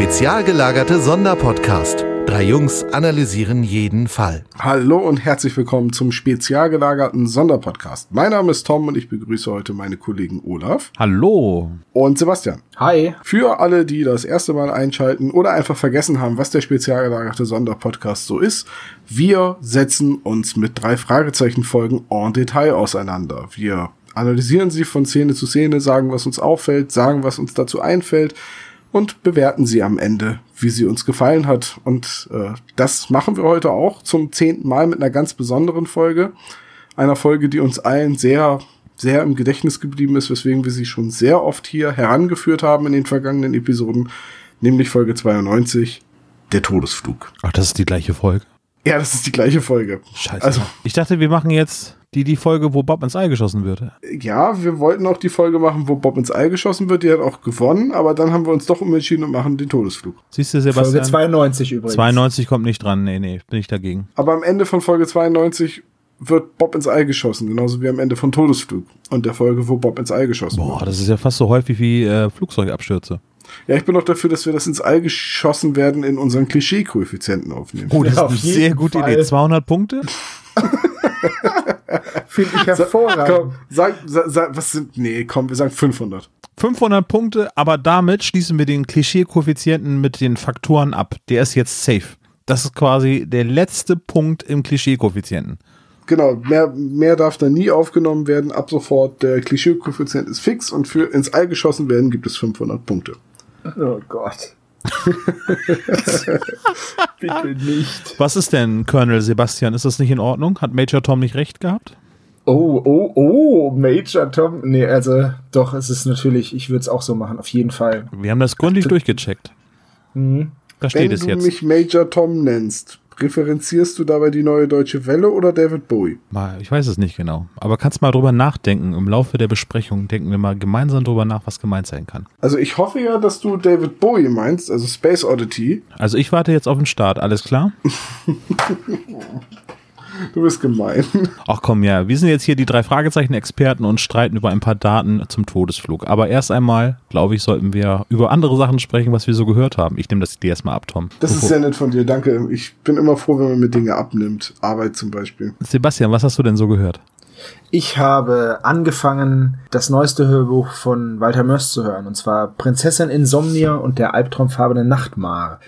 Spezial gelagerte Sonderpodcast. Drei Jungs analysieren jeden Fall. Hallo und herzlich willkommen zum spezial gelagerten Sonderpodcast. Mein Name ist Tom und ich begrüße heute meine Kollegen Olaf. Hallo. Und Sebastian. Hi. Für alle, die das erste Mal einschalten oder einfach vergessen haben, was der spezial gelagerte Sonderpodcast so ist, wir setzen uns mit drei Fragezeichenfolgen en Detail auseinander. Wir analysieren sie von Szene zu Szene, sagen, was uns auffällt, sagen, was uns dazu einfällt und bewerten sie am Ende, wie sie uns gefallen hat. Und äh, das machen wir heute auch zum zehnten Mal mit einer ganz besonderen Folge. Einer Folge, die uns allen sehr, sehr im Gedächtnis geblieben ist, weswegen wir sie schon sehr oft hier herangeführt haben in den vergangenen Episoden, nämlich Folge 92, der Todesflug. Ach, das ist die gleiche Folge. Ja, das ist die gleiche Folge. Scheiße. Also, ich dachte, wir machen jetzt die, die Folge, wo Bob ins Ei geschossen wird. Ja, wir wollten auch die Folge machen, wo Bob ins Ei geschossen wird. Die hat auch gewonnen, aber dann haben wir uns doch umentschieden und machen den Todesflug. Siehst du, Sebastian? Folge 92 übrigens. 92 kommt nicht dran. Nee, nee, bin ich dagegen. Aber am Ende von Folge 92 wird Bob ins Ei geschossen, genauso wie am Ende von Todesflug und der Folge, wo Bob ins Ei geschossen Boah, wird. Boah, das ist ja fast so häufig wie äh, Flugzeugabstürze. Ja, ich bin auch dafür, dass wir das ins All geschossen werden in unseren Klischee-Koeffizienten aufnehmen. Oh, das ja, ist eine sehr gute Fall. Idee. 200 Punkte? Finde ich hervorragend. Komm, sag, sag, was sind, nee, komm, wir sagen 500. 500 Punkte, aber damit schließen wir den Klischee-Koeffizienten mit den Faktoren ab. Der ist jetzt safe. Das ist quasi der letzte Punkt im Klischee-Koeffizienten. Genau, mehr, mehr darf da nie aufgenommen werden. Ab sofort, der Klischee-Koeffizient ist fix und für ins All geschossen werden gibt es 500 Punkte. Oh Gott. Bitte nicht. Was ist denn, Colonel Sebastian? Ist das nicht in Ordnung? Hat Major Tom nicht recht gehabt? Oh, oh, oh, Major Tom. Nee, also doch, es ist natürlich, ich würde es auch so machen, auf jeden Fall. Wir haben das gründlich durchgecheckt. Mhm. Da steht Wenn es jetzt. Wenn du mich Major Tom nennst, Referenzierst du dabei die neue deutsche Welle oder David Bowie? Ich weiß es nicht genau. Aber kannst mal drüber nachdenken. Im Laufe der Besprechung denken wir mal gemeinsam drüber nach, was gemeint sein kann. Also ich hoffe ja, dass du David Bowie meinst, also Space Oddity. Also ich warte jetzt auf den Start, alles klar? Du bist gemein. Ach komm, ja. Wir sind jetzt hier die drei Fragezeichen-Experten und streiten über ein paar Daten zum Todesflug. Aber erst einmal, glaube ich, sollten wir über andere Sachen sprechen, was wir so gehört haben. Ich nehme das dir erstmal ab, Tom. Das Bevor ist sehr nett von dir, danke. Ich bin immer froh, wenn man mir Dinge abnimmt. Arbeit zum Beispiel. Sebastian, was hast du denn so gehört? Ich habe angefangen, das neueste Hörbuch von Walter Mörs zu hören. Und zwar Prinzessin Insomnia und der albtraumfarbene Nachtmar.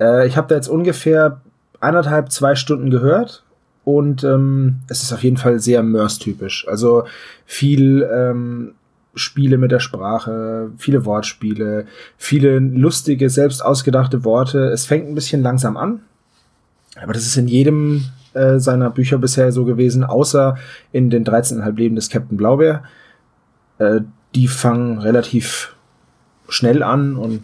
Äh, ich habe da jetzt ungefähr eineinhalb, zwei Stunden gehört und ähm, es ist auf jeden Fall sehr Mörs-typisch. Also viel ähm, Spiele mit der Sprache, viele Wortspiele, viele lustige, selbst ausgedachte Worte. Es fängt ein bisschen langsam an, aber das ist in jedem äh, seiner Bücher bisher so gewesen, außer in den 13,5 Leben des Captain Blaubeer. Äh, die fangen relativ schnell an und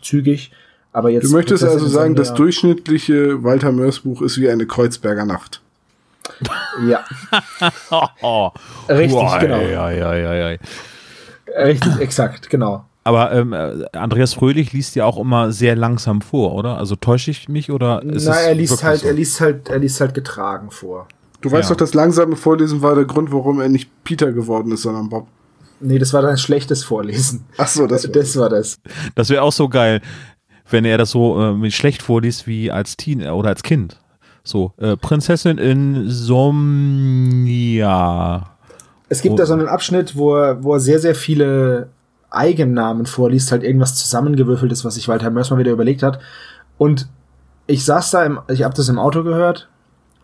zügig. Aber jetzt du möchtest also sagen, das durchschnittliche Walter Mörs Buch ist wie eine Kreuzberger Nacht. Ja. Richtig, Boah, genau. Ja, ja, ja, ja. Richtig, exakt, genau. Aber ähm, Andreas Fröhlich liest ja auch immer sehr langsam vor, oder? Also täusche ich mich oder ist Nein, er liest halt, so? er liest halt, er liest halt getragen vor. Du weißt ja. doch, das langsame Vorlesen war der Grund, warum er nicht Peter geworden ist, sondern Bob. Nee, das war dann schlechtes Vorlesen. Ach so, das war das. War das. das wäre auch so geil, wenn er das so äh, schlecht vorliest wie als Teen oder als Kind. So, äh, Prinzessin Insomnia. Es gibt oh. da so einen Abschnitt, wo er, wo er sehr, sehr viele Eigennamen vorliest, halt irgendwas zusammengewürfeltes, was sich Walter Mörs mal wieder überlegt hat. Und ich saß da, im, ich habe das im Auto gehört,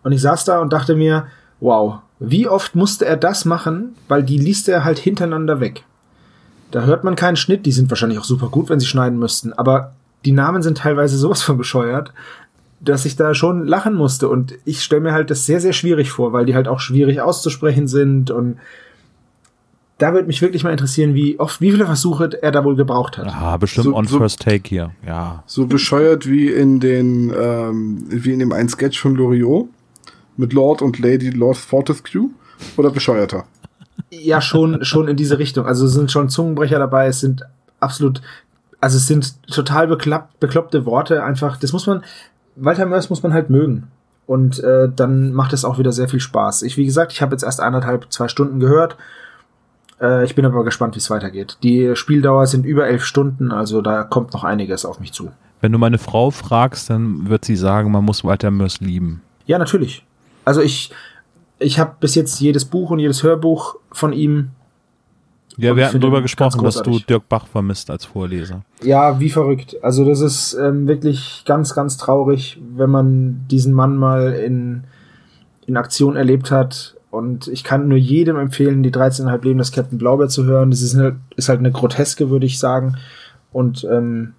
und ich saß da und dachte mir, wow, wie oft musste er das machen, weil die liest er halt hintereinander weg. Da hört man keinen Schnitt, die sind wahrscheinlich auch super gut, wenn sie schneiden müssten, aber die Namen sind teilweise sowas von bescheuert, dass ich da schon lachen musste. Und ich stelle mir halt das sehr, sehr schwierig vor, weil die halt auch schwierig auszusprechen sind. Und da würde mich wirklich mal interessieren, wie oft, wie viele Versuche er da wohl gebraucht hat. Ah, bestimmt so, on so, first take hier, ja. So bescheuert wie in den, ähm, wie in dem einen Sketch von Loriot mit Lord und Lady Lord Fortescue oder bescheuerter? Ja, schon, schon in diese Richtung. Also es sind schon Zungenbrecher dabei, es sind absolut, also es sind total bekloppt, bekloppte Worte einfach. Das muss man, Walter Mörs muss man halt mögen. Und äh, dann macht es auch wieder sehr viel Spaß. Ich, wie gesagt, ich habe jetzt erst eineinhalb, zwei Stunden gehört. Äh, ich bin aber gespannt, wie es weitergeht. Die Spieldauer sind über elf Stunden, also da kommt noch einiges auf mich zu. Wenn du meine Frau fragst, dann wird sie sagen, man muss Walter Mörs lieben. Ja, natürlich. Also ich, ich habe bis jetzt jedes Buch und jedes Hörbuch von ihm. Ja, Und wir hatten darüber gesprochen, dass du. Dirk Bach vermisst als Vorleser. Ja, wie verrückt. Also das ist ähm, wirklich ganz, ganz traurig, wenn man diesen Mann mal in, in Aktion erlebt hat. Und ich kann nur jedem empfehlen, die 13,5 Leben des Captain Blaubeer zu hören. Das ist, eine, ist halt eine Groteske, würde ich sagen. Und ähm,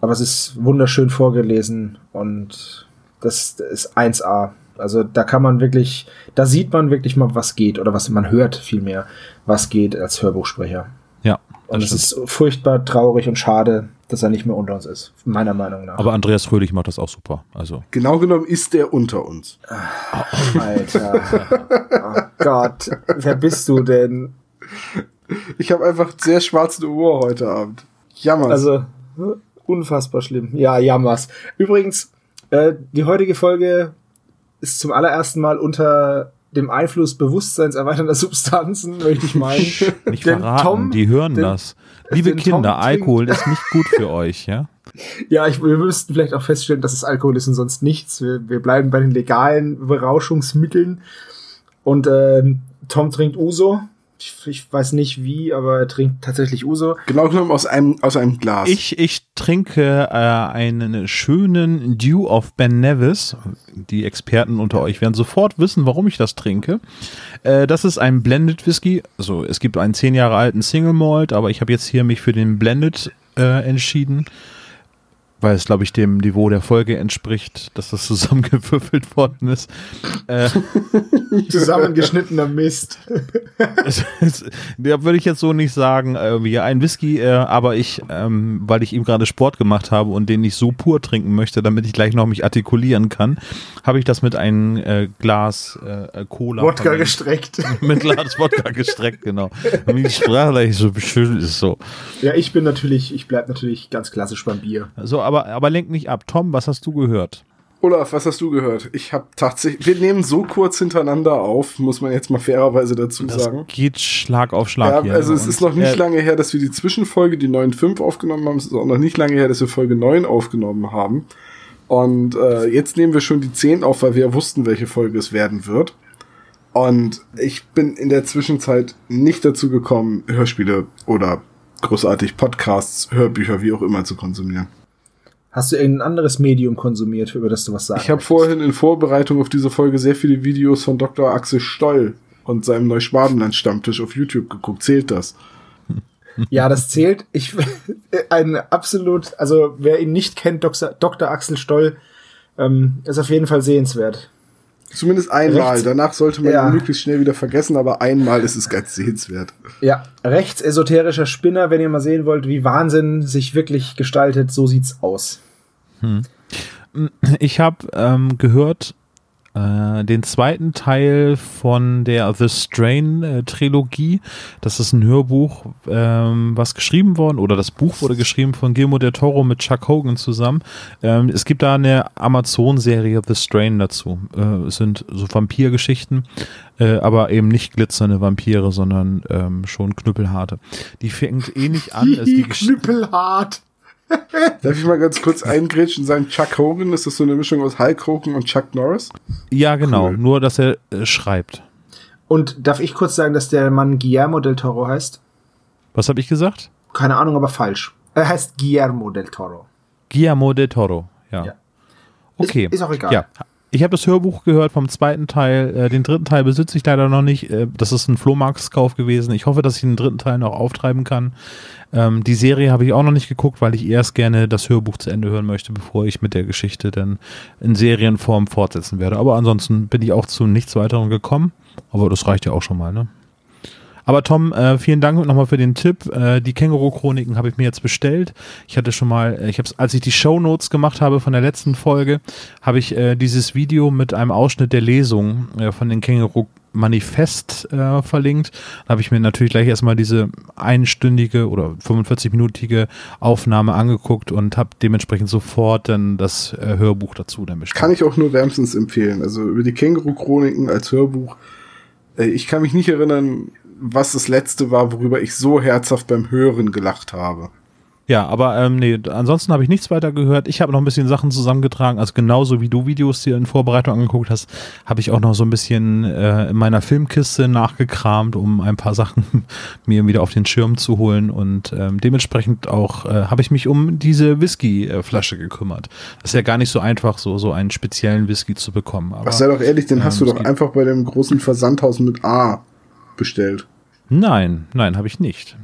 aber es ist wunderschön vorgelesen und das, das ist 1A. Also da kann man wirklich, da sieht man wirklich mal, was geht oder was man hört vielmehr, was geht als Hörbuchsprecher. Ja, Und es ist furchtbar traurig und schade, dass er nicht mehr unter uns ist, meiner Meinung nach. Aber Andreas Fröhlich macht das auch super. Also Genau genommen ist der unter uns. Alter. oh Gott, wer bist du denn? Ich habe einfach sehr schwarzen Humor heute Abend. Jammer. Also, unfassbar schlimm. Ja, jammers. Übrigens, äh, die heutige Folge ist zum allerersten Mal unter dem Einfluss bewusstseinserweiternder Substanzen, möchte ich meinen. nicht Denn verraten, Tom- die hören denn- das. Liebe Kinder, Alkohol ist nicht gut für euch, ja? Ja, ich, wir müssten vielleicht auch feststellen, dass es Alkohol ist und sonst nichts. Wir, wir bleiben bei den legalen Berauschungsmitteln. Und ähm, Tom trinkt Uso. Ich, ich weiß nicht wie, aber er trinkt tatsächlich Uso. genau genommen aus einem, aus einem Glas. Ich, ich trinke äh, einen schönen Dew of Ben Nevis. Die Experten unter euch werden sofort wissen, warum ich das trinke. Äh, das ist ein Blended Whisky. Also es gibt einen zehn Jahre alten Single Malt, aber ich habe jetzt hier mich für den Blended äh, entschieden, weil es, glaube ich, dem Niveau der Folge entspricht, dass das zusammengewürfelt worden ist. Äh, Zusammengeschnittener Mist. da würde ich jetzt so nicht sagen, äh, wie ein Whisky, äh, aber ich, ähm, weil ich ihm gerade Sport gemacht habe und den nicht so pur trinken möchte, damit ich gleich noch mich artikulieren kann, habe ich das mit einem äh, Glas äh, Cola Wodka gestreckt. mit Glas Wodka gestreckt, genau. Damit die Sprache gleich so schön ist so. Ja, ich bin natürlich, ich bleib natürlich ganz klassisch beim Bier. So, aber, aber lenk nicht ab. Tom, was hast du gehört? Olaf, was hast du gehört? Ich habe tatsächlich, wir nehmen so kurz hintereinander auf, muss man jetzt mal fairerweise dazu Das sagen. geht Schlag auf Schlag Ja, hier. also es Und, ist noch nicht äh, lange her, dass wir die Zwischenfolge, die 9.5 aufgenommen haben. Es ist auch noch nicht lange her, dass wir Folge 9 aufgenommen haben. Und äh, jetzt nehmen wir schon die 10 auf, weil wir ja wussten, welche Folge es werden wird. Und ich bin in der Zwischenzeit nicht dazu gekommen, Hörspiele oder großartig Podcasts, Hörbücher, wie auch immer zu konsumieren. Hast du irgendein anderes Medium konsumiert, über das du was sagst? Ich habe vorhin in Vorbereitung auf diese Folge sehr viele Videos von Dr. Axel Stoll und seinem Neuschwabenland-Stammtisch auf YouTube geguckt. Zählt das? Ja, das zählt. Ich ein absolut, also wer ihn nicht kennt, Dr. Dr. Axel Stoll, ähm, ist auf jeden Fall sehenswert. Zumindest einmal. Rechts- Danach sollte man Ja. ihn möglichst schnell wieder vergessen, aber einmal ist es ganz sehenswert. Ja, rechtsesoterischer Spinner, wenn ihr mal sehen wollt, wie Wahnsinn sich wirklich gestaltet, so sieht's aus. Ich habe ähm, gehört äh, den zweiten Teil von der The Strain äh, Trilogie. Das ist ein Hörbuch, ähm, was geschrieben worden oder das Buch wurde geschrieben von Guillermo del Toro mit Chuck Hogan zusammen. Ähm, es gibt da eine Amazon-Serie The Strain dazu. Äh, es sind so Vampirgeschichten, äh, aber eben nicht glitzernde Vampire, sondern ähm, schon knüppelharte. Die fängt ähnlich an. als die Knüppelhart. Darf ich mal ganz kurz eingrätschen und sagen, Chuck Hogan, ist das so eine Mischung aus Hulk Hogan und Chuck Norris? ja, genau. Cool. Nur, dass er äh, schreibt. Und darf ich kurz sagen, dass der Mann Guillermo del Toro heißt? Was habe ich gesagt? Keine Ahnung, aber falsch. Er heißt Guillermo del Toro. Guillermo del Toro, ja. Ja. Okay. Ist- ist auch egal. Ja. Ich habe das Hörbuch gehört vom zweiten Teil. Äh, den dritten Teil besitze ich leider noch nicht. Äh, das ist ein Flohmarktskauf gewesen. Ich hoffe, dass ich den dritten Teil noch auftreiben kann. Ähm, die Serie habe ich auch noch nicht geguckt, weil ich erst gerne das Hörbuch zu Ende hören möchte, bevor ich mit der Geschichte dann in Serienform fortsetzen werde. Aber ansonsten bin ich auch zu nichts weiterem gekommen. Aber das reicht ja auch schon mal, ne? Aber Tom, äh, vielen Dank nochmal für den Tipp. Äh, die Känguru-Chroniken habe ich mir jetzt bestellt. Ich hatte schon mal, äh, ich habe als ich die Shownotes gemacht habe von der letzten Folge, habe ich äh, dieses Video mit einem Ausschnitt der Lesung äh, von den Känguru Manifest äh, verlinkt. Da habe ich mir natürlich gleich erstmal diese einstündige oder 45-minütige Aufnahme angeguckt und habe dementsprechend sofort dann das äh, Hörbuch dazu dann. Kann ich auch nur wärmstens empfehlen. Also über die Känguru-Chroniken als Hörbuch. Äh, ich kann mich nicht erinnern, was das letzte war, worüber ich so herzhaft beim Hören gelacht habe. Ja, aber ähm, nee, ansonsten habe ich nichts weiter gehört. Ich habe noch ein bisschen Sachen zusammengetragen. Also genauso wie du Videos dir in Vorbereitung angeguckt hast, habe ich auch noch so ein bisschen äh, in meiner Filmkiste nachgekramt, um ein paar Sachen mir wieder auf den Schirm zu holen. Und ähm, dementsprechend auch äh, habe ich mich um diese Whisky-Flasche gekümmert. Das ist ja gar nicht so einfach, so, so einen speziellen Whisky zu bekommen. Aber, Ach, sei doch ehrlich, den hast ähm, du doch einfach bei dem großen Versandhaus mit A bestellt. Nein, nein, habe ich nicht.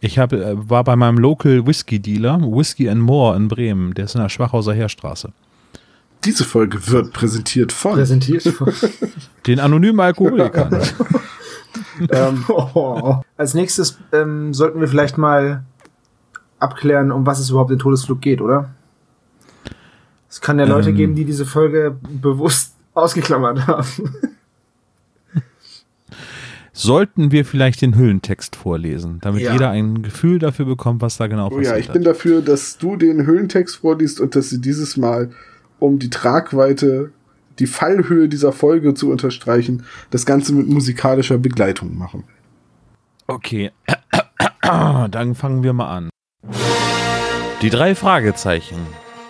Ich hab, äh, war bei meinem Local Whisky Dealer, Whisky and More in Bremen. Der ist in der Schwachhauser Heerstraße. Diese Folge wird präsentiert von. Präsentiert von. Den anonymen Alkoholikern. ähm, oh. Als nächstes ähm, sollten wir vielleicht mal abklären, um was es überhaupt in Todesflug geht, oder? Es kann ja Leute Ähm. geben, die diese Folge bewusst ausgeklammert haben. Sollten wir vielleicht den Hüllentext vorlesen, damit Ja. jeder ein Gefühl dafür bekommt, was da genau Oh passiert ja, ich hat. bin dafür, dass du den Höhlentext vorliest und dass sie dieses Mal, um die Tragweite, die Fallhöhe dieser Folge zu unterstreichen, das Ganze mit musikalischer Begleitung machen. Okay, dann fangen wir mal an. Die drei Fragezeichen,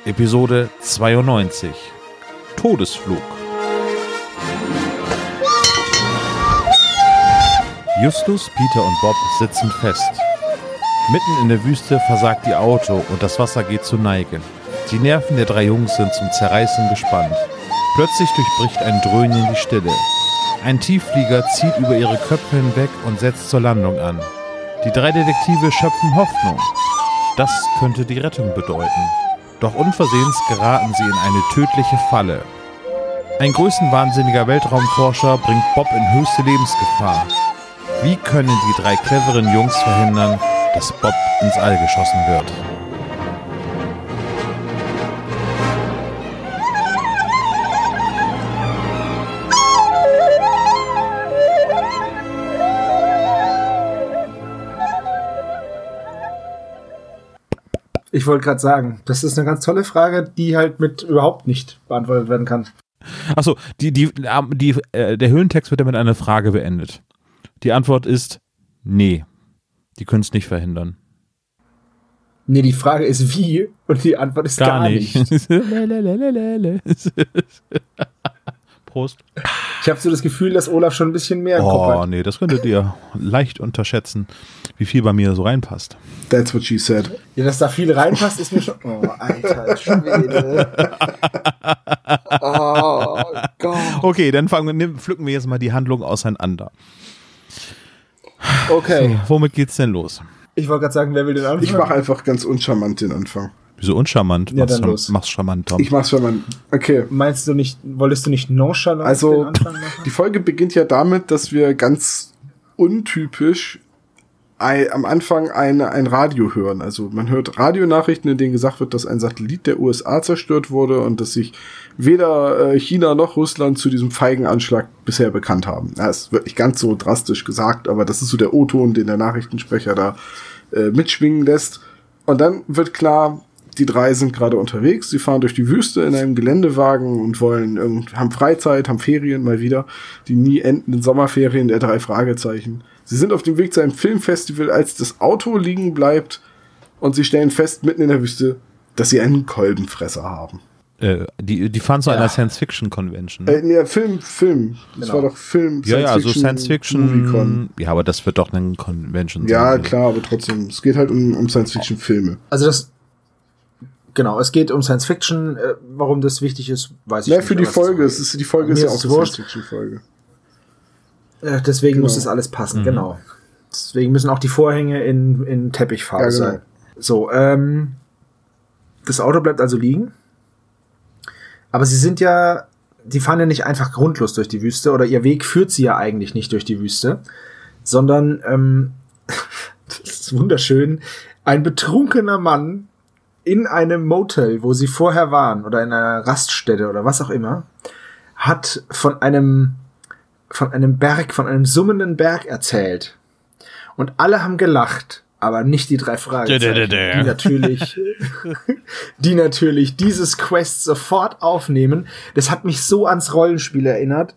Episode 92. Todesflug. Justus, Peter und Bob sitzen fest. Mitten in der Wüste versagt ihr Auto und das Wasser geht zur Neige. Die Nerven der drei Jungs sind zum Zerreißen gespannt. Plötzlich durchbricht ein Dröhnen die Stille. Ein Tiefflieger zieht über ihre Köpfe hinweg und setzt zur Landung an. Die drei Detektive schöpfen Hoffnung. Das könnte die Rettung bedeuten. Doch unversehens geraten sie in eine tödliche Falle. Ein größenwahnsinniger Weltraumforscher bringt Bob in höchste Lebensgefahr. Wie können die drei cleveren Jungs verhindern, dass Bob ins All geschossen wird? Ich wollte gerade sagen, das ist eine ganz tolle Frage, die halt mit überhaupt nicht beantwortet werden kann. Achso, die, die, ähm, die, äh, der Höhlentext wird damit eine Frage beendet. Die Antwort ist nee. Die können es nicht verhindern. Nee, die Frage ist wie und die Antwort ist gar, nicht. Lelelelelele. Prost. Ich habe so das Gefühl, dass Olaf schon ein bisschen mehr im Kopf Oh, hat. nee, das könntet ihr leicht unterschätzen, wie viel bei mir so reinpasst. That's what she said. Ja, dass da viel reinpasst, ist mir schon. Oh, alter Schwede. Oh Gott. Okay, dann fangen, pflücken wir jetzt mal die Handlung auseinander. Okay. Womit geht's denn los? Ich wollte gerade sagen, wer will den anfangen? Ich mache einfach ganz uncharmant den Anfang. Wieso uncharmant? Ja, mach's, dann los. mach's charmant, Tom. Ich mach's charmant. Okay. Meinst du nicht, wolltest du nicht nonchalant Also, den Anfang machen? die Folge beginnt ja damit, dass wir ganz untypisch ei- am Anfang eine, ein Radio hören. Also man hört Radionachrichten, in denen gesagt wird, dass ein Satellit der USA zerstört wurde und dass sich weder äh, China noch Russland zu diesem feigen Anschlag bisher bekannt haben. Ja, es wird nicht ganz so drastisch gesagt, aber das ist so der O-Ton, den der Nachrichtensprecher da äh, mitschwingen lässt. Und dann wird klar, die drei sind gerade unterwegs. Sie fahren durch die Wüste in einem Geländewagen und wollen haben Freizeit, haben Ferien mal wieder. Die nie endenden Sommerferien der drei Fragezeichen. Sie sind auf dem Weg zu einem Filmfestival, als das Auto liegen bleibt und sie stellen fest, mitten in der Wüste, dass sie einen Kolbenfresser haben. äh, die, die fahren zu einer Science-Fiction-Convention. Äh, nee, Film, Film. Das Genau. war doch Film. ja, ja, also Movie-Con. Science-Fiction. Ja, aber das wird doch eine Convention Ja, sein. klar, aber trotzdem. Es geht halt um, um Science-Fiction-Filme. Also das. Genau, es geht um Science Fiction. Äh, warum das wichtig ist, weiß ich Ja, nicht. für die Folge. Ist, Es ist, die Folge ist ja auch eine wurscht. Science-Fiction-Folge. Äh, deswegen Genau. muss das alles passen, Mhm. genau. Deswegen müssen auch die Vorhänge in, in Teppichfarbe Ja, genau. sein. So, ähm, das Auto bleibt also liegen. Aber sie sind ja, die fahren ja nicht einfach grundlos durch die Wüste oder ihr Weg führt sie ja eigentlich nicht durch die Wüste, sondern, ähm, das ist wunderschön, ein betrunkener Mann in einem Motel, wo sie vorher waren oder in einer Raststätte oder was auch immer, hat von einem von einem Berg, von einem summenden Berg erzählt. Und alle haben gelacht, aber nicht die drei Fragezeichen, die natürlich, die natürlich dieses Quest sofort aufnehmen. Das hat mich so ans Rollenspiel erinnert.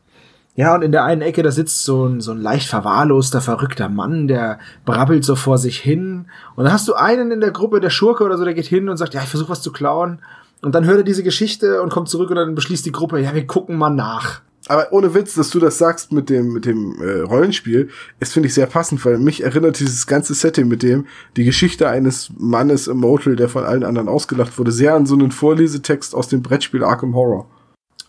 Ja, und in der einen Ecke, da sitzt so ein, so ein leicht verwahrloster, verrückter Mann, der brabbelt so vor sich hin. Und dann hast du einen in der Gruppe, der Schurke oder so, der geht hin und sagt, ja, ich versuche was zu klauen. Und dann hört er diese Geschichte und kommt zurück und dann beschließt die Gruppe, ja, wir gucken mal nach. Aber ohne Witz, dass du das sagst mit dem, mit dem äh, Rollenspiel, ist, finde ich, sehr passend, weil mich erinnert dieses ganze Setting mit dem, die Geschichte eines Mannes im Motel, der von allen anderen ausgelacht wurde, sehr an so einen Vorlesetext aus dem Brettspiel Arkham Horror.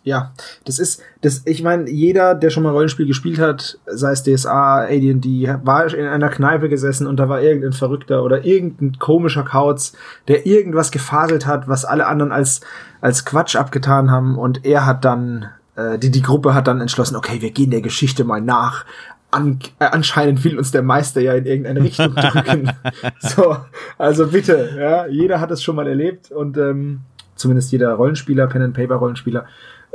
Ja, das ist, das, ich meine, jeder, der schon mal Rollenspiel gespielt hat, sei es DSA, AD&D, war in einer Kneipe gesessen und da war irgendein Verrückter oder irgendein komischer Kauz, der irgendwas gefaselt hat, was alle anderen als, als Quatsch abgetan haben und er hat dann, äh, die, die Gruppe hat dann entschlossen, okay, wir gehen der Geschichte mal nach. An, äh, anscheinend will uns der Meister ja in irgendeine Richtung drücken. so, also bitte, ja, jeder hat es schon mal erlebt und ähm, zumindest jeder Rollenspieler, Pen and Paper Rollenspieler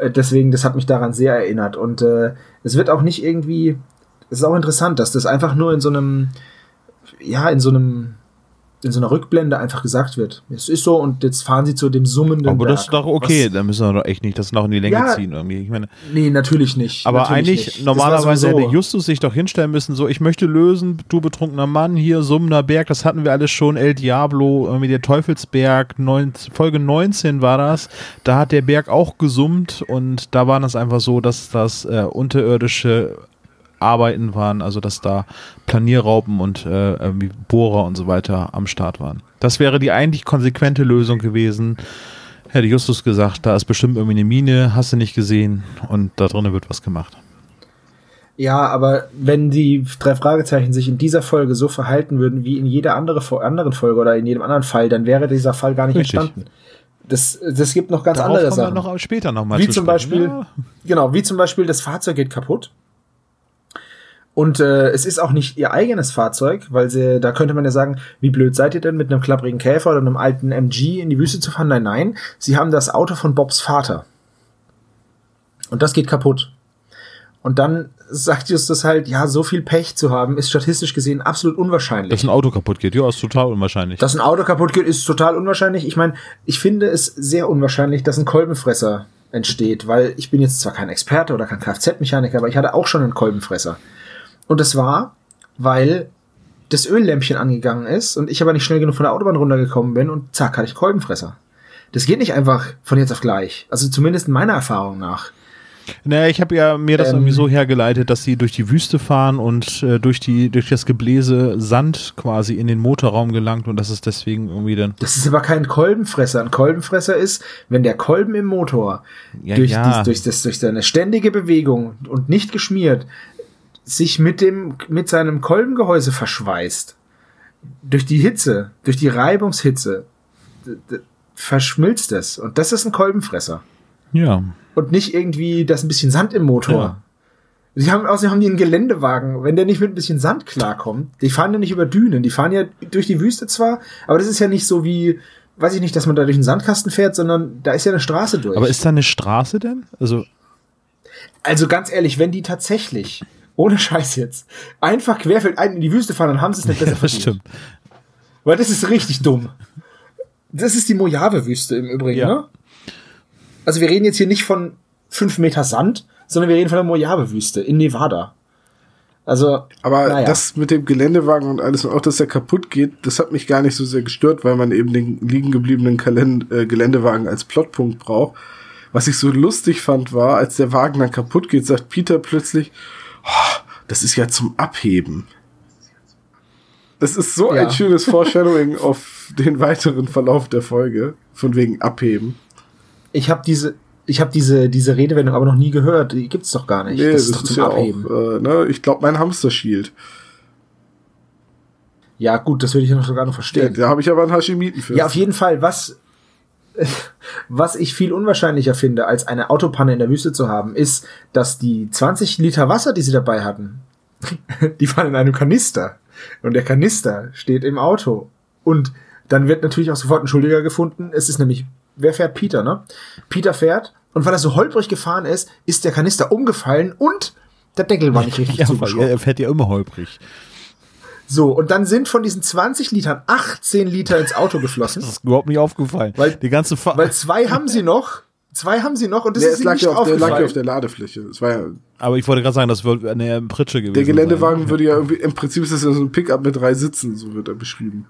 äh, deswegen, das hat mich daran sehr erinnert. Und äh, es wird auch nicht irgendwie, es ist auch interessant, dass das einfach nur in so einem, ja, in so einem in so einer Rückblende einfach gesagt wird. Es ist so und jetzt fahren sie zu dem summenden Aber Berg. das ist doch okay, da müssen wir doch echt nicht das noch in die Länge Ja. ziehen irgendwie. Ich meine, Nee, natürlich nicht. aber natürlich eigentlich nicht. Normalerweise hätte Justus sich doch hinstellen müssen, so ich möchte lösen, du betrunkener Mann, hier summender Berg, das hatten wir alles schon, El Diablo, irgendwie der Teufelsberg, neun, Folge 19 war das, da hat der Berg auch gesummt und da war das einfach so, dass das äh, unterirdische Arbeiten waren, also dass da Planierraupen und äh, Bohrer und so weiter am Start waren. Das wäre die eigentlich konsequente Lösung gewesen. Hätte Justus gesagt, da ist bestimmt irgendwie eine Mine, hast du nicht gesehen und da drinnen wird was gemacht. Ja, aber wenn die drei Fragezeichen sich in dieser Folge so verhalten würden wie in jeder andere, anderen Folge oder in jedem anderen Fall, dann wäre dieser Fall gar nicht Richtig. entstanden. Das, das gibt noch ganz Darauf andere kommen wir Sachen. noch später nochmal Wie zu zum sprechen. Beispiel, Ja. genau, wie zum Beispiel das Fahrzeug geht kaputt. Und äh, es ist auch nicht ihr eigenes Fahrzeug, weil sie, da könnte man ja sagen, wie blöd seid ihr denn mit einem klapprigen Käfer oder einem alten MG in die Wüste zu fahren? Nein, nein, sie haben das Auto von Bobs Vater. Und das geht kaputt. Und dann sagt Justus halt, ja, so viel Pech zu haben, ist statistisch gesehen absolut unwahrscheinlich. Dass ein Auto kaputt geht, ja, ist total unwahrscheinlich. Dass ein Auto kaputt geht, ist total unwahrscheinlich. Ich meine, ich finde es sehr unwahrscheinlich, dass ein Kolbenfresser entsteht, weil ich bin jetzt zwar kein Experte oder kein Kfz-Mechaniker, aber ich hatte auch schon einen Kolbenfresser. Und das war, weil das Öllämpchen angegangen ist und ich aber nicht schnell genug von der Autobahn runtergekommen bin und zack, hatte ich Kolbenfresser. Das geht nicht einfach von jetzt auf gleich. Also zumindest in meiner Erfahrung nach. Naja, ich habe ja mir das Ähm. irgendwie so hergeleitet, dass sie durch die Wüste fahren und äh, durch die durch das Gebläse Sand quasi in den Motorraum gelangt und das ist deswegen irgendwie dann Das ist aber kein Kolbenfresser. Ein Kolbenfresser ist, wenn der Kolben im Motor Ja, durch, ja. Dies, durch, das, durch seine ständige Bewegung und nicht geschmiert sich mit dem mit seinem Kolbengehäuse verschweißt. Durch die Hitze, durch die Reibungshitze verschmilzt es. Und das ist ein Kolbenfresser. ja. Und nicht irgendwie, da ist ein bisschen Sand im Motor. Sie haben, außerdem haben die einen Geländewagen. Wenn der nicht mit ein bisschen Sand klarkommt, die fahren ja nicht über Dünen, die fahren ja durch die Wüste zwar, aber das ist ja nicht so wie, weiß ich nicht, dass man da durch einen Sandkasten fährt, sondern da ist ja eine Straße durch. Aber ist da eine Straße denn? Also also ganz ehrlich, wenn die tatsächlich, ohne Scheiß jetzt, einfach querfeldein in die Wüste fahren, dann haben sie es nicht besser das verdient. stimmt. Weil das ist richtig dumm. Das ist die Mojave-Wüste im Übrigen, Ja. ne? Also wir reden jetzt hier nicht von fünf Meter Sand, sondern wir reden von der Mojave-Wüste in Nevada. Also, Aber naja. das mit dem Geländewagen und alles und auch, dass er kaputt geht, das hat mich gar nicht so sehr gestört, weil man eben den liegen gebliebenen Kalend äh, Geländewagen als Plotpunkt braucht. Was ich so lustig fand, war, als der Wagen dann kaputt geht, sagt Peter plötzlich, "Oh, das ist ja zum Abheben. Das ist so Ja. ein schönes Foreshadowing auf den weiteren Verlauf der Folge, von wegen Abheben. ich habe diese, ich habe diese, diese Redewendung aber noch nie gehört. Die gibt's doch gar nicht. Nee, das, ist doch zum ja Abheben. auch, äh, ne, ich glaube, mein Hamster schielt. Ja, gut, das würde ich ja noch sogar noch Ja, verstehen. da habe ich aber einen Hashimiten für. Ja, auf jeden Fall, was, was ich viel unwahrscheinlicher finde, als eine Autopanne in der Wüste zu haben, ist, dass die 20 Liter Wasser, die sie dabei hatten, die waren in einem Kanister. Und der Kanister steht im Auto. Und dann wird natürlich auch sofort ein Schuldiger gefunden. Es ist nämlich, wer fährt? Peter, ne? Peter fährt. Und weil er so holprig gefahren ist, ist der Kanister umgefallen und der Deckel war nicht richtig Ja, zugeschraubt. er fährt ja immer holprig. So, und dann sind von diesen 20 Litern 18 Liter ins Auto geflossen. Das ist überhaupt nicht aufgefallen. Weil- die ganze Fa Weil zwei haben sie noch Zwei haben sie noch und das Nee, ist es lag nicht ja auf der, lag ja aufgefallen. auf der Ladefläche. Es war ja, Aber ich wollte gerade sagen, das wird eine Pritsche gewesen der Geländewagen sein. würde ja irgendwie, im Prinzip ist das ja so ein Pickup mit drei Sitzen, so wird er beschrieben.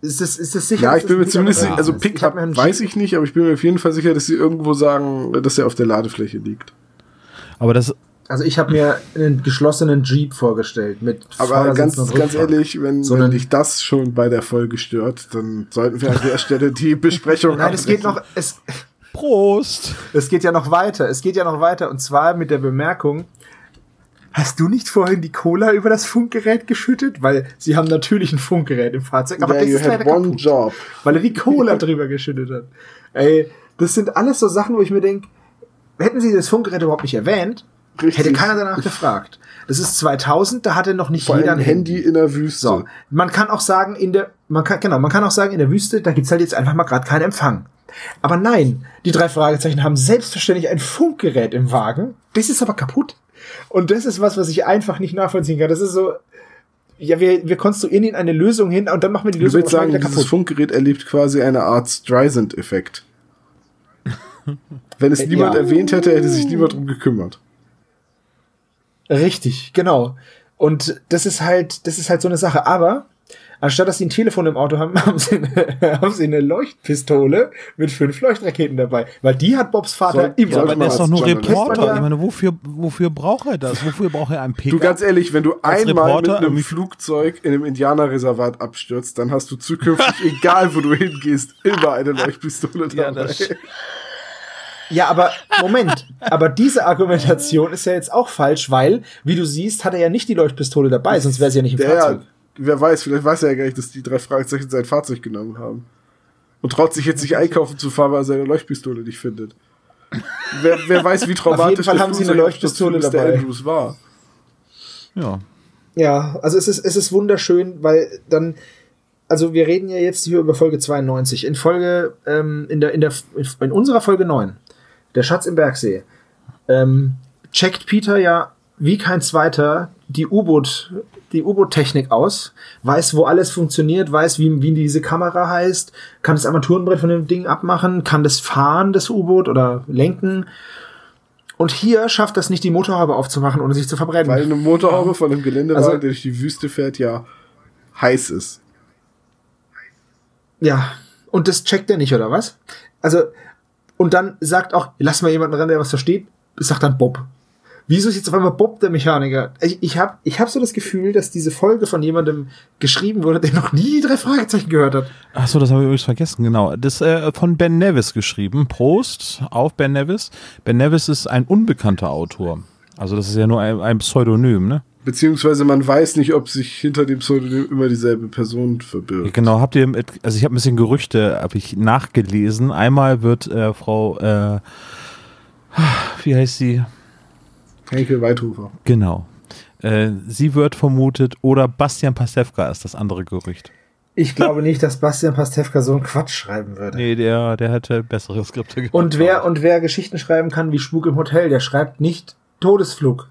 Ist das, ist das sicher? Ja, dass ich bin mir das zumindest, Pickup also? Ich Pickup einen weiß ich nicht, aber ich bin mir auf jeden Fall sicher, dass sie irgendwo sagen, dass er auf der Ladefläche liegt. Aber das, Also ich habe mir einen geschlossenen Jeep vorgestellt mit Aber ganz, und ganz ehrlich, wenn, So wenn dich das schon bei der Folge stört, dann sollten wir an der Stelle die Besprechung Nein, es geht abbrechen. noch, es, Prost! es geht ja noch weiter. Es geht ja noch weiter und zwar mit der Bemerkung, hast du nicht vorhin die Cola über das Funkgerät geschüttet? Weil sie haben natürlich ein Funkgerät im Fahrzeug, aber Yeah, das ist leider one kaputt, job. weil er die Cola drüber geschüttet hat. Ey, das sind alles so Sachen, wo ich mir denke, hätten sie das Funkgerät überhaupt nicht erwähnt, Richtig. hätte keiner danach gefragt. Das ist 2000, da hatte noch nicht Vor jeder ein Handy in der Wüste. So, man kann auch sagen, in der, man kann, genau, man kann auch sagen, in der Wüste, da gibt's halt jetzt einfach mal gerade keinen Empfang. Aber nein, die drei Fragezeichen haben selbstverständlich ein Funkgerät im Wagen. Das ist aber kaputt. Und das ist was, was ich einfach nicht nachvollziehen kann. Das ist so, ja, wir, wir konstruieren ihnen eine Lösung hin und dann machen wir die Lösung willst sagen, wieder dieses kaputt. Funkgerät erlebt quasi eine Art Streisand-Effekt. Wenn es Äh, niemand ja. erwähnt hätte, hätte sich niemand drum gekümmert. Richtig, genau. Und das ist halt, das ist halt so eine Sache. Aber anstatt dass sie ein Telefon im Auto haben, haben sie eine, haben sie eine Leuchtpistole mit fünf Leuchtraketen dabei. Weil die hat Bobs Vater Soll- immer. Ja, aber der ist doch nur Journalist- Reporter. Ja. Ich meine, wofür, wofür braucht er das? Wofür braucht er einen Du Pickup? ganz ehrlich, wenn du Als einmal Reporter mit einem Flugzeug in einem Indianerreservat abstürzt, dann hast du zukünftig, egal wo du hingehst, immer eine Leuchtpistole Ja, dabei. das- Ja, aber Moment. aber diese Argumentation ist ja jetzt auch falsch, weil, wie du siehst, hat er ja nicht die Leuchtpistole dabei, sonst wäre sie ja nicht im Der, Fahrzeug. wer weiß, vielleicht weiß er ja gar nicht, dass die drei Fragezeichen sein Fahrzeug genommen haben. Und traut sich jetzt nicht einkaufen zu fahren, weil er seine Leuchtpistole nicht findet. Wer, wer weiß, wie traumatisch Fall der haben sie eine Leuchtpistole dabei. Andrews war. Ja. Ja, also es ist, es ist wunderschön, weil dann, also wir reden ja jetzt hier über Folge 92. In Folge, ähm, in der, in der, in unserer Folge 9, der Schatz im Bergsee, ähm, checkt Peter ja wie kein zweiter die U-Boot, die U-Boot-Technik aus, weiß, wo alles funktioniert, weiß, wie, wie diese Kamera heißt, kann das Armaturenbrett von dem Ding abmachen, kann das fahren, das U-Boot oder lenken. Und hier schafft das nicht, die Motorhaube aufzumachen, ohne sich zu verbrennen. Weil eine Motorhaube von einem Geländewagen, Also- der durch die Wüste fährt, ja heiß ist. Ja, und das checkt er nicht, oder was? Also, und dann sagt auch, lass mal jemanden ran, der was versteht, sagt dann Bob. Wieso ist jetzt auf einmal Bob der Mechaniker? Ich, ich habe ich hab so das Gefühl, dass diese Folge von jemandem geschrieben wurde, der noch nie die drei Fragezeichen gehört hat. Ach so, das habe ich übrigens vergessen, genau. Das äh, von Ben Nevis geschrieben. Prost auf Ben Nevis. Ben Nevis ist ein unbekannter Autor. Also das ist ja nur ein, ein Pseudonym, ne? Beziehungsweise man weiß nicht, ob sich hinter dem Pseudonym immer dieselbe Person verbirgt. Genau, habt ihr, mit, also ich habe ein bisschen Gerüchte, habe ich nachgelesen. Einmal wird äh, Frau, äh, wie heißt sie? Henkel Weidhofer. Genau. Äh, sie wird vermutet oder Bastian Pastewka ist das andere Gerücht. Ich glaube nicht, dass Bastian Pastewka so einen Quatsch schreiben würde. Nee, der, der hätte bessere Skripte gemacht. Und wer, und wer Geschichten schreiben kann wie Spuk im Hotel, der schreibt nicht Todesflug.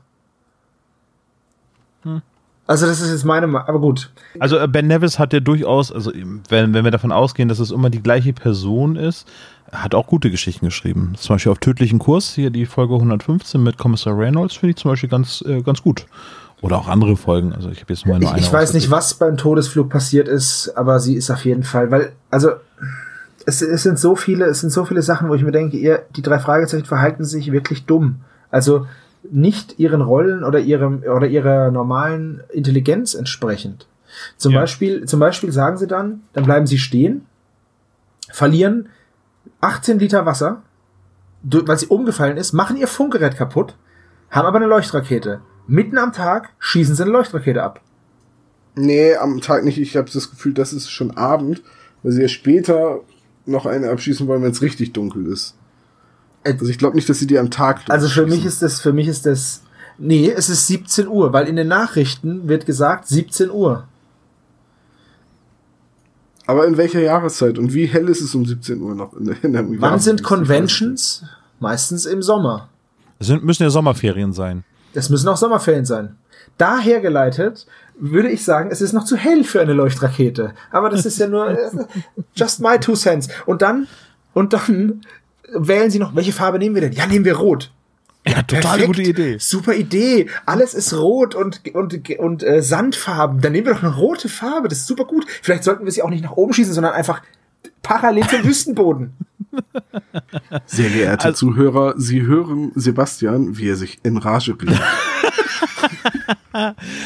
Also das ist jetzt meine, Ma aber gut. Also äh, Ben Nevis hat ja durchaus, also wenn, wenn wir davon ausgehen, dass es immer die gleiche Person ist, hat auch gute Geschichten geschrieben. Zum Beispiel auf tödlichen Kurs, hier die Folge 115 mit Kommissar Reynolds, finde ich zum Beispiel ganz, äh, ganz gut. Oder auch andere Folgen. Also ich habe jetzt mal nur Ich, eine ich weiß nicht, was beim Todesflug passiert ist, aber sie ist auf jeden Fall, weil, also es, es sind so viele, es sind so viele Sachen, wo ich mir denke, ihr, die drei Fragezeichen verhalten sich wirklich dumm. Also nicht ihren Rollen oder ihrem oder ihrer normalen Intelligenz entsprechend. Zum Ja. Beispiel, zum Beispiel sagen sie dann, dann bleiben sie stehen, verlieren 18 Liter Wasser, weil sie umgefallen ist, machen ihr Funkgerät kaputt, haben aber eine Leuchtrakete. Mitten am Tag schießen sie eine Leuchtrakete ab. Nee, am Tag nicht. Ich habe das Gefühl, das ist schon Abend, weil sie ja später noch eine abschießen wollen, wenn es richtig dunkel ist. Also ich glaube nicht, dass sie die am Tag Also für mich ist das, für mich ist das, nee, es ist 17 Uhr, weil in den Nachrichten wird gesagt 17 Uhr. Aber in welcher Jahreszeit und wie hell ist es um 17 Uhr noch in der, in der Wann sind Conventions? Meistens im Sommer. Es sind, müssen ja Sommerferien sein. Das müssen auch Sommerferien sein. Daher geleitet würde ich sagen, es ist noch zu hell für eine Leuchtrakete. Aber das ist ja nur äh, just my two cents. Und dann, und dann wählen Sie noch, welche Farbe nehmen wir denn? Ja, nehmen wir rot. Ja, total Perfekt. gute Idee. Super Idee. Alles ist rot und, und, und äh, Sandfarben. Dann nehmen wir doch eine rote Farbe. Das ist super gut. Vielleicht sollten wir sie auch nicht nach oben schießen, sondern einfach parallel zum Wüstenboden. Sehr geehrte Also- Zuhörer, Sie hören Sebastian, wie er sich in Rage redet.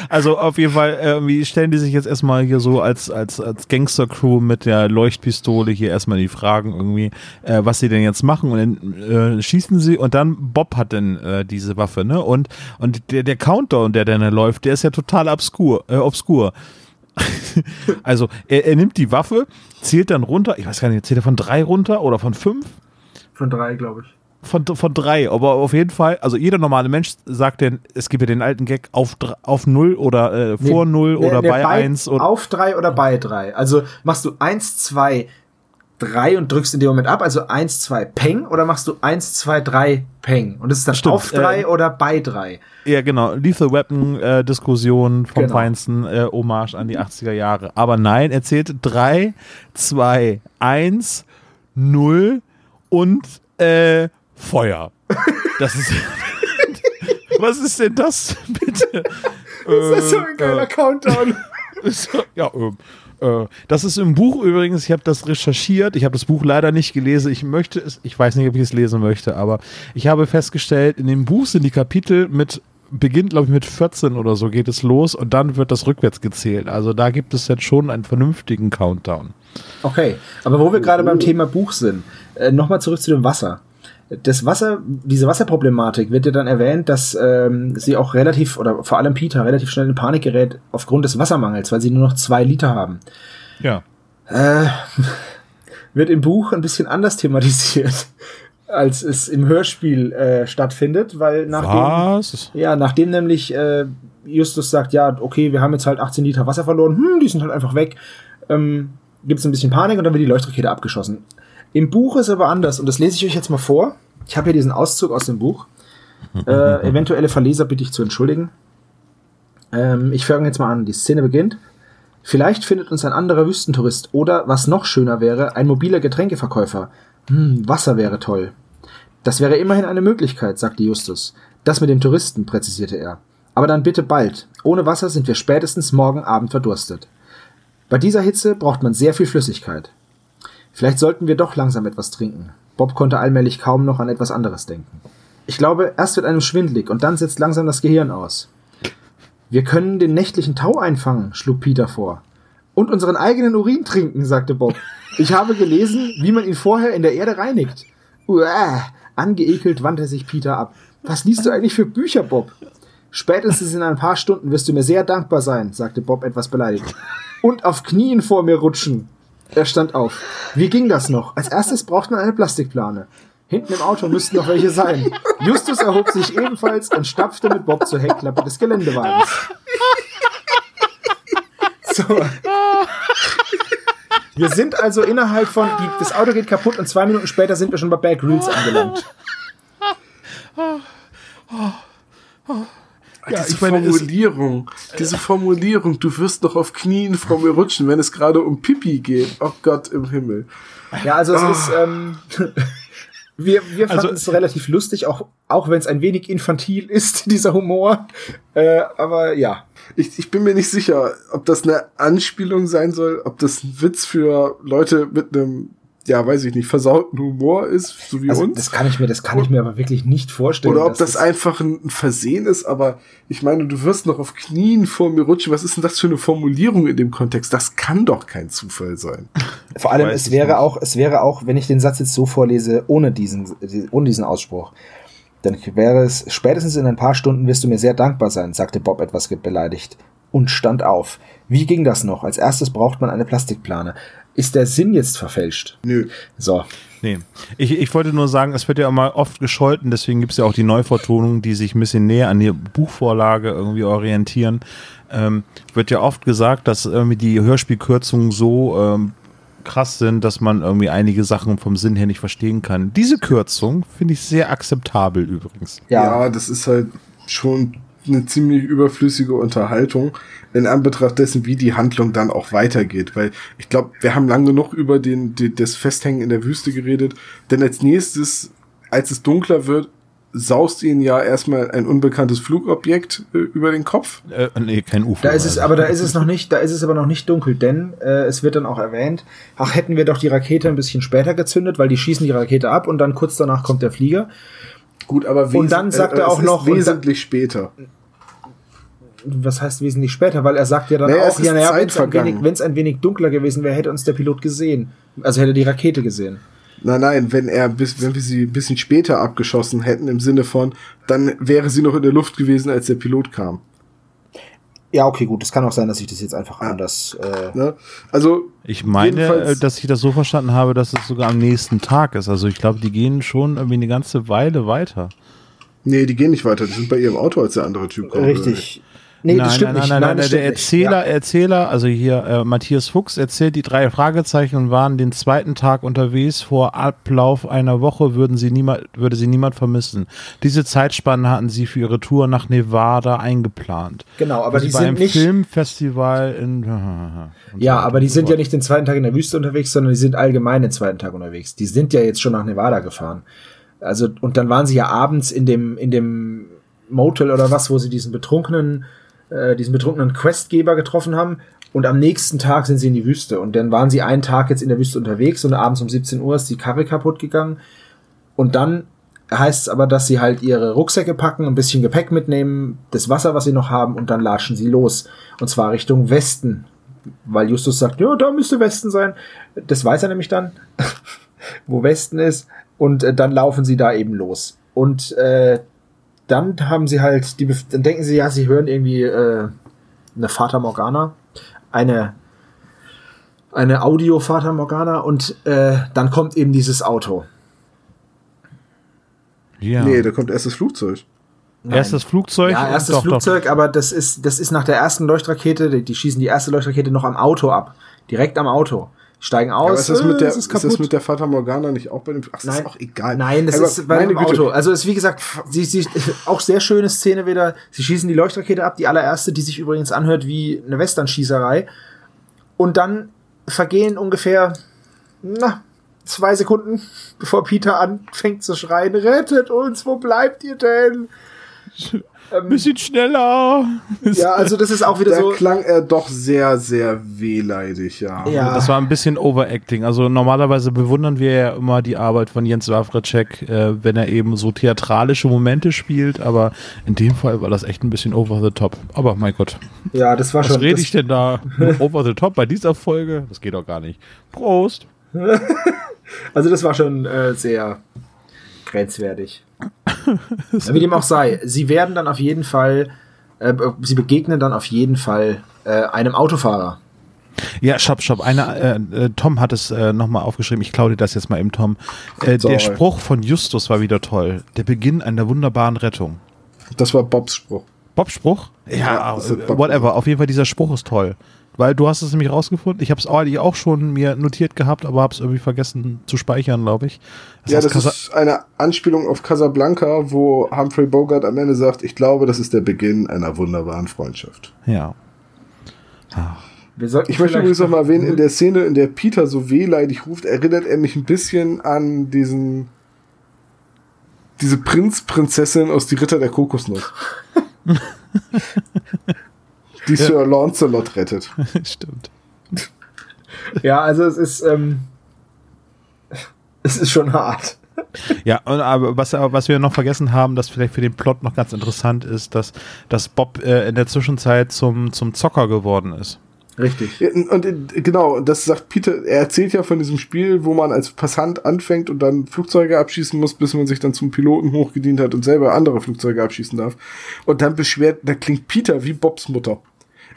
Also auf jeden Fall, äh, irgendwie stellen die sich jetzt erstmal hier so als, als, als Gangster-Crew mit der Leuchtpistole hier erstmal die Fragen irgendwie, äh, was sie denn jetzt machen und dann äh, schießen sie und dann Bob hat dann äh, diese Waffe, ne? Und, und der, der Countdown, der dann läuft, der ist ja total obskur, äh, obskur. also er, er nimmt die Waffe, zählt dann runter, ich weiß gar nicht, zählt er von drei runter oder von fünf? Von drei, glaube ich. Von, von drei, aber auf jeden Fall, also jeder normale Mensch sagt denn, es gibt ja den alten Gag auf, auf null oder äh, vor null Nee, oder nee, bei eins oder Auf drei oder bei drei. Also machst du eins, zwei, drei und drückst in dem Moment ab, also eins, zwei, Peng, oder machst du eins, zwei, drei, Peng. Und das ist dann Stimmt, auf drei äh, oder bei drei. Ja, genau. Lethal Weapon äh, Diskussion vom Genau. Feinsten, äh, Hommage an die 80er Jahre. Aber nein, er zählt 3, 2, 1, 0 und äh, Feuer. Das ist. Was ist denn das bitte? Das ist so ein geiler Countdown. So, ja, ähm, äh, das ist im Buch übrigens, ich habe das recherchiert, ich habe das Buch leider nicht gelesen, ich möchte es, ich weiß nicht, ob ich es lesen möchte, aber ich habe festgestellt, in dem Buch sind die Kapitel mit, beginnt glaube ich mit 14 oder so geht es los und dann wird das rückwärts gezählt. Also da gibt es jetzt schon einen vernünftigen Countdown. Okay, aber wo wir gerade beim Thema Buch sind, äh, nochmal zurück zu dem Wasser. Das Wasser, diese Wasserproblematik wird ja dann erwähnt, dass ähm, sie auch relativ, oder vor allem Peter, relativ schnell in Panik gerät aufgrund des Wassermangels, weil sie nur noch zwei Liter haben. Ja. Äh, wird im Buch ein bisschen anders thematisiert, als es im Hörspiel äh, stattfindet, weil nachdem, Was? ja, nachdem nämlich äh, Justus sagt, ja, okay, wir haben jetzt halt 18 Liter Wasser verloren, hm, die sind halt einfach weg, ähm, gibt es ein bisschen Panik und dann wird die Leuchtrakete abgeschossen. Im Buch ist aber anders und das lese ich euch jetzt mal vor. Ich habe hier diesen Auszug aus dem Buch. Äh, eventuelle Verleser bitte ich zu entschuldigen. Ähm, ich fange jetzt mal an. Die Szene beginnt. Vielleicht findet uns ein anderer Wüstentourist oder, was noch schöner wäre, ein mobiler Getränkeverkäufer. Hm, Wasser wäre toll. Das wäre immerhin eine Möglichkeit, sagte Justus. Das mit dem Touristen, präzisierte er. Aber dann bitte bald. Ohne Wasser sind wir spätestens morgen Abend verdurstet. Bei dieser Hitze braucht man sehr viel Flüssigkeit. Vielleicht sollten wir doch langsam etwas trinken. Bob konnte allmählich kaum noch an etwas anderes denken. Ich glaube, erst wird einem schwindlig und dann setzt langsam das Gehirn aus. Wir können den nächtlichen Tau einfangen, schlug Peter vor. Und unseren eigenen Urin trinken, sagte Bob. Ich habe gelesen, wie man ihn vorher in der Erde reinigt. Uäh, angeekelt wandte sich Peter ab. Was liest du eigentlich für Bücher, Bob? Spätestens in ein paar Stunden wirst du mir sehr dankbar sein, sagte Bob etwas beleidigt. Und auf Knien vor mir rutschen. Er stand auf. Wie ging das noch? Als erstes braucht man eine Plastikplane. Hinten im Auto müssten noch welche sein. Justus erhob sich ebenfalls und stapfte mit Bob zur Heckklappe des Geländewagens. So. Wir sind also innerhalb von, die, das Auto geht kaputt und zwei Minuten später sind wir schon bei Bear Grylls angelangt. Ja, diese ich meine, es- Formulierung, diese Formulierung, du wirst noch auf Knien vor mir rutschen, wenn es gerade um Pipi geht. Oh Gott im Himmel. Ja, also es ist, ähm, wir, wir fanden Also- es relativ lustig, auch, auch wenn es ein wenig infantil ist, dieser Humor. Äh, aber ja. Ich, ich bin mir nicht sicher, ob das eine Anspielung sein soll, ob das ein Witz für Leute mit einem, ja, weiß ich nicht, versauten Humor ist, so wie Also uns. das kann ich mir, das kann ich mir aber wirklich nicht vorstellen. Oder ob das einfach ein Versehen ist, aber ich meine, du wirst noch auf Knien vor mir rutschen. Was ist denn das für eine Formulierung in dem Kontext? Das kann doch kein Zufall sein. Vor allem, weiß es wäre nicht. auch, es wäre auch, wenn ich den Satz jetzt so vorlese, ohne diesen, ohne diesen Ausspruch, dann wäre es, spätestens in ein paar Stunden wirst du mir sehr dankbar sein, sagte Bob etwas beleidigt und stand auf. Wie ging das noch? Als erstes braucht man eine Plastikplane. Ist der Sinn jetzt verfälscht? Nö. So. Nee. Ich, ich wollte nur sagen, es wird ja immer oft gescholten, deswegen gibt es ja auch die Neuvertonungen, die sich ein bisschen näher an die Buchvorlage irgendwie orientieren. Ähm, wird ja oft gesagt, dass irgendwie die Hörspielkürzungen so ähm, krass sind, dass man irgendwie einige Sachen vom Sinn her nicht verstehen kann. Diese Kürzung finde ich sehr akzeptabel übrigens. Ja. Ja. das ist halt schon eine ziemlich überflüssige Unterhaltung. In Anbetracht dessen, wie die Handlung dann auch weitergeht. Weil ich glaube, wir haben lange genug über den, die, das Festhängen in der Wüste geredet. Denn als nächstes, als es dunkler wird, saust ihnen ja erstmal ein unbekanntes Flugobjekt äh, über den Kopf. Äh, nee, kein UFO. Da ist es, aber da ist es noch nicht, da ist es aber noch nicht dunkel, denn äh, es wird dann auch erwähnt, ach, hätten wir doch die Rakete ein bisschen später gezündet, weil die schießen die Rakete ab und dann kurz danach kommt der Flieger. Gut, aber Und dann sagt er es auch ist noch- und wesentlich später. Was heißt wesentlich später? Weil er sagt ja dann Naja, auch, ja, naja, wenn es ein, wenig- ein wenig dunkler gewesen wäre, hätte uns der Pilot gesehen. Also hätte er die Rakete gesehen. Nein, nein, wenn er bis, wenn wir sie ein bisschen später abgeschossen hätten, im Sinne von, dann wäre sie noch in der Luft gewesen, als der Pilot kam. Ja, okay, gut. Es kann auch sein, dass ich das jetzt einfach anders. Äh, Ne? Also Ich meine, äh, dass ich das so verstanden habe, dass es sogar am nächsten Tag ist. Also ich glaube, die gehen schon irgendwie eine ganze Weile weiter. Nee, die gehen nicht weiter. Die sind bei ihrem Auto, als der andere Typ kommt. richtig. Nee, nein, das stimmt nein, nicht. nein, nein, das der stimmt nicht. Erzähler, Erzähler, also hier äh, Matthias Fuchs erzählt die drei Fragezeichen und waren den zweiten Tag unterwegs. Vor Ablauf einer Woche würden sie niemand, würde sie niemand vermissen. Diese Zeitspanne hatten sie für ihre Tour nach Nevada eingeplant. Genau, aber sie die bei sind einem nicht. Filmfestival in. Ja, aber die sind ja nicht den zweiten Tag in der Wüste unterwegs, sondern die sind allgemein den zweiten Tag unterwegs. Die sind ja jetzt schon nach Nevada gefahren. Also, und dann waren sie ja abends in dem, in dem Motel oder was, wo sie diesen betrunkenen, äh, diesen betrunkenen Questgeber getroffen haben. Und am nächsten Tag sind sie in die Wüste. Und dann waren sie einen Tag jetzt in der Wüste unterwegs und abends um 17 Uhr ist die Karre kaputt gegangen. Und dann heißt es aber, dass sie halt ihre Rucksäcke packen, ein bisschen Gepäck mitnehmen, das Wasser, was sie noch haben, und dann latschen sie los. Und zwar Richtung Westen. Weil Justus sagt, ja, da müsste Westen sein. Das weiß er nämlich dann, wo Westen ist. Und äh, dann laufen sie da eben los. Und äh, dann haben sie halt, die, dann denken sie, ja, sie hören irgendwie äh, eine Fata Morgana, eine eine Audio Fata Morgana und äh, dann kommt eben dieses Auto. Ja. Nee, da kommt erst das Flugzeug. Erst das Flugzeug. Ja, erstes doch, doch. Flugzeug, aber das ist, das ist nach der ersten Leuchtrakete, die, die schießen die erste Leuchtrakete noch am Auto ab. Direkt am Auto. Steigen Ja, aber aus. ist das, mit äh, der, es ist das mit der Fata Morgana nicht auch bei dem. Ach, das Nein. ist auch egal. Nein, das Aber ist bei dem Güte, Auto. Also ist wie gesagt, sie, sie, auch sehr schöne Szene wieder. Sie schießen die Leuchtrakete ab, die allererste, die sich übrigens anhört wie eine Westernschießerei. Und dann vergehen ungefähr na, zwei Sekunden, bevor Peter anfängt zu schreien, rettet uns, wo bleibt ihr denn? Bisschen schneller. Ja, also das ist auch wieder Da so. klang er doch sehr, sehr wehleidig, ja. Ja. Das war ein bisschen Overacting. Also normalerweise bewundern wir ja immer die Arbeit von Jens Wawracek, äh, wenn er eben so theatralische Momente spielt, aber in dem Fall war das echt ein bisschen over the top. Aber mein Gott, Ja, das war was schon. rede das, ich denn da over the top bei dieser Folge? Das geht doch gar nicht. Prost. Also das war schon äh, sehr grenzwertig. Ja, Wie dem auch sei, sie werden dann auf jeden Fall, äh, sie begegnen dann auf jeden Fall äh, einem Autofahrer. Ja, stopp, stopp. Einer, äh, äh, Tom hat es äh, nochmal aufgeschrieben. Ich klaue dir das jetzt mal eben, Tom. Äh, der Spruch von Justus war wieder toll. Der Beginn einer wunderbaren Rettung. Das war Bobs Spruch. Bob-Spruch? Ja, Ja, das ist äh, Bob. whatever. Auf jeden Fall, dieser Spruch ist toll. Weil du hast es nämlich rausgefunden. Ich habe es eigentlich auch schon mir notiert gehabt, aber habe es irgendwie vergessen zu speichern, glaube ich. ja, heißt das Casa- ist eine Anspielung auf Casablanca, wo Humphrey Bogart am Ende sagt, ich glaube, das ist der Beginn einer wunderbaren Freundschaft. ja. Sollten Ich möchte übrigens noch mal erwähnen, in der Szene, in der Peter so wehleidig ruft, erinnert er mich ein bisschen an diesen diese Prinz, Prinzessin aus Die Ritter der Kokosnuss. die Sir Lancelot rettet. Stimmt. Ja, also es ist, ähm, es ist schon hart. Ja, und, aber was, was wir noch vergessen haben, das vielleicht für den Plot noch ganz interessant ist, dass, dass Bob äh, in der Zwischenzeit zum, zum Zocker geworden ist. Richtig. Ja, Und äh, genau, das sagt Peter, er erzählt ja von diesem Spiel, wo man als Passant anfängt und dann Flugzeuge abschießen muss, bis man sich dann zum Piloten hochgedient hat und selber andere Flugzeuge abschießen darf. Und dann beschwert, da klingt Peter wie Bobs Mutter.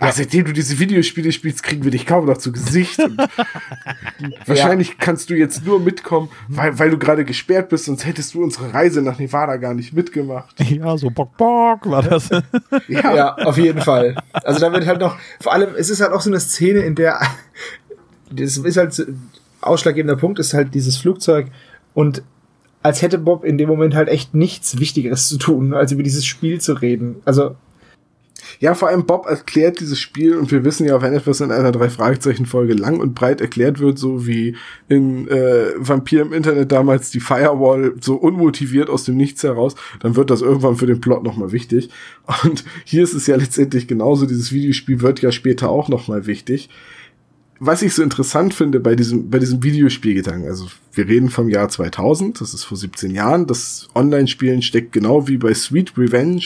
Ah, seitdem du diese Videospiele spielst, kriegen wir dich kaum noch zu Gesicht. Wahrscheinlich kannst du jetzt nur mitkommen, weil, weil du gerade gesperrt bist, sonst hättest du unsere Reise nach Nevada gar nicht mitgemacht. Ja, so Bock, Bock war das. Ja, Ja, auf jeden Fall. Also da wird halt noch, vor allem, es ist halt auch so eine Szene, in der, das ist halt, so- ausschlaggebender Punkt ist halt dieses Flugzeug und als hätte Bob in dem Moment halt echt nichts Wichtigeres zu tun, als über dieses Spiel zu reden. Also, Ja, vor allem Bob erklärt dieses Spiel und wir wissen ja, wenn etwas in einer drei Fragezeichen Folge lang und breit erklärt wird, so wie in äh, Vampir im Internet damals die Firewall so unmotiviert aus dem Nichts heraus, dann wird das irgendwann für den Plot nochmal wichtig. Und hier ist es ja letztendlich genauso. Dieses Videospiel wird ja später auch nochmal wichtig was ich so interessant finde bei diesem, bei diesem Videospielgedanken, also wir reden vom Jahr 2000, das ist vor 17 Jahren, das Online-Spielen steckt genau wie bei Sweet Revenge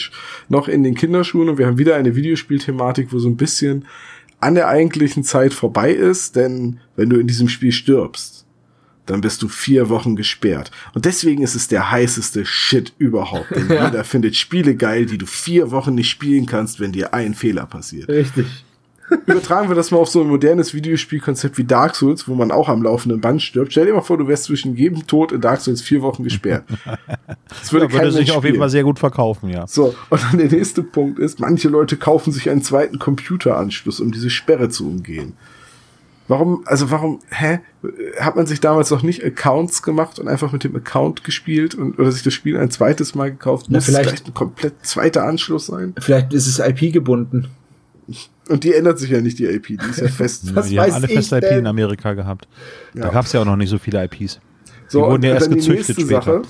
noch in den Kinderschuhen und wir haben wieder eine Videospielthematik, wo so ein bisschen an der eigentlichen Zeit vorbei ist, denn wenn du in diesem Spiel stirbst, dann bist du vier Wochen gesperrt. Und deswegen ist es der heißeste Shit überhaupt. Denn jeder findet Spiele geil, die du vier Wochen nicht spielen kannst, wenn dir ein Fehler passiert. Richtig übertragen wir das mal auf so ein modernes Videospielkonzept wie Dark Souls, wo man auch am laufenden Band stirbt. Stell dir mal vor, du wärst zwischen jedem Tod in Dark Souls vier Wochen gesperrt. Das würde, ja, würde sich auf jeden Fall sehr gut verkaufen, ja. So, und dann der nächste Punkt ist, manche Leute kaufen sich einen zweiten Computeranschluss, um diese Sperre zu umgehen. Warum, also warum, hä? Hat man sich damals noch nicht Accounts gemacht und einfach mit dem Account gespielt und oder sich das Spiel ein zweites Mal gekauft? Na, Muss vielleicht, vielleicht ein komplett zweiter Anschluss sein? Vielleicht ist es IP gebunden. Und die ändert sich ja nicht, die IP, die ist ja fest. Was die haben alle feste IP in Amerika gehabt. Ja. Da gab es ja auch noch nicht so viele IPs. So, die wurden ja erst gezüchtet die später. Sache,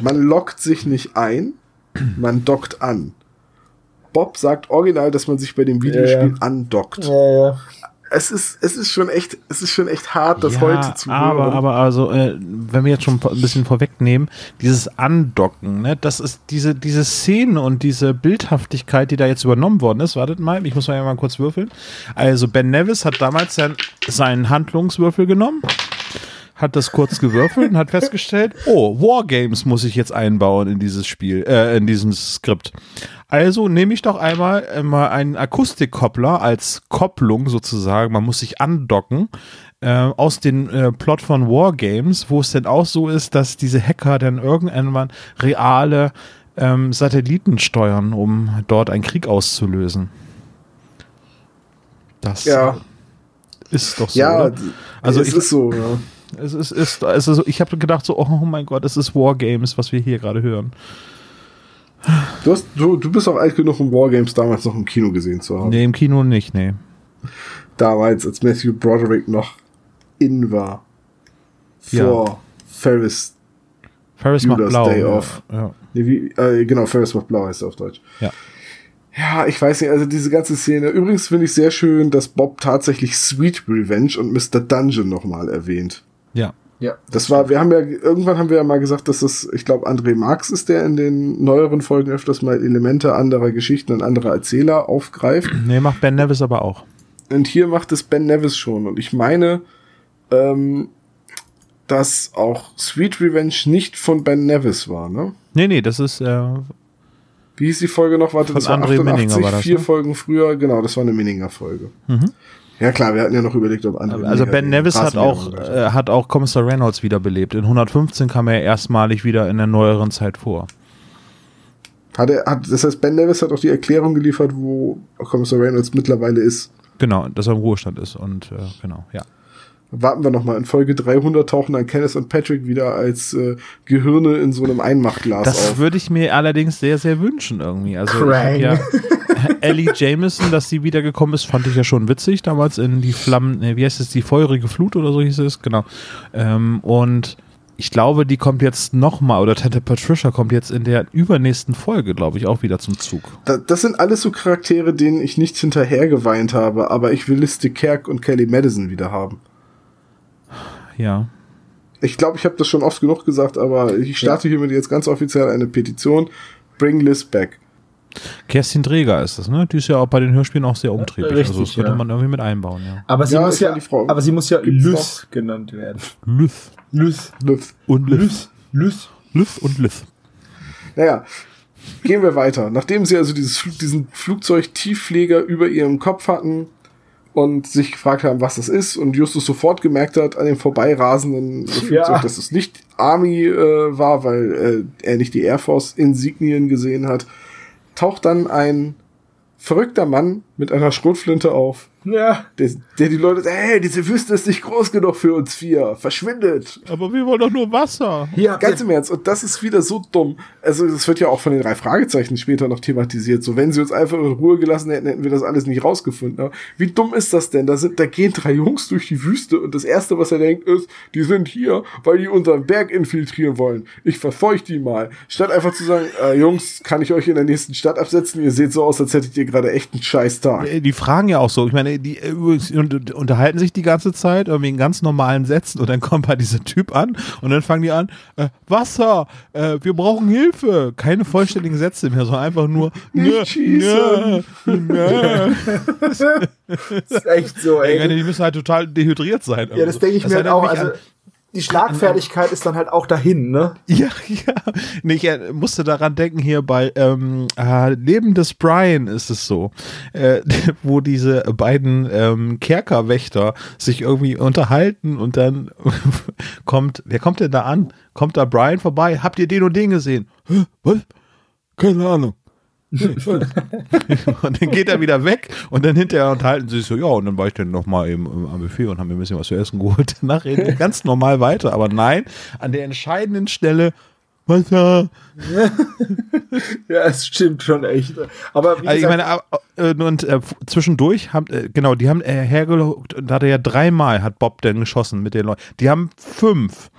man lockt sich nicht ein, man dockt an. Bob sagt original, dass man sich bei dem Videospiel ja, ja. andockt. Ja, ja es ist, es ist schon echt, es ist schon echt hart, das ja, heute zu hören. Aber, aber also, äh, wenn wir jetzt schon ein bisschen vorwegnehmen, dieses Andocken, ne, das ist diese, diese Szene und diese Bildhaftigkeit, die da jetzt übernommen worden ist. Wartet mal, ich muss mal, mal kurz würfeln. Also, Ben Nevis hat damals sein, seinen Handlungswürfel genommen hat das kurz gewürfelt und hat festgestellt, oh, Wargames muss ich jetzt einbauen in dieses Spiel, äh, in diesem Skript. Also nehme ich doch einmal immer einen Akustikkoppler als Kopplung sozusagen, man muss sich andocken, äh, aus dem äh, Plot von Wargames, wo es denn auch so ist, dass diese Hacker dann irgendwann reale ähm, Satelliten steuern, um dort einen Krieg auszulösen. Das ja. ist doch so. Ja, oder? also es ich, ist so, ja. Es ist, ist, ist ich habe gedacht so, oh mein Gott, es ist Wargames, was wir hier gerade hören. Du, hast, du, du bist auch alt genug, um Wargames damals noch im Kino gesehen zu haben. Nee, im Kino nicht, nee. Damals, als Matthew Broderick noch in war. Vor ja. Ferris. Ferris macht blau. Day Off. Ja. Nee, wie, äh, genau, Ferris macht blau heißt er auf Deutsch. Ja. Ja, ich weiß nicht, also diese ganze Szene. Übrigens finde ich sehr schön, dass Bob tatsächlich Sweet Revenge und Mr. Dungeon nochmal erwähnt. Ja. Ja. Das war, wir haben ja, irgendwann haben wir ja mal gesagt, dass das, ich glaube, André Marx ist, der in den neueren Folgen öfters mal Elemente anderer Geschichten und anderer Erzähler aufgreift. Nee, macht Ben Nevis aber auch. Und hier macht es Ben Nevis schon. Und ich meine, ähm, dass auch Sweet Revenge nicht von Ben Nevis war, ne? Nee, nee, das ist, äh, Wie hieß die Folge noch? Warte, das war André 88, Minninger war das, vier ne? Folgen früher. Genau, das war eine Minninger Folge. Mhm. Ja klar, wir hatten ja noch überlegt, ob andere. Also Ben Nevis hat auch, äh, hat auch Kommissar Reynolds wiederbelebt. In 115 kam er erstmalig wieder in der neueren Zeit vor. Hat er, hat, das heißt, Ben Nevis hat auch die Erklärung geliefert, wo Kommissar Reynolds mittlerweile ist. Genau, dass er im Ruhestand ist und äh, genau, ja. Warten wir nochmal. In Folge 300 tauchen dann Kenneth und Patrick wieder als äh, Gehirne in so einem Einmachglas das auf. Das würde ich mir allerdings sehr, sehr wünschen irgendwie. Also Krang. ja, Ellie Jameson, dass sie wiedergekommen ist, fand ich ja schon witzig. Damals in die Flammen, wie heißt es, die feurige Flut oder so hieß es, genau. Ähm, und ich glaube, die kommt jetzt nochmal, oder Tante Patricia kommt jetzt in der übernächsten Folge, glaube ich, auch wieder zum Zug. Das, das sind alles so Charaktere, denen ich nicht hinterher geweint habe, aber ich will Liste Kerk und Kelly Madison wieder haben. Ja. Ich glaube, ich habe das schon oft genug gesagt, aber ich starte ja. hiermit jetzt ganz offiziell eine Petition. Bring Liz back. Kerstin Träger ist das, ne? Die ist ja auch bei den Hörspielen auch sehr umtriebig. Richtig, also das könnte ja. man irgendwie mit einbauen, ja. Aber sie ja, muss ja, aber sie muss ja Lys genannt werden. Lys. Lys. Lys. Und Lys. Lys. Lys und Lys. Naja, gehen wir weiter. Nachdem sie also dieses, diesen Flugzeugtieffleger über ihrem Kopf hatten und sich gefragt haben, was das ist und Justus sofort gemerkt hat an dem vorbeirasenden Flugzeug, ja. dass es nicht Army äh, war, weil äh, er nicht die Air Force Insignien gesehen hat taucht dann ein verrückter Mann mit einer Schrotflinte auf. Ja. Der, der die Leute sagt, hey, diese Wüste ist nicht groß genug für uns vier. Verschwindet. Aber wir wollen doch nur Wasser. Habt Ganz im Ernst. Und das ist wieder so dumm. Also, das wird ja auch von den drei Fragezeichen später noch thematisiert. So, wenn sie uns einfach in Ruhe gelassen hätten, hätten wir das alles nicht rausgefunden. Aber wie dumm ist das denn? Da sind, da gehen drei Jungs durch die Wüste und das erste, was er denkt, ist, die sind hier, weil die unseren Berg infiltrieren wollen. Ich verfolge die mal. Statt einfach zu sagen, äh, Jungs, kann ich euch in der nächsten Stadt absetzen? Ihr seht so aus, als hättet ihr gerade echt einen scheiß Tag. Äh, Die fragen ja auch so. Ich meine, die äh, und- unterhalten sich die ganze Zeit irgendwie in ganz normalen Sätzen und dann kommt halt dieser Typ an und dann fangen die an, äh, Wasser, äh, wir brauchen Hilfe. Keine vollständigen Sätze mehr, sondern einfach nur Nicht schießen. nö, nö. ist echt so, Ich meine, ey. die müssen halt total dehydriert sein. Ja, das denke ich mir halt auch. Also, an- die Schlagfertigkeit ist dann halt auch dahin, ne? Ja, ja. Nee, ich äh, musste daran denken, hier bei ähm, äh, Leben des Brian ist es so, äh, wo diese beiden ähm, Kerkerwächter sich irgendwie unterhalten und dann kommt, wer kommt denn da an? Kommt da Brian vorbei? Habt ihr den und den gesehen? Hä? Was? Keine Ahnung. und dann geht er wieder weg und dann hinterher unterhalten sie sich so, ja, und dann war ich dann nochmal eben am Buffet und haben mir ein bisschen was zu essen geholt. Danach reden wir ganz normal weiter, aber nein, an der entscheidenden Stelle, Wasser. Ja, es stimmt schon echt. Aber wie Also ich meine, äh, und äh, zwischendurch haben, äh, genau, die haben äh, hergelogt und da hat er ja dreimal hat Bob denn geschossen mit den Leuten. Die haben fünf.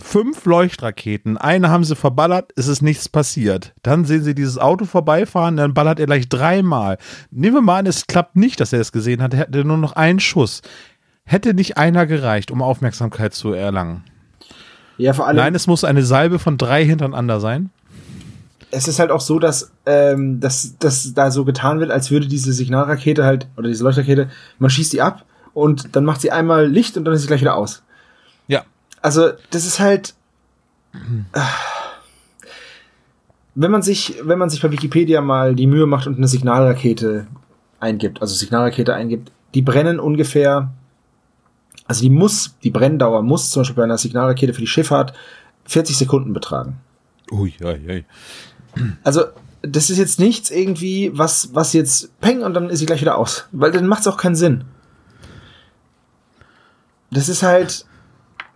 Fünf Leuchtraketen. Eine haben sie verballert, es ist nichts passiert. Dann sehen sie dieses Auto vorbeifahren, dann ballert er gleich dreimal. Nehmen wir mal an, es klappt nicht, dass er es gesehen hat. Er hatte nur noch einen Schuss. Hätte nicht einer gereicht, um Aufmerksamkeit zu erlangen. ja, vor allem, Nein, es muss eine Salbe von drei hintereinander sein. es ist halt auch so, dass, ähm, dass, dass da so getan wird, als würde diese Signalrakete halt, oder diese Leuchtrakete, man schießt die ab und dann macht sie einmal Licht und dann ist sie gleich wieder aus. Also, das ist halt. äh, Wenn man sich, wenn man sich bei Wikipedia mal die Mühe macht und eine Signalrakete eingibt, also Signalrakete eingibt, die brennen ungefähr, also die muss, die Brenndauer muss zum Beispiel bei einer Signalrakete für die Schifffahrt 40 Sekunden betragen. Ui, ui, ui. Also, das ist jetzt nichts irgendwie, was, was jetzt peng und dann ist sie gleich wieder aus. Weil dann macht es auch keinen Sinn. Das ist halt,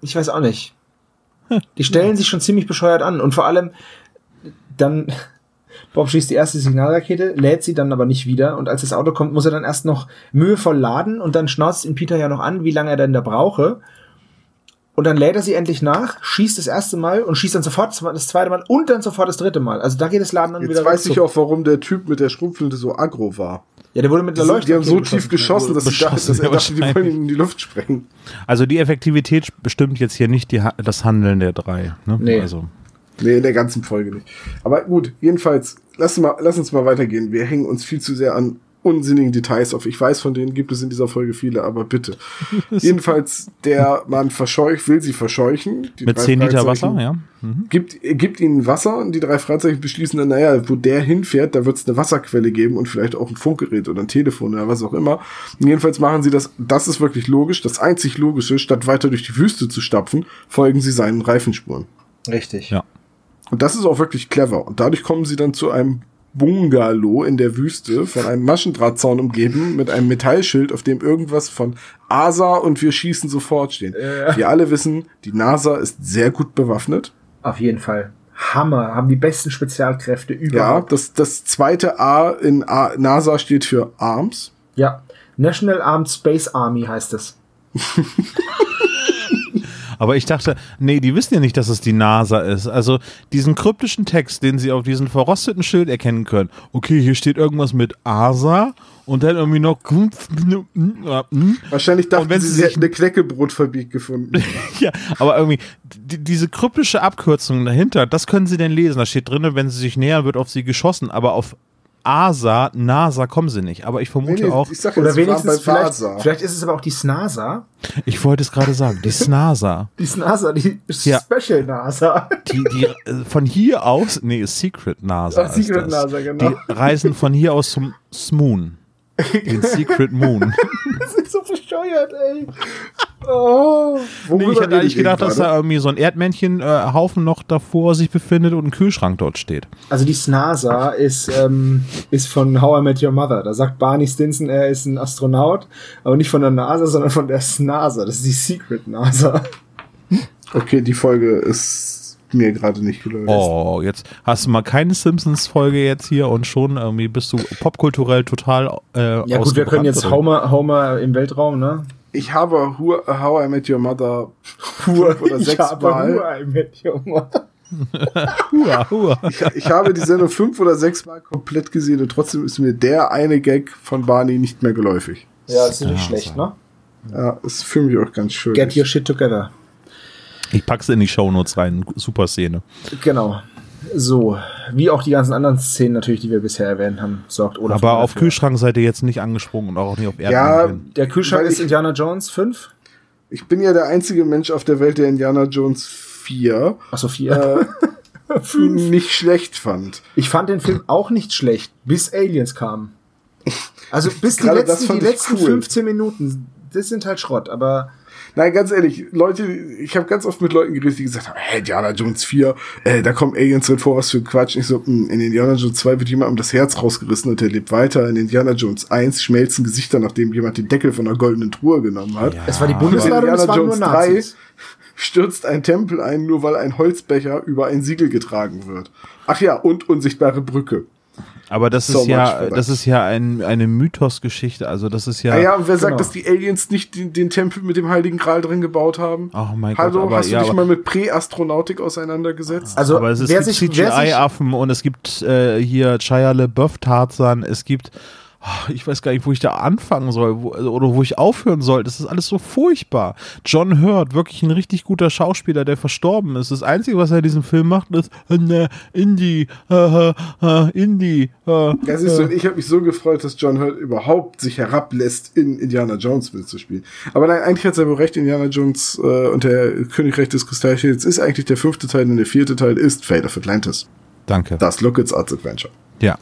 ich weiß auch nicht. Die stellen sich schon ziemlich bescheuert an und vor allem dann, Bob schießt die erste Signalrakete, lädt sie dann aber nicht wieder und als das Auto kommt, muss er dann erst noch mühevoll laden und dann schnauzt ihn Peter ja noch an, wie lange er denn da brauche. Und dann lädt er sie endlich nach, schießt das erste Mal und schießt dann sofort das zweite Mal und dann sofort das dritte Mal. Also da geht das Laden dann Jetzt wieder weiß ich auch, warum der Typ mit der Schrotflinte so aggro war. Ja, der wurde mit Die, einer sind, die haben so tief geschossen, dass, sie dachten, dass Beschossen, er ja, dachte, die wollen ihn in die Luft sprengen. Also die Effektivität bestimmt jetzt hier nicht die, Ha- das Handeln der drei. Ne? Nee. Also, Nee, in der ganzen Folge nicht. Aber gut, jedenfalls, lass, mal, lass uns mal weitergehen. Wir hängen uns viel zu sehr an unsinnigen Details auf. Ich weiß, von denen gibt es in dieser Folge viele, aber bitte. Jedenfalls, der Mann verscheucht, will sie verscheuchen. Die mit drei 10 Liter Wasser, ja. Mhm. Gibt, gibt ihnen Wasser und die drei Fragezeichen beschließen dann, naja, wo der hinfährt, da wird es eine Wasserquelle geben und vielleicht auch ein Funkgerät oder ein Telefon oder was auch immer. Und jedenfalls machen sie das, das ist wirklich logisch, das einzig Logische, statt weiter durch die Wüste zu stapfen, folgen sie seinen Reifenspuren. Richtig. Ja. Und das ist auch wirklich clever. Und dadurch kommen sie dann zu einem Bungalow in der Wüste, von einem Maschendrahtzaun umgeben, mit einem Metallschild, auf dem irgendwas von ASA und wir schießen sofort stehen. Ja. Wir alle wissen, die NASA ist sehr gut bewaffnet. Auf jeden Fall. Hammer. Haben die besten Spezialkräfte Ja, überhaupt. das, das zweite A in A, NASA steht für Arms. Ja. National Armed Space Army heißt es. Aber ich dachte, nee, die wissen ja nicht, dass es die NASA ist. Also diesen kryptischen Text, den sie auf diesem verrosteten Schild erkennen können. Okay, hier steht irgendwas mit ASA und dann irgendwie noch. Wahrscheinlich dachten Und wenn sie, sie hätten eine Knäckebrotfabrik gefunden. Ja, aber irgendwie die, diese kryptische Abkürzung dahinter, das können sie denn lesen. Da steht drin, wenn sie sich nähern, wird auf sie geschossen. Aber auf ASA, NASA kommen sie nicht. Aber ich vermute auch, ich sag Oder wenigstens bei vielleicht, vielleicht ist es aber auch die SNASA. ich wollte es gerade sagen, die SNASA. Die SNASA, die Ja. Special NASA. Die, die äh, von hier aus, nee, Secret NASA. Ach, Secret ist das. NASA, genau. Die reisen von hier aus zum Smoon. Den Secret Moon. Das ist so bescheuert, ey. Oh, Nee, ich hätte eigentlich gedacht, dass da irgendwie so ein Erdmännchen-Haufen noch davor sich befindet und ein Kühlschrank dort steht. Also die Snasa ist, ähm, ist von How I Met Your Mother. Da sagt Barney Stinson, er ist ein Astronaut, aber nicht von der NASA, sondern von der SNASA. Das ist die Secret NASA. Okay, die Folge ist mir gerade nicht gelöst. Oh, jetzt hast du mal keine Simpsons-Folge jetzt hier und schon irgendwie bist du popkulturell total äh, Ja gut, wir können jetzt. Homer, Homer im Weltraum, ne? Ich habe Hu- How I Met Your Mother fünf oder ich sechs habe Mal. Hur I Met Your Mother. Hua, hua. Ich, ich habe die Sendung fünf oder sechs Mal komplett gesehen und trotzdem ist mir der eine Gag von Barney nicht mehr geläufig. Ja, das ist nicht schlecht, ne? Ja, ist für mich auch ganz schön. Get your shit together. Ich pack's in die Shownotes rein. Super Szene. Genau. So, wie auch die ganzen anderen Szenen natürlich, die wir bisher erwähnt haben, sorgt Olaf Aber auf dafür. Kühlschrank seid ihr jetzt nicht angesprungen und auch nicht auf Ja, Erdmännchen. Der Kühlschrank Weil ist Indiana Jones 5. Ich bin ja der einzige Mensch auf der Welt, der Indiana Jones 4 Achso, 4. äh, nicht schlecht fand. Ich fand den Film auch nicht schlecht, bis Aliens kamen. Also bis die letzten, die letzten cool. 15 Minuten, das sind halt Schrott, aber Nein, ganz ehrlich, Leute, ich habe ganz oft mit Leuten geredet, die gesagt haben, hey, Indiana Jones 4, äh, da kommen Aliens drin vor, was für Quatsch. Ich so, hm, in Indiana Jones 2 wird jemandem das Herz rausgerissen und er lebt weiter. In Indiana Jones 1 schmelzen Gesichter, nachdem jemand den Deckel von einer goldenen Truhe genommen hat. es war die In Bundesladung, es Indiana Jones Nazis. stürzt ein Tempel ein, nur weil ein Holzbecher über ein Siegel getragen wird. Ach ja, und unsichtbare Brücke. Aber das So ist ja, das ist ja ein, eine Mythos-Geschichte. Also das ist ja. Ja, ja, und wer sagt, genau. dass die Aliens nicht den, den Tempel mit dem Heiligen Gral drin gebaut haben? Oh mein Gott, Hallo, hast du ja, dich mal mit Präastronautik auseinandergesetzt? Also aber es ist wer gibt CGI-Affen und es gibt äh, hier Shia LaBeouf Tarzan, es gibt ich weiß gar nicht, wo ich da anfangen soll wo, oder wo ich aufhören soll. Das ist alles so furchtbar. John Hurt, wirklich ein richtig guter Schauspieler, der verstorben ist. Das Einzige, was er in diesem Film macht, ist äh, ne, Indie, äh, äh, Indie. Äh, Ja, siehst du, und ich habe mich so gefreut, dass John Hurt überhaupt sich herablässt, in Indiana Jones mitzuspielen. Aber nein, eigentlich hat er wohl recht, Indiana Jones äh, und der Königreich des Kristallschilds ist eigentlich der fünfte Teil und der vierte Teil ist Fate of Atlantis. Danke. Das Lookits Arts Adventure. Ja,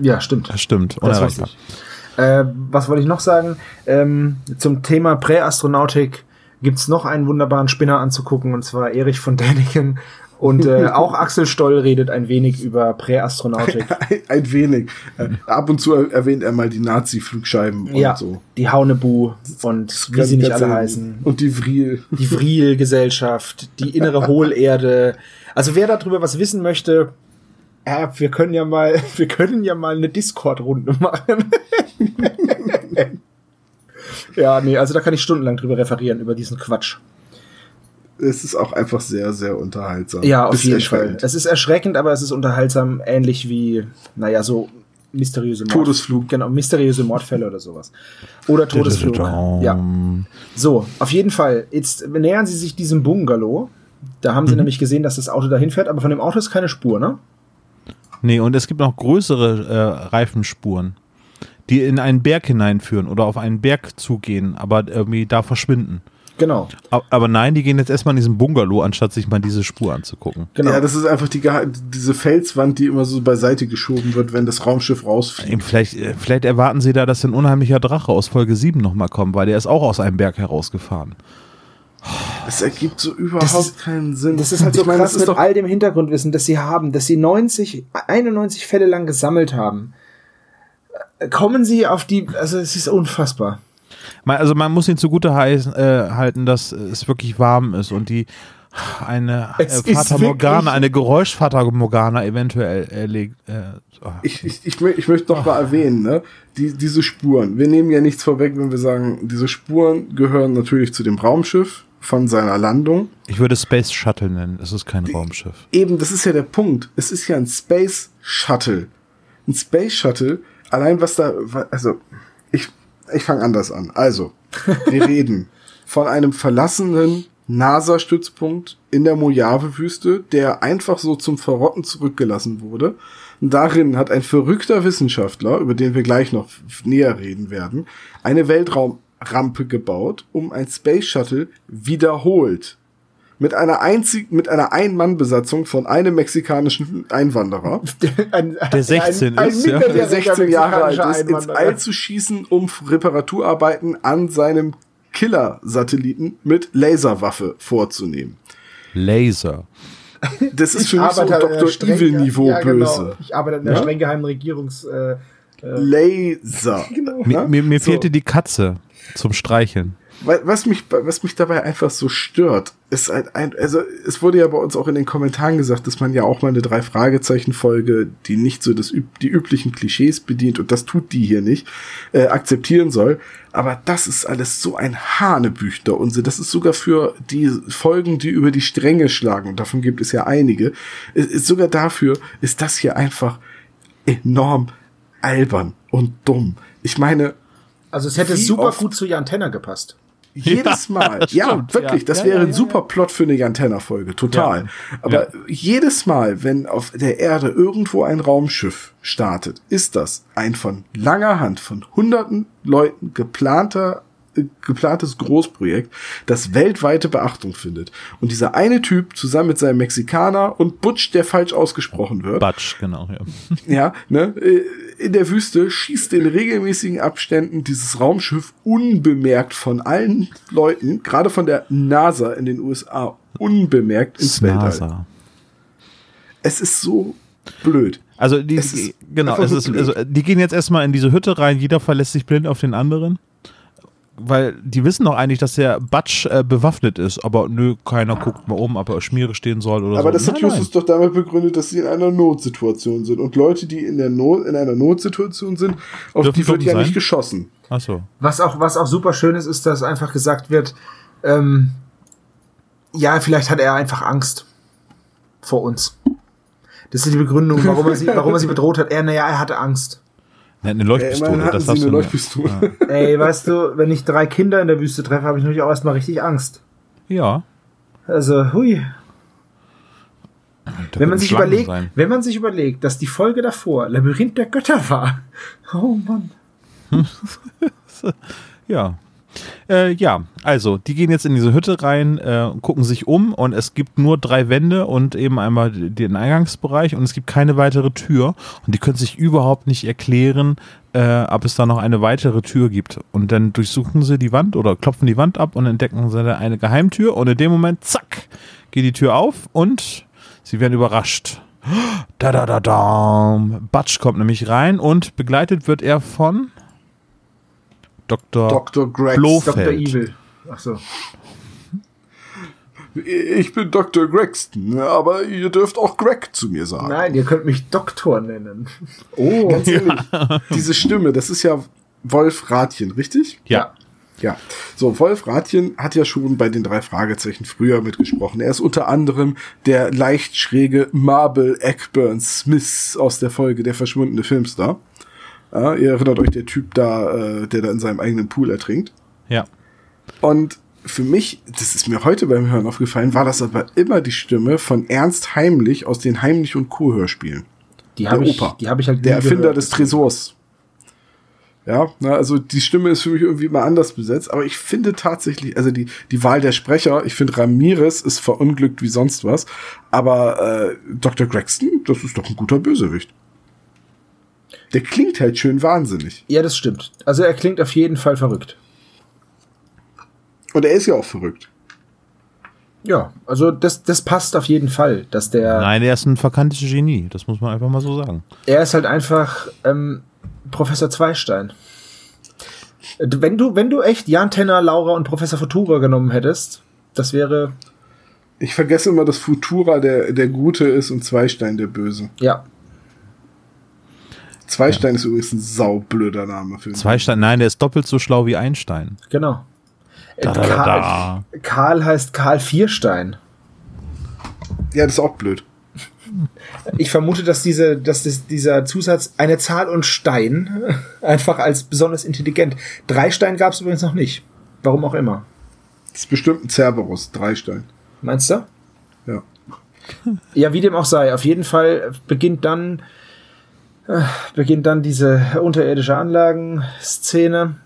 ja, stimmt. das stimmt. Unerreichbar. ich. Äh, was wollte ich noch sagen? Ähm, zum Thema Präastronautik gibt's noch einen wunderbaren Spinner anzugucken, und zwar Erich von Däniken. Und äh, auch Axel Stoll redet ein wenig über Präastronautik. Ein, ein wenig. Äh, ab und zu erwähnt er mal die Nazi-Flugscheiben ja, und so. die Haunebu und wie sie nicht alle heißen. Und die Vril. Die Vril-Gesellschaft, die innere Hohlerde. Also wer darüber was wissen möchte, ja, wir können ja mal, wir können ja mal eine Discord-Runde machen. ja, nee, also da kann ich stundenlang drüber referieren, über diesen Quatsch. Es ist auch einfach sehr, sehr unterhaltsam. Ja, auf jeden. Fall. Es ist erschreckend, aber es ist unterhaltsam, ähnlich wie, naja, so mysteriöse Mord Todesflug. Genau, mysteriöse Mordfälle oder sowas. Oder Todesflug. Ja. So, auf jeden Fall. Jetzt nähern sie sich diesem Bungalow. Da haben sie Mhm. nämlich gesehen, dass das Auto dahin fährt, aber von dem Auto ist keine Spur, ne? Nee, und es gibt noch größere äh, Reifenspuren, die in einen Berg hineinführen oder auf einen Berg zugehen, aber irgendwie da verschwinden. Genau. Aber nein, die gehen jetzt erstmal in diesen Bungalow, anstatt sich mal diese Spur anzugucken. Genau. Ja, das ist einfach die, diese Felswand, die immer so beiseite geschoben wird, wenn das Raumschiff rausfliegt. Vielleicht, äh, vielleicht erwarten sie da, dass ein unheimlicher Drache aus Folge 7 nochmal kommt, weil der ist auch aus einem Berg herausgefahren. Das ergibt so überhaupt ist- keinen Sinn. das ist halt so krass mit doch all dem Hintergrundwissen, das sie haben, dass sie 90, 91 Fälle lang gesammelt haben. Äh, Kommen sie auf die, also es ist unfassbar. Also man muss ihn zugute heißen, äh, halten, dass es wirklich warm ist und die eine äh, Fata Morgana, eine Geräuschfata Morgana eventuell erlegt. Äh, oh. ich, ich, ich, ich möchte noch mal erwähnen, ne? Die, diese Spuren. Wir nehmen ja nichts vorweg, wenn wir sagen, diese Spuren gehören natürlich zu dem Raumschiff von seiner Landung. Ich würde Space Shuttle nennen, es ist kein Raumschiff. Eben, das ist ja der Punkt. Es ist ja ein Space Shuttle. Ein Space Shuttle, allein was da, also, ich, ich fange anders an. Also, wir reden von einem verlassenen NASA-Stützpunkt in der Mojave-Wüste, der einfach so zum Verrotten zurückgelassen wurde. Und darin hat ein verrückter Wissenschaftler, über den wir gleich noch näher reden werden, eine Weltraumrampe gebaut, um ein Space Shuttle wiederholt mit einer einzigen, mit einer Ein-Mann-Besatzung von einem mexikanischen Einwanderer, Ein, Der 16 ist, ja. der 16 Jahre alt ist, ins. All zu schießen, um Reparaturarbeiten an seinem Killer-Satelliten mit Laserwaffe vorzunehmen. Laser. Das ist für mich so Dr. Evil-Niveau ja, genau. böse. Ich arbeite in der Ja? streng geheimen Regierungs... Äh, Laser. genau. Mir, mir, mir So. fehlte die Katze zum Streicheln. Wa- Was mich, was mich dabei einfach so stört, ist ein, ein, also es wurde ja bei uns auch in den Kommentaren gesagt, dass man ja auch mal eine drei Fragezeichen Folge, die nicht so das die üblichen Klischees bedient und das tut die hier nicht, äh, akzeptieren soll. Aber das ist alles so ein Hanebüchter Unsinn. Das ist sogar für die Folgen, die über die Stränge schlagen, und davon gibt es ja einige, ist, ist sogar dafür ist das hier einfach enorm albern und dumm. Ich meine, Also es hätte super gut zu Jan Tenner gepasst. Jedes Mal. Ja, stimmt, wirklich. ja. Das Ja, wäre ja, ein ja, super Plot für eine Jantenna-Folge. Total. Aber jedes Mal, wenn auf der Erde irgendwo ein Raumschiff startet, ist das ein von langer Hand von hunderten Leuten geplanter äh, geplantes Großprojekt, das weltweite Beachtung findet. Und dieser eine Typ zusammen mit seinem Mexikaner und Butch, der falsch ausgesprochen wird, Batsch, genau. Ja. ja, ne, äh, in der Wüste schießt in regelmäßigen Abständen dieses Raumschiff unbemerkt von allen Leuten, gerade von der NASA in den USA, unbemerkt ins Weltall. NASA. Es ist so blöd. Also die, Es genau, es ist, blöd. also die gehen jetzt erstmal in diese Hütte rein, jeder verlässt sich blind auf den anderen. Weil die wissen doch eigentlich, dass der Batsch äh, bewaffnet ist, aber nö, keiner guckt mal um, ob er Schmiere stehen soll oder so. Aber das hat Nein, Justus doch damit begründet, dass sie in einer Notsituation sind. Und Leute, die in, der Not, in einer Notsituation sind, auf Dürfen die wird ja sein? nicht geschossen. nein. Ach so. Was auch, was auch super schön ist, ist, dass einfach gesagt wird, ähm, ja, vielleicht hat er einfach Angst vor uns. Das ist die Begründung, warum er sie, warum er sie bedroht hat. Er, naja, er hatte Angst. Ja, eine Ja, Leuchtpistole, hatten das hast eine du. Leuchtpistole. Ey, weißt du, wenn ich drei Kinder in der Wüste treffe, habe ich natürlich auch erstmal richtig Angst. Ja. Also, hui. da Wenn man sich Schlangen überlegt, sein. wenn man sich überlegt, dass die Folge davor Labyrinth der Götter war. Oh Mann. Ja. Äh, ja, also, die gehen jetzt in diese Hütte rein, äh, gucken sich um und es gibt nur drei Wände und eben einmal den Eingangsbereich und es gibt keine weitere Tür und die können sich überhaupt nicht erklären, äh, ob es da noch eine weitere Tür gibt. Und dann durchsuchen sie die Wand oder klopfen die Wand ab und entdecken sie da eine Geheimtür und in dem Moment, zack, geht die Tür auf und sie werden überrascht. Da da da da. Batsch kommt nämlich rein und begleitet wird er von Dr. Dr. Greg. Blofeld. Dr. Evil. Ach so. Ich bin Dr. Gregston, aber ihr dürft auch Greg zu mir sagen. Nein, ihr könnt mich Doktor nennen. Oh. Ganz ehrlich, diese Stimme, das ist ja Wolf Rathjen, richtig? Ja. Ja. So, Wolf Rathjen hat ja schon bei den drei Fragezeichen früher mitgesprochen. Er ist unter anderem der leicht schräge Marble Eckburn Smith aus der Folge Der verschwundene Filmstar. Ja, ihr erinnert euch, der Typ da, äh, der da in seinem eigenen Pool ertrinkt. Ja. Und für mich, das ist mir heute beim Hören aufgefallen, war das aber immer die Stimme von Ernst Heimlich aus den Heimlich und Co. Hörspielen. Die Der habe ich, Opa. die habe ich halt Der Erfinder gehört. des Tresors. Ja, na, also die Stimme ist für mich irgendwie immer anders besetzt, aber ich finde tatsächlich, also die, die Wahl der Sprecher, ich finde Ramirez ist verunglückt wie sonst was, aber äh, Dr. Gregston, das ist doch ein guter Bösewicht. Der klingt halt schön wahnsinnig. Ja, das stimmt. Also er klingt auf jeden Fall verrückt. Und er ist ja auch verrückt. Ja, also das, das passt auf jeden Fall, dass der. Nein, er ist ein verkanntes Genie, das muss man einfach mal so sagen. Er ist halt einfach ähm, Professor Zweistein. Äh, Wenn du, wenn du echt Jan Tenner, Laura und Professor Futura genommen hättest, das wäre, Ich vergesse immer, dass Futura der, der Gute ist und Zweistein der Böse. ja, Zweistein ist übrigens ein saublöder Name für ihn. Zweistein, nein, der ist doppelt so schlau wie Einstein. genau. Äh, Da, da, da, Karl. Karl heißt Karl Vierstein. Ja, das ist auch blöd. Ich vermute, dass diese, dass das, dieser Zusatz eine Zahl und Stein einfach als besonders intelligent. Drei Stein gab es übrigens noch nicht. Warum auch immer. Das ist bestimmt ein Cerberus, Dreistein. Meinst du? Ja. Ja, wie dem auch sei. Auf jeden Fall beginnt dann äh, beginnt dann diese unterirdische Anlagenszene,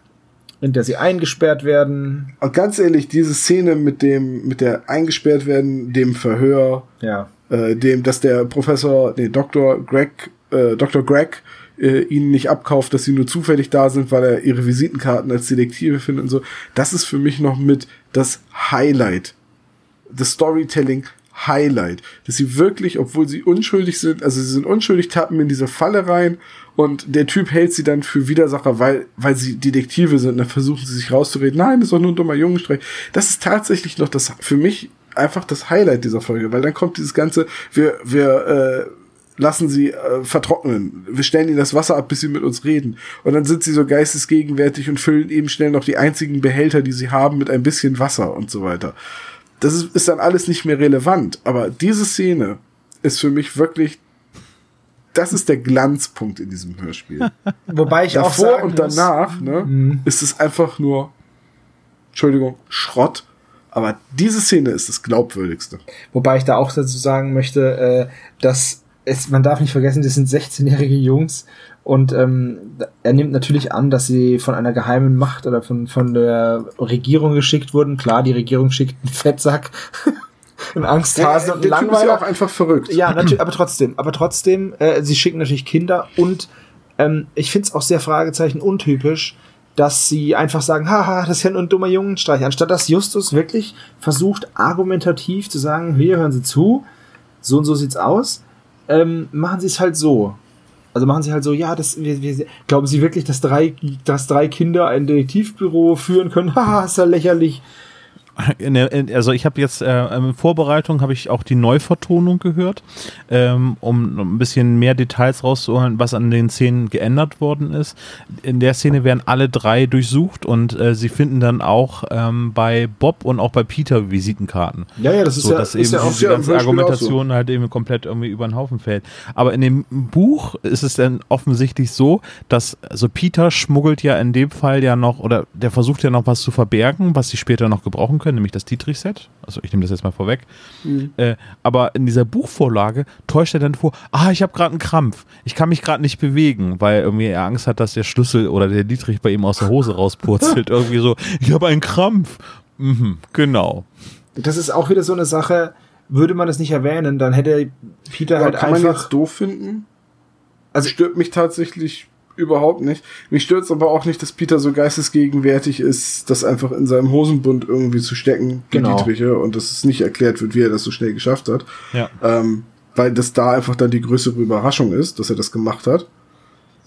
in der sie eingesperrt werden. Und ganz ehrlich, diese Szene mit dem, mit der eingesperrt werden, dem Verhör, Ja, äh, dem, dass der Professor, nee, Dr. Greg, äh, Dr. Greg äh, ihnen nicht abkauft, dass sie nur zufällig da sind, weil er ihre Visitenkarten als Detektive findet und so. Das ist für mich noch mit das Highlight. Das Storytelling Highlight. Dass sie wirklich, obwohl sie unschuldig sind, also sie sind unschuldig, tappen in diese Falle rein und der Typ hält sie dann für Widersacher, weil, weil sie Detektive sind. Dann versuchen sie sich rauszureden. Nein, das ist doch nur ein dummer Jungenstreich. Das ist tatsächlich noch das, für mich einfach das Highlight dieser Folge, weil dann kommt dieses ganze, wir, wir, äh, lassen sie äh, vertrocknen. Wir stellen ihnen das Wasser ab, bis sie mit uns reden. Und dann sind sie so geistesgegenwärtig und füllen eben schnell noch die einzigen Behälter, die sie haben, mit ein bisschen Wasser und so weiter. Das ist, ist dann alles nicht mehr relevant. Aber diese Szene ist für mich wirklich, das ist der Glanzpunkt in diesem Hörspiel. Wobei ich auch Davor sagen und danach ne, Mhm. ist es einfach nur, Entschuldigung, Schrott. Aber diese Szene ist das glaubwürdigste. Wobei ich da auch dazu sagen möchte, äh, dass es, man darf nicht vergessen, das sind 16-jährige Jungs und ähm, er nimmt natürlich an, dass sie von einer geheimen Macht oder von, von der Regierung geschickt wurden. Klar, die Regierung schickt einen Fettsack, einen Angsthase und einen der Typ ist ja Langweiler. auch einfach verrückt. Ja, natürlich, aber trotzdem, aber trotzdem, äh, sie schicken natürlich Kinder und ähm, ich find's auch sehr Fragezeichen untypisch, dass sie einfach sagen, haha, das ist ja nur ein dummer Jungenstreich, anstatt dass Justus wirklich versucht, argumentativ zu sagen, hier hören Sie zu, so und so sieht's aus, ähm, machen Sie es halt so. Also machen sie halt so, ja, das, wir, wir, glauben Sie wirklich, dass drei, dass drei Kinder ein Detektivbüro führen können? Haha, ist ja lächerlich. Also ich habe jetzt äh, in Vorbereitung habe ich auch die Neuvertonung gehört, ähm, um ein bisschen mehr Details rauszuholen, was an den Szenen geändert worden ist. In der Szene werden alle drei durchsucht und äh, sie finden dann auch ähm, bei Bob und auch bei Peter Visitenkarten. Ja, ja, das ist so, ja, dass ist eben ja auch diese ganze Argumentation halt eben komplett irgendwie über den Haufen fällt. Aber in dem Buch ist es dann offensichtlich so, dass also Peter schmuggelt ja in dem Fall ja noch oder der versucht ja noch was zu verbergen, was sie später noch gebrauchen können, nämlich das Dietrich-Set. Also ich nehme das jetzt mal vorweg. Äh, aber in dieser Buchvorlage täuscht er dann vor, ah, ich habe gerade einen Krampf. Ich kann mich gerade nicht bewegen, weil irgendwie er Angst hat, dass der Schlüssel oder der Dietrich bei ihm aus der Hose rauspurzelt. irgendwie so, ich habe einen Krampf. Mhm, genau. das ist auch wieder so eine Sache, würde man das nicht erwähnen, dann hätte Peter Ja, halt kann man einfach. jetzt doof finden? Also- Also stört mich tatsächlich überhaupt nicht. Mich stört es aber auch nicht, dass Peter so geistesgegenwärtig ist, das einfach in seinem Hosenbund irgendwie zu stecken, Genau. Dietriche, und dass es nicht erklärt wird, wie er das so schnell geschafft hat. Ja. Ähm, weil das da einfach dann die größere Überraschung ist, dass er das gemacht hat.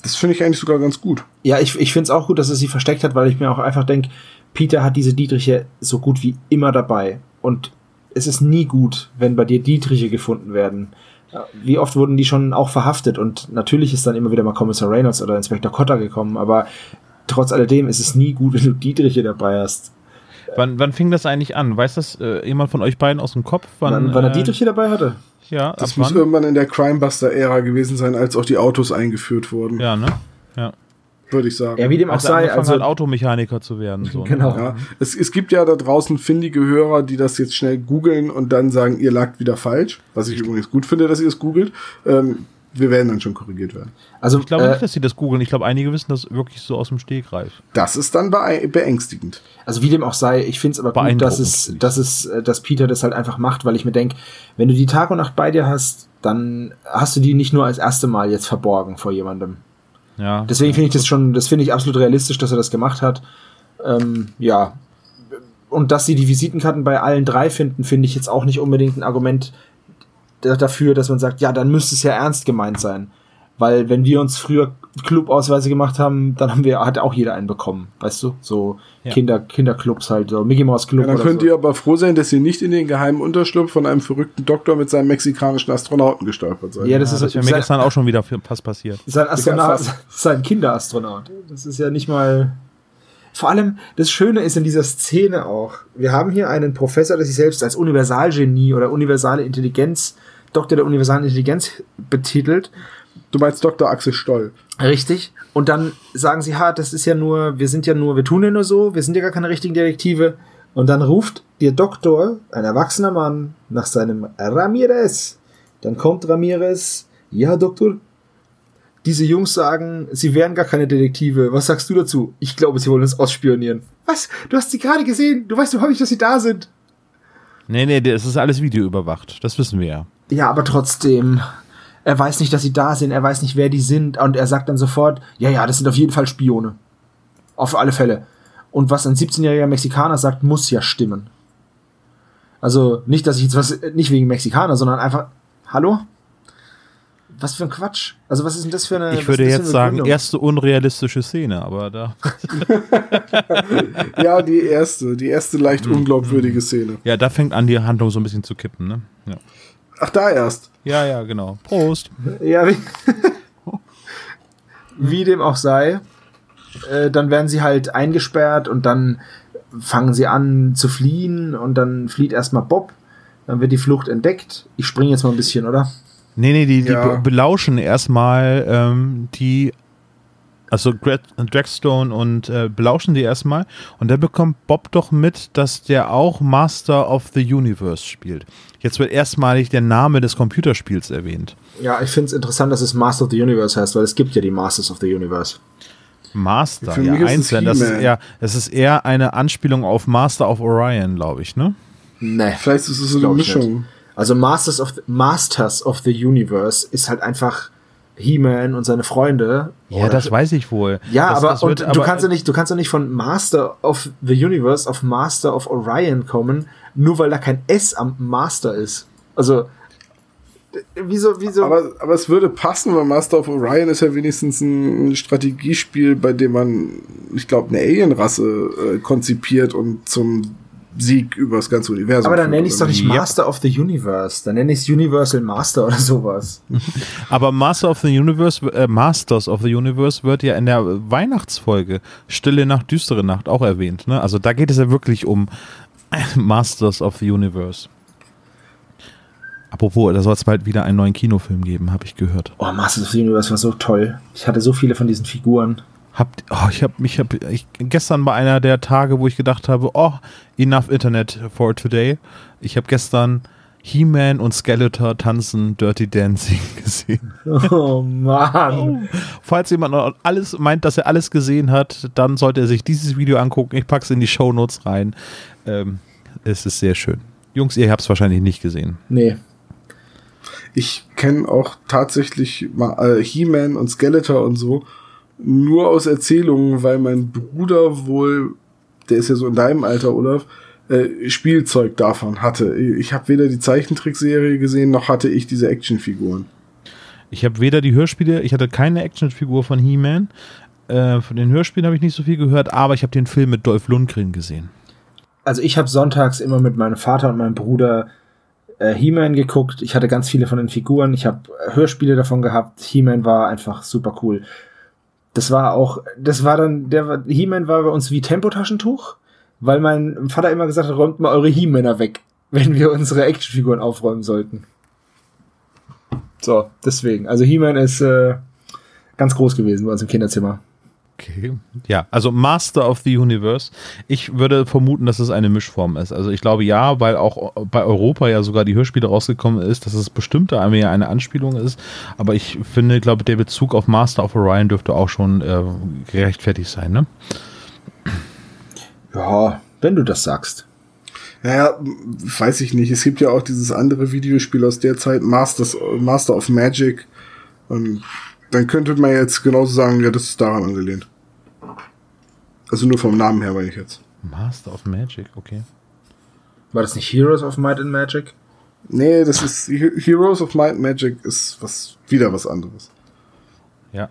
Das finde ich eigentlich sogar ganz gut. Ja, ich, ich finde es auch gut, dass er sie versteckt hat, weil ich mir auch einfach denke, Peter hat diese Dietriche so gut wie immer dabei. Und es ist nie gut, wenn bei dir Dietriche gefunden werden. Wie oft wurden die schon auch verhaftet? Und natürlich ist dann immer wieder mal Kommissar Reynolds oder Inspektor Cotter gekommen, aber trotz alledem ist es nie gut, wenn du Dietriche dabei hast. Wann, wann fing das eigentlich an? Weiß das äh, jemand von euch beiden aus dem Kopf? Wann, wann er äh, Dietriche dabei hatte? Ja, ab Das muss wann? irgendwann in der Crimebuster-Ära gewesen sein, als auch die Autos eingeführt wurden, Ja, ne? Ja. Würde ich sagen. Ja, wie dem auch sei, angefangen also hat, Automechaniker zu werden. So, ne? Genau. Ja, es, es gibt ja da draußen findige Hörer, die das jetzt schnell googeln und dann sagen, ihr lagt wieder falsch. Was ich übrigens gut finde, dass ihr es googelt. Ähm, wir werden dann schon korrigiert werden. also Ich glaube äh, nicht, dass sie das googeln. Ich glaube, einige wissen das wirklich so aus dem Stegreif. Das ist dann beängstigend. Also wie dem auch sei, ich finde es aber gut, Beeindruckend, dass es, dass es, äh, dass Peter das halt einfach macht, weil ich mir denke, wenn du die Tag und Nacht bei dir hast, dann hast du die nicht nur als erste Mal jetzt verborgen vor jemandem. Ja. Deswegen finde ich das schon, das finde ich absolut realistisch, dass er das gemacht hat. Ähm, ja. Und dass sie die Visitenkarten bei allen drei finden, finde ich jetzt auch nicht unbedingt ein Argument da- dafür, dass man sagt, ja, dann müsste es ja ernst gemeint sein. Weil wenn wir uns früher Clubausweise gemacht haben, dann haben wir, hat auch jeder einen bekommen, weißt du? So Ja. Kinder, Kinderclubs halt, so Mickey Mouse Club Ja, dann oder könnt so. ihr aber froh sein, dass ihr nicht in den geheimen Unterschlupf von einem verrückten Doktor mit seinem mexikanischen Astronauten gestolpert seid. Ja, das ja, ist das wäre mir sein, gestern auch schon wieder für- fast passiert. sein Astronaut, sein Kinderastronaut. Das ist ja nicht mal. Vor allem, das Schöne ist in dieser Szene auch, wir haben hier einen Professor, der sich selbst als Universalgenie oder universale Intelligenz, Doktor der universalen Intelligenz betitelt. Du meinst Dr. Axel Stoll. Richtig. Und dann sagen sie, ha, das ist ja nur, wir sind ja nur, wir tun ja nur so, wir sind ja gar keine richtigen Detektive. Und dann ruft der Doktor, ein erwachsener Mann, nach seinem Ramirez. Dann kommt Ramirez, ja, Doktor, diese Jungs sagen, sie wären gar keine Detektive. Was sagst du dazu? Ich glaube, sie wollen uns ausspionieren. Was? Du hast sie gerade gesehen. Du weißt überhaupt nicht, dass sie da sind. Nee, nee, das ist alles videoüberwacht. Das wissen wir ja. Ja, aber trotzdem. Er weiß nicht, dass sie da sind, er weiß nicht, wer die sind und er sagt dann sofort, ja, ja, das sind auf jeden Fall Spione. Auf alle Fälle. Und was ein 17-jähriger Mexikaner sagt, muss ja stimmen. Also nicht, dass ich jetzt was, nicht wegen Mexikaner, sondern einfach, hallo? Was für ein Quatsch. Also was ist denn das für eine Ich würde jetzt sagen, Begründung? erste unrealistische Szene, aber da. Ja, die erste, die erste leicht unglaubwürdige Szene. Ja, da fängt an, die Handlung so ein bisschen zu kippen, ne? Ja, Ach, da erst. ja, ja genau. Prost. Ja, wie, wie dem auch sei, äh, dann werden sie halt eingesperrt und dann fangen sie an zu fliehen und dann flieht erstmal Bob, dann wird die Flucht entdeckt. Ich springe jetzt mal ein bisschen, oder? Nee, nee, die, die Ja. be- belauschen erstmal ähm, die, also Dragstone und äh, belauschen die erstmal und dann bekommt Bob doch mit, dass der auch Master of the Universe spielt. Jetzt wird erstmalig der Name des Computerspiels erwähnt. Ja, ich finde es interessant, dass es Master of the Universe heißt, weil es gibt ja die Masters of the Universe. Master, Für ja, mich ist es einzeln. Das ist, He-Man. eher, das ist eher eine Anspielung auf Master of Orion, glaube ich, ne? Nee. Vielleicht ist es so eine Mischung. Also Masters of the, Masters of the Universe ist halt einfach He-Man und seine Freunde. Ja, Oder- das weiß ich wohl. Ja, das, aber, das wird, und du kannst ja nicht, du kannst ja nicht von Master of the Universe auf Master of Orion kommen, nur weil da kein S am Master ist. Also wieso, wieso? Aber, aber es würde passen, weil Master of Orion ist ja wenigstens ein Strategiespiel, bei dem man, ich glaube, eine Alienrasse äh, konzipiert und zum Sieg über das ganze Universum. aber dann nenne ich es doch nicht. Master of the Universe, dann nenne ich es Universal Master oder sowas. Aber Master of the Universe, äh, Masters of the Universe wird ja in der Weihnachtsfolge Stille Nacht, düstere Nacht auch erwähnt. Ne? Also da geht es ja wirklich um Masters of the Universe. Apropos, da soll es bald wieder einen neuen Kinofilm geben, habe ich gehört. Oh, Masters of the Universe war so toll. Ich hatte so viele von diesen Figuren. Habt, oh, ich habe mich hab, ich, gestern bei einer der Tage, wo ich gedacht habe, oh, enough Internet for today. Ich habe gestern He-Man und Skeletor tanzen Dirty Dancing gesehen. Oh Mann. Falls jemand noch alles meint, dass er alles gesehen hat, dann sollte er sich dieses Video angucken. Ich packe es in die Shownotes rein. Ähm, es ist sehr schön. Jungs, ihr habt es wahrscheinlich nicht gesehen. Nee. Ich kenne auch tatsächlich mal äh, He-Man und Skeletor und so nur aus Erzählungen, weil mein Bruder wohl, der ist ja so in deinem Alter, Olaf, äh, Spielzeug davon hatte. Ich habe weder die Zeichentrickserie gesehen, noch hatte ich diese Actionfiguren. Ich habe weder die Hörspiele, ich hatte keine Actionfigur von He-Man. Äh, von den Hörspielen habe ich nicht so viel gehört, aber ich habe den Film mit Dolph Lundgren gesehen. Also ich habe sonntags immer mit meinem Vater und meinem Bruder äh, He-Man geguckt. Ich hatte ganz viele von den Figuren. Ich habe Hörspiele davon gehabt. He-Man war einfach super cool. Das war auch, das war dann, der He-Man war bei uns wie Tempotaschentuch, weil mein Vater immer gesagt hat, räumt mal eure He-Männer weg, wenn wir unsere Actionfiguren aufräumen sollten. So, deswegen. Also He-Man ist äh, ganz groß gewesen bei uns im Kinderzimmer. Okay. Ja, also Master of the Universe. Ich würde vermuten, dass es eine Mischform ist. Also ich glaube ja, weil auch bei Europa ja sogar die Hörspiele rausgekommen ist, dass es bestimmt da eine Anspielung ist. Aber ich finde, glaube der Bezug auf Master of Orion dürfte auch schon äh, gerechtfertigt sein, ne? Ja, wenn du das sagst. Naja, weiß ich nicht. Es gibt ja auch dieses andere Videospiel aus der Zeit, Masters, Master of Magic. Und dann könnte man jetzt genauso sagen, ja, das ist daran angelehnt. Also nur vom Namen her, meine ich jetzt. Master of Magic, okay. War das nicht Heroes of Might and Magic? Nee, das ist He- Heroes of Might and Magic ist was wieder was anderes. Ja.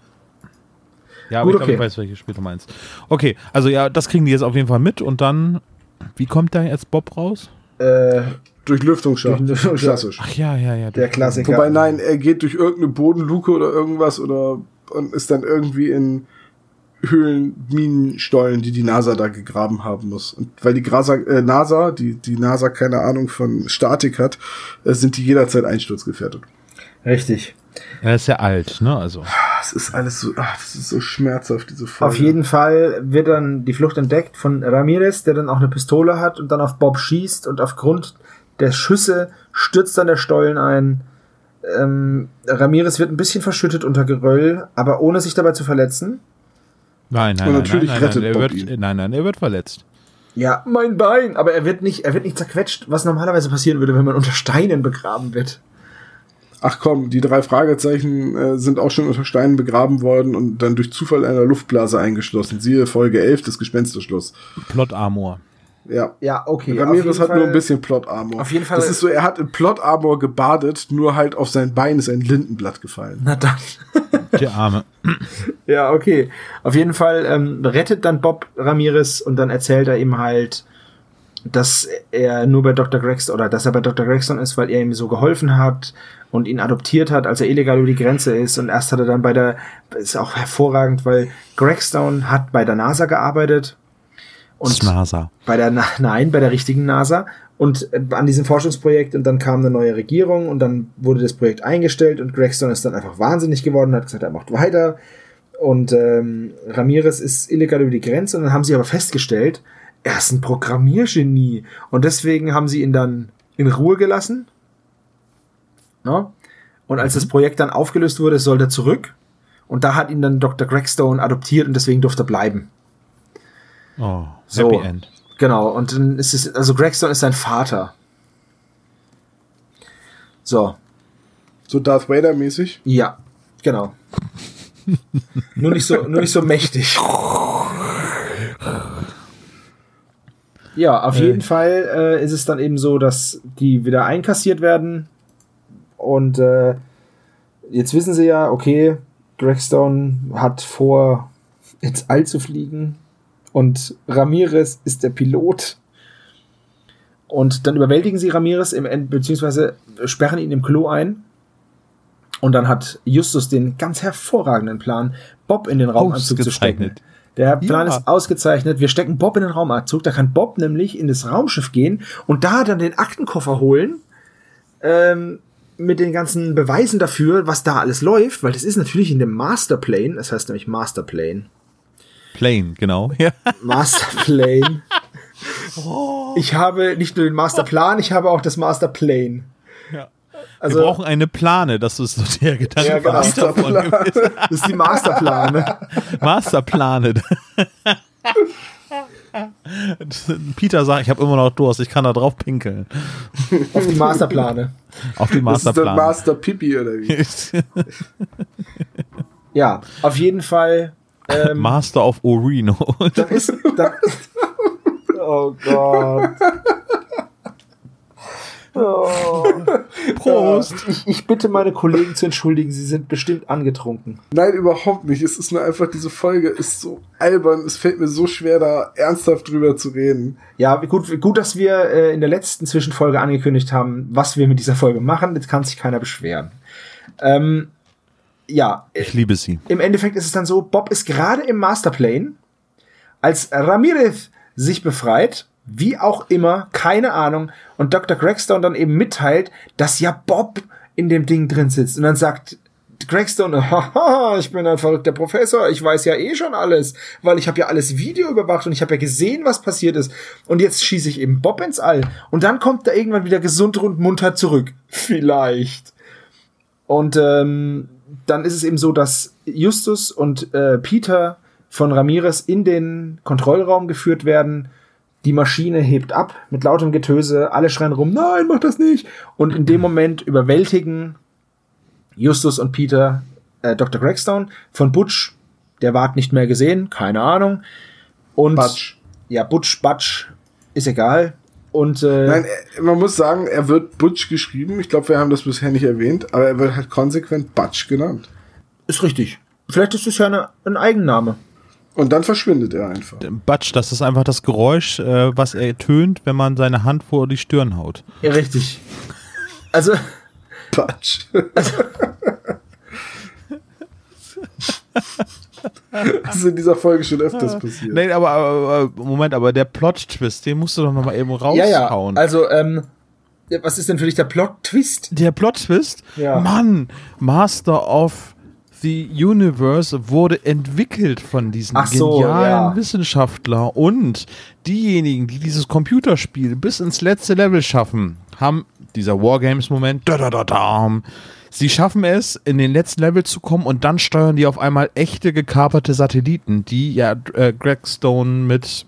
Ja, aber Gut, ich glaube, okay. ich weiß, welches Spiel du meinst. Okay, also ja, das kriegen die jetzt auf jeden Fall mit und dann, wie kommt da jetzt Bob raus? Äh, Durch Lüftungsschacht. Durch Lüftungsschacht. Klassisch. Ach ja, ja, ja. der Klassiker. Wobei, nein, er geht durch irgendeine Bodenluke oder irgendwas oder und ist dann irgendwie in Höhlen, Minenstollen, die die NASA da gegraben haben muss. Und weil die Grasa, äh, NASA, die, die NASA keine Ahnung von Statik hat, äh, sind die jederzeit einsturzgefährdet. Richtig. Er ist ja alt, ne? Also. Das ist alles so, ach, das ist so schmerzhaft, diese Folge. Auf jeden Fall wird dann die Flucht entdeckt von Ramirez, der dann auch eine Pistole hat und dann auf Bob schießt und aufgrund der Schüsse stürzt dann der Stollen ein. Ähm, Ramirez wird ein bisschen verschüttet unter Geröll, aber ohne sich dabei zu verletzen. Nein, nein, Und nein, natürlich nein, nein, rettet nein, er wird, ihn. nein, nein, er wird verletzt. Ja, mein Bein! Aber er wird nicht, er wird nicht zerquetscht, was normalerweise passieren würde, wenn man unter Steinen begraben wird. ach komm, die drei Fragezeichen äh, sind auch schon unter Steinen begraben worden und dann durch Zufall in einer Luftblase eingeschlossen. Siehe Folge 11, das Gespensterschloss. Plot Armor. Ja. Ja, okay. Ramirez hat Fall, nur ein bisschen Plot Armor. Auf jeden Fall- Das ist so, er hat in Plot Armor gebadet, nur halt auf sein Bein ist ein Lindenblatt gefallen. Na dann. Der Arme. Ja, okay. Auf jeden Fall ähm, rettet dann Bob Ramirez und dann erzählt er ihm halt, dass er nur bei Dr. Gregson oder dass er bei Dr. Gregson ist, weil er ihm so geholfen hat und ihn adoptiert hat, als er illegal über die Grenze ist. Und erst hat er dann bei der, ist auch hervorragend, weil Gregstone hat bei der NASA gearbeitet. Und Snasa. bei der, nein, bei der richtigen NASA und äh, an diesem Forschungsprojekt und dann kam eine neue Regierung und dann wurde das Projekt eingestellt und Gregson ist dann einfach wahnsinnig geworden und hat gesagt, er macht weiter und ähm, Ramirez ist illegal über die Grenze und dann haben sie aber festgestellt, er ist ein Programmiergenie und deswegen haben sie ihn dann in Ruhe gelassen. No? Und als das Projekt dann aufgelöst wurde, sollte er zurück und da hat ihn dann Dr. Gregstone adoptiert und deswegen durfte er bleiben. Oh, So. Happy End. Genau, und dann ist es, also Gregstone ist sein Vater. So, So Darth Vader mäßig. ja, genau. nur nicht so, nur nicht so mächtig. Ja, auf jeden Fall äh, ist es dann eben so, dass die wieder einkassiert werden. Und äh, jetzt wissen sie ja, okay, Gregstone hat vor, ins All zu fliegen. Und Ramirez ist der Pilot. Und dann überwältigen sie Ramirez im End, beziehungsweise sperren ihn im Klo ein. Und dann hat Justus den ganz hervorragenden Plan, Bob in den Raumanzug zu stecken. Der Plan Ja. ist ausgezeichnet. Wir stecken Bob in den Raumanzug. Da kann Bob nämlich in das Raumschiff gehen und da dann den Aktenkoffer holen. Ähm, mit den ganzen Beweisen dafür, was da alles läuft, weil das ist natürlich in dem Masterplane, das heißt nämlich Masterplane. Plane, genau. Ja. Masterplane. Ich habe nicht nur den Masterplan, ich habe auch das Masterplane. Ja. Also, Wir brauchen eine Plane, das ist so der Gedanke Ja, genau. gewesen. das ist die Masterplane. Masterplane. Peter sagt, ich habe immer noch Durst, ich kann da drauf pinkeln. Auf die Masterplane. Auf die Das ist der Masterplane. Master Pipi oder wie? Ja, auf jeden Fall. Ähm, Master of Orino. dann ist. Dann, oh Gott. Oh. Prost. Ich, ich bitte meine Kollegen zu entschuldigen, sie sind bestimmt angetrunken. Nein, überhaupt nicht. Es ist nur einfach, diese Folge ist so albern. Es fällt mir so schwer, da ernsthaft drüber zu reden. Ja, gut, gut, dass wir äh, in der letzten Zwischenfolge angekündigt haben, was wir mit dieser Folge machen. Jetzt kann sich keiner beschweren. Ähm, ja, äh, Ich liebe sie. im Endeffekt ist es dann so, Bob ist gerade im Masterplane, als Ramirez sich befreit, wie auch immer, keine Ahnung, und Dr. Gregstone dann eben mitteilt, dass ja Bob in dem Ding drin sitzt. Und dann sagt Gregstone, haha, ich bin ein verrückter Professor, ich weiß ja eh schon alles, weil ich habe ja alles Video überwacht und ich habe ja gesehen, was passiert ist. Und jetzt schieße ich eben Bob ins All. Und dann kommt er irgendwann wieder gesund und munter zurück. Vielleicht. Und ähm, dann ist es eben so, dass Justus und äh, Peter von Ramirez in den Kontrollraum geführt werden. Die Maschine hebt ab mit lautem Getöse. Alle schreien rum, nein, mach das nicht. Und in dem Moment überwältigen Justus und Peter äh, Dr. Gregstone von Butch. Der ward nicht mehr gesehen, keine Ahnung. Und Batsch. ja, Butch, Batsch, ist egal. Und äh, Nein, er, man muss sagen, er wird Butch geschrieben. Ich glaube, wir haben das bisher nicht erwähnt, aber er wird halt konsequent Butch genannt. ist richtig. Vielleicht ist es ja eine, ein Eigenname. Und dann verschwindet er einfach. Batsch, das ist einfach das Geräusch, äh, was er tönt, wenn man seine Hand vor die Stirn haut. Ja, richtig. Also, Butch. das ist in dieser Folge schon öfters passiert. Nein, aber, aber Moment, aber der Plot-Twist, den musst du doch noch mal eben raushauen. ja, ja. Also, ähm, was ist denn für dich der Plot-Twist? der Plot-Twist, Ja. Mann, Master of the Universe wurde entwickelt von diesem Ach so, genialen ja. Wissenschaftler und diejenigen, die dieses Computerspiel bis ins letzte Level schaffen, haben dieser Wargames-Moment, da da da da. Sie schaffen es, in den letzten Level zu kommen und dann steuern die auf einmal echte gekaperte Satelliten, die ja äh, Gregstone mit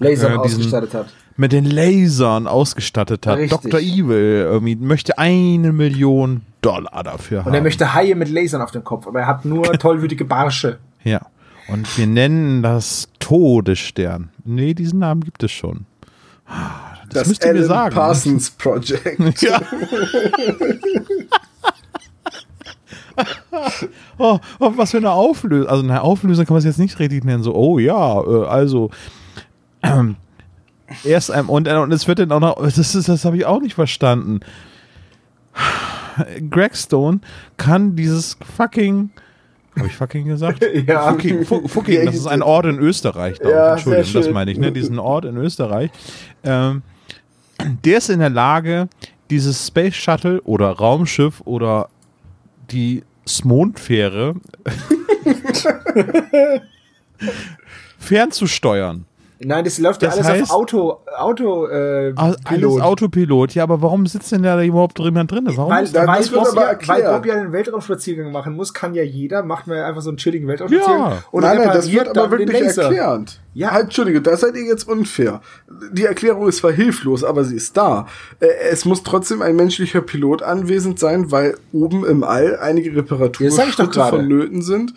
Laser Äh, diesen- ausgestattet hat. mit den Lasern ausgestattet hat. Richtig. Dr. Evil irgendwie möchte eine Million Dollar dafür haben. Und er möchte Haie mit Lasern auf dem Kopf, aber er hat nur tollwütige Barsche. Ja. Und wir nennen das Todesstern. Nee, diesen Namen gibt es schon. Das, Das, müsst ihr mir Alan sagen. Parsons Project. Ja. oh, oh, was für eine Auflösung. Also eine Auflösung kann man es jetzt nicht richtig nennen. So, oh ja, äh, also ähm, erst ein und, äh, und es wird dann auch noch, das ist, das habe ich auch nicht verstanden. Greg Stone kann dieses fucking habe ich fucking gesagt? Ja. Fucking, Fu- fucking, das ist ein Ort in Österreich. Ja, Entschuldigung, das meine ich, ne? Diesen Ort in Österreich. Ähm, der ist in der Lage, dieses Space Shuttle oder Raumschiff oder die Smondfähre fernzusteuern. Nein, das läuft ja Das alles heißt- auf Auto, Auto, äh, Alles Pilot. Autopilot. Ja, aber warum sitzt denn da überhaupt jemand drin? Warum? Weil, ist- das weil, wird aber ja, weil Bob ja einen Weltraumspaziergang machen muss, kann ja jeder, macht man ja einfach so einen chilligen Weltraumspaziergang Ja. und nein, nein, das wird aber wirklich erklärt. Ja. Halt, Entschuldige, da seid ihr jetzt unfair. Die Erklärung ist zwar hilflos, aber sie ist da. Äh, Es muss trotzdem ein menschlicher Pilot anwesend sein, weil oben im All einige Ja, gerade. vonnöten sind,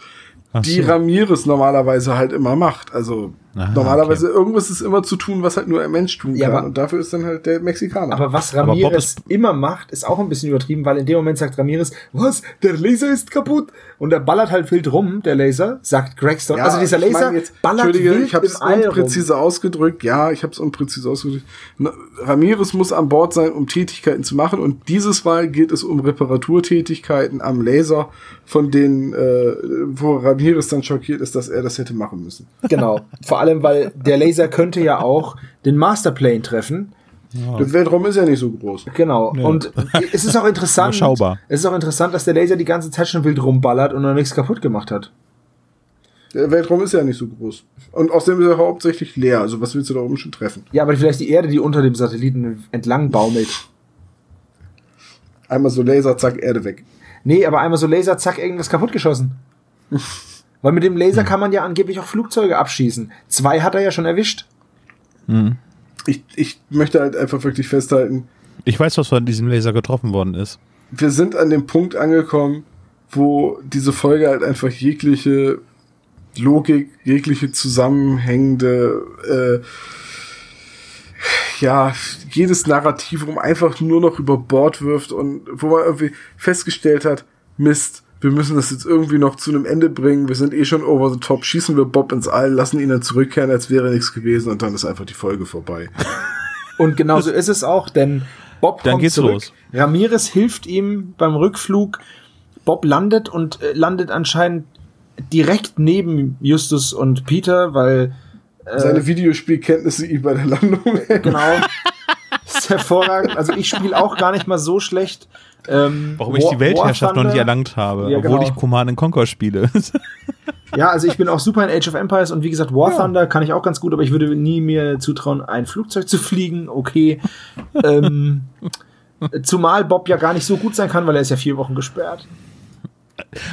Ach die so. Ramirez normalerweise halt immer macht. Also Aha, normalerweise irgendwas ist immer zu tun, was halt nur ein Mensch tun Ja, kann. aber- und dafür ist dann halt der Mexikaner. Aber was Aber Ramirez ist- immer macht, ist auch ein bisschen übertrieben, weil in dem Moment sagt Ramirez, was, der Laser ist kaputt. Und er ballert halt wild rum, der Laser, sagt Gregstone. also dieser ich Laser mein jetzt, ballert Entschuldige, wild ich habe es All rum. unpräzise ausgedrückt. Ja, ich habe es unpräzise ausgedrückt. Ramirez muss an Bord sein, um Tätigkeiten zu machen. Und dieses Mal geht es um Reparaturtätigkeiten am Laser, von denen, äh, wo Ramirez dann schockiert ist, dass er das hätte machen müssen. Genau. Vor allem, weil der Laser könnte ja auch den Masterplane treffen. Der Weltraum ist ja nicht so groß. Genau. Und es ist auch interessant. Überschaubar. Es ist auch interessant, dass der Laser die ganze Zeit schon wild rumballert und noch nichts kaputt gemacht hat. Der Weltraum ist ja nicht so groß. Und außerdem ist er hauptsächlich leer. Also was willst du da oben schon treffen? Ja, aber vielleicht die Erde, die unter dem Satelliten entlang baumelt. Einmal so Laser, zack, Erde weg. Nee, aber einmal so Laser, zack, irgendwas kaputtgeschossen. Weil mit dem Laser kann man ja angeblich auch Flugzeuge abschießen. Zwei hat er ja schon erwischt. Ich, ich möchte halt einfach wirklich festhalten, Ich weiß, was von diesem Laser getroffen worden ist. wir sind an dem Punkt angekommen, wo diese Folge halt einfach jegliche Logik, jegliche zusammenhängende, äh, ja, jedes Narrativ um einfach nur noch über Bord wirft und wo man irgendwie festgestellt hat, Mist, wir müssen das jetzt irgendwie noch zu einem Ende bringen, wir sind eh schon over the top, schießen wir Bob ins All, lassen ihn dann zurückkehren, als wäre nichts gewesen und dann ist einfach die Folge vorbei. Und genauso ist es auch, denn Bob Dann kommt geht's zurück. los. Ramirez hilft ihm beim Rückflug. Bob landet und äh, landet anscheinend direkt neben Justus und Peter, weil Seine Videospielkenntnisse ihm bei der Landung genau ist hervorragend. Also ich spiele auch gar nicht mal so schlecht. Ähm, Warum ich die Weltherrschaft noch nicht erlangt habe, Ja, obwohl genau. ich Command Conquer spiele. Ja, also ich bin auch super in Age of Empires und wie gesagt, War Thunder kann ich auch ganz gut, aber ich würde nie mir zutrauen, ein Flugzeug zu fliegen. Okay. ähm, zumal Bob ja gar nicht so gut sein kann, weil er ist ja vier Wochen gesperrt.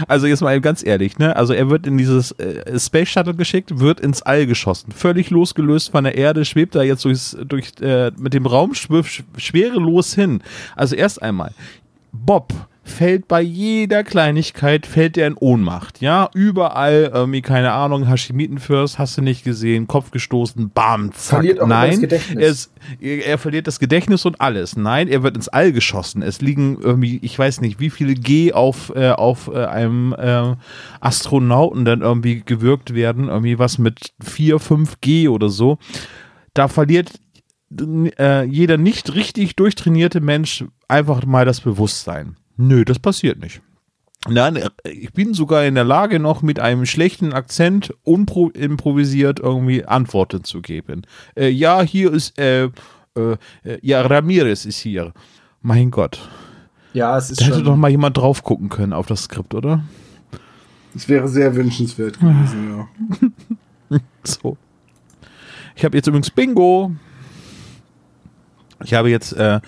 Also jetzt mal ganz ehrlich, ne? Also er wird in dieses äh, Space Shuttle geschickt, wird ins All geschossen, völlig losgelöst von der Erde, schwebt da jetzt durchs, durch, äh, mit dem sch- schwerelos hin. Also erst einmal, Bob fällt bei jeder Kleinigkeit, fällt er in Ohnmacht, ja, überall, irgendwie, keine Ahnung, Hashimitenfürst, hast du nicht gesehen, Kopf gestoßen, bam, zack, Verliert auch nein, das Gedächtnis. Er, ist, er, er verliert das Gedächtnis und alles, nein, er wird ins All geschossen, es liegen irgendwie, ich weiß nicht, wie viele G auf, äh, auf äh, einem äh, Astronauten dann irgendwie gewirkt werden, irgendwie was mit 4, 5 G oder so, da verliert äh, jeder nicht richtig durchtrainierte Mensch einfach mal das Bewusstsein. Nö, das passiert nicht. Nein, ich bin sogar in der Lage, noch mit einem schlechten Akzent unimprovisiert irgendwie Antworten zu geben. Äh, ja, hier ist, äh, äh, ja, Ramirez ist hier. Mein Gott. Ja, es ist Da hätte doch mal jemand drauf gucken können auf das Skript, oder? Das wäre sehr wünschenswert gewesen, ja. So. Ich habe jetzt übrigens Bingo. Ich habe jetzt äh,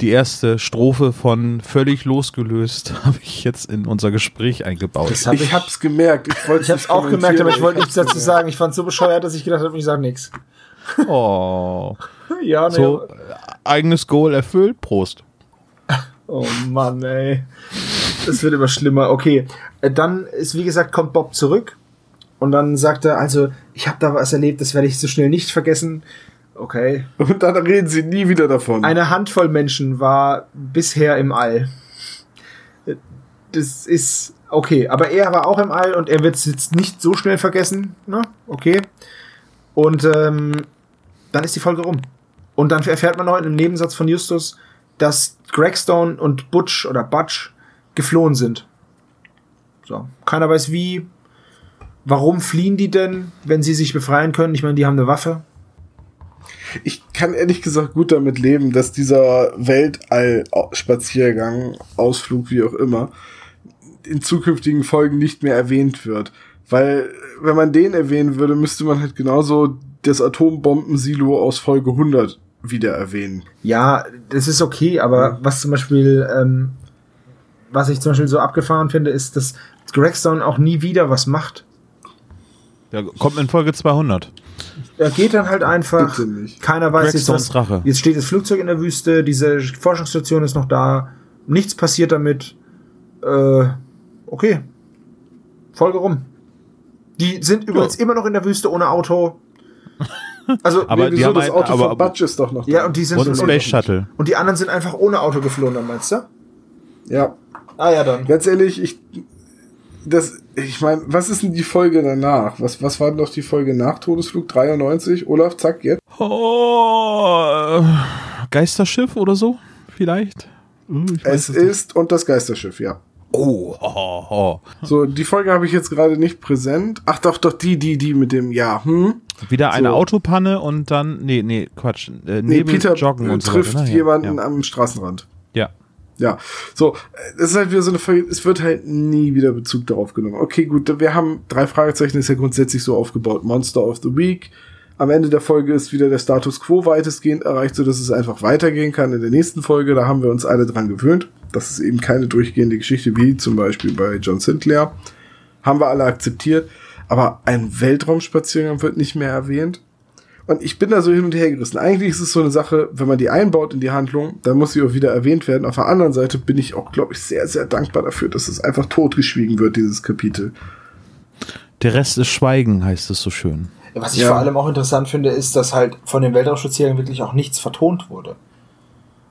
die erste Strophe von völlig losgelöst, habe ich jetzt in unser Gespräch eingebaut. Hab Ich ich hab's gemerkt. Ich, ich hab's auch gemerkt, aber ich wollte nichts dazu sagen. Ich fand's so bescheuert, dass ich gedacht habe, ich sag nichts. Oh, Ja, ne. so äh, eigenes Goal erfüllt. Prost. Oh Mann, ey. Es wird immer schlimmer. Okay, Äh, dann ist wie gesagt kommt Bob zurück und dann sagt er also ich habe da was erlebt, das werde ich so schnell nicht vergessen. Okay. Und dann reden sie nie wieder davon. Eine Handvoll Menschen war bisher im All. Das ist okay, aber er war auch im All und er wird es jetzt nicht so schnell vergessen. Ne? Okay. Und ähm, dann ist die Folge rum. Und dann erfährt man noch in einem Nebensatz von Justus, dass Gregstone und Butch oder Butch geflohen sind. So. Keiner weiß wie. Warum fliehen die denn, wenn sie sich befreien können? Ich meine, die haben eine Waffe. Ich kann ehrlich gesagt gut damit leben, dass dieser Weltall-Spaziergang, Ausflug, wie auch immer, in zukünftigen Folgen nicht mehr erwähnt wird. Weil, wenn man den erwähnen würde, müsste man halt genauso das Atombombensilo aus Folge 100 wieder erwähnen. Ja, das ist okay, aber was zum Beispiel, ähm, was ich zum Beispiel so abgefahren finde, ist, dass Gregstone auch nie wieder was macht. Der kommt in Folge 200. Er geht dann halt einfach. Bitte nicht. Keiner weiß jetzt Gregstones was. Rache. Jetzt steht das Flugzeug in der Wüste, diese Forschungsstation ist noch da, nichts passiert damit. Äh, okay. Folge rum. Die sind übrigens immer noch in der Wüste ohne Auto. Also, Aber die Wieso, haben das ein- Auto aber- von Butch ist doch noch ja, da. und die sind Und ein Space Shuttle. Und die anderen sind einfach ohne Auto geflohen, dann meinst du? Ja, Ah ja, dann. ganz ehrlich, ich, das, ich meine, was ist denn die Folge danach? Was, was war denn noch die Folge nach Todesflug 93? Olaf, zack, jetzt. Oh, äh, Geisterschiff oder so? Vielleicht? Ich Es ist und das Geisterschiff, ja. Oh, ho, ho. So, die Folge habe ich jetzt gerade nicht präsent. Ach doch, doch, die, die, die mit dem, ja, hm. Wieder eine So. Autopanne und dann, nee, nee, Quatsch. Äh, Nee, Peter Joggen äh, und so trifft weiter, ne? jemanden Ja, am Straßenrand. Ja. So, äh, das ist halt wieder so eine Folge, es wird halt nie wieder Bezug darauf genommen. Okay, gut, wir haben drei Fragezeichen, ist ja grundsätzlich so aufgebaut. Monster of the Week. Am Ende der Folge ist wieder der Status Quo weitestgehend erreicht, so dass es einfach weitergehen kann in der nächsten Folge. Da haben wir uns alle dran gewöhnt. Das ist eben keine durchgehende Geschichte, wie zum Beispiel bei John Sinclair. Haben wir alle akzeptiert. Aber ein Weltraumspaziergang wird nicht mehr erwähnt. Und ich bin da so hin und her gerissen. Eigentlich ist es so eine Sache, wenn man die einbaut in die Handlung, dann muss sie auch wieder erwähnt werden. Auf der anderen Seite bin ich auch, glaube ich, sehr, sehr dankbar dafür, dass es einfach totgeschwiegen wird, dieses Kapitel. Der Rest ist Schweigen, heißt es so schön. Was ich Ja. vor allem auch interessant finde, ist, dass halt von den Weltraumspaziergängen wirklich auch nichts vertont wurde.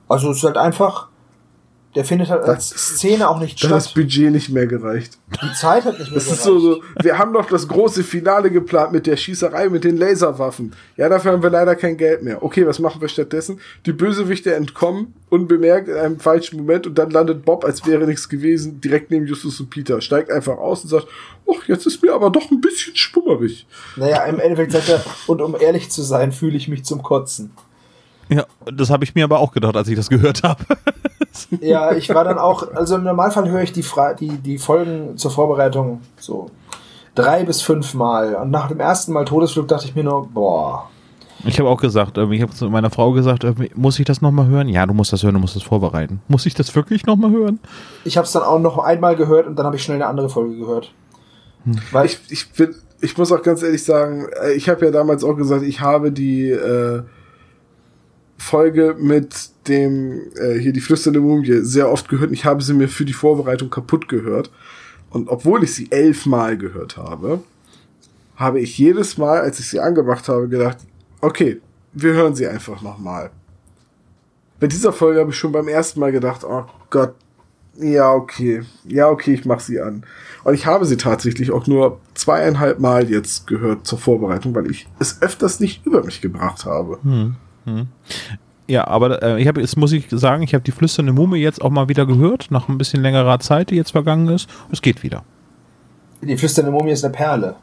Also es ist halt einfach, der findet halt als Szene auch nicht Da hat das statt. Budget nicht mehr gereicht. Die Zeit hat nicht mehr Das ist so, so, wir haben doch das große Finale geplant mit der Schießerei, mit den Laserwaffen. Ja, dafür haben wir leider kein Geld mehr. Okay, was machen wir stattdessen? Die Bösewichte entkommen, unbemerkt in einem falschen Moment und dann landet Bob, als wäre nichts gewesen, direkt neben Justus und Peter. Steigt einfach aus und sagt, ach, jetzt ist mir aber doch ein bisschen schwummerig. Naja, im Endeffekt sagt er, und um ehrlich zu sein, fühle ich mich zum Kotzen. Ja, das habe ich mir aber auch gedacht, als ich das gehört habe. Ja, ich war dann auch, also im Normalfall höre ich die, Fra die, die Folgen zur Vorbereitung so drei bis fünf Mal. Und nach dem ersten Mal Todesflug dachte ich mir nur, boah. Ich habe auch gesagt, ich habe zu meiner Frau gesagt, muss ich das nochmal hören? Ja, du musst das hören, du musst das vorbereiten. Muss ich das wirklich nochmal hören? Ich habe es dann auch noch einmal gehört und dann habe ich schnell eine andere Folge gehört. Weil Ich, ich bin, ich muss auch ganz ehrlich sagen, äh, ich habe ja damals auch gesagt, ich habe die äh, Folge mit dem äh, hier die flüsternde Mumie sehr oft gehört. und Ich habe sie mir für die Vorbereitung kaputt gehört. Und obwohl ich sie elfmal gehört habe, habe ich jedes Mal, als ich sie angemacht habe, gedacht, okay, wir hören sie einfach nochmal. Bei dieser Folge habe ich schon beim ersten Mal gedacht, oh Gott, ja, okay. Ja, okay, ich mache sie an. Und ich habe sie tatsächlich auch nur zweieinhalb Mal jetzt gehört zur Vorbereitung, weil ich es öfters nicht über mich gebracht habe. Ja, aber äh, ich habe, jetzt muss ich sagen, ich habe die flüsternde Mumme jetzt auch mal wieder gehört, nach ein bisschen längerer Zeit, die jetzt vergangen ist. Es geht wieder. die flüsternde Mumie ist eine Perle.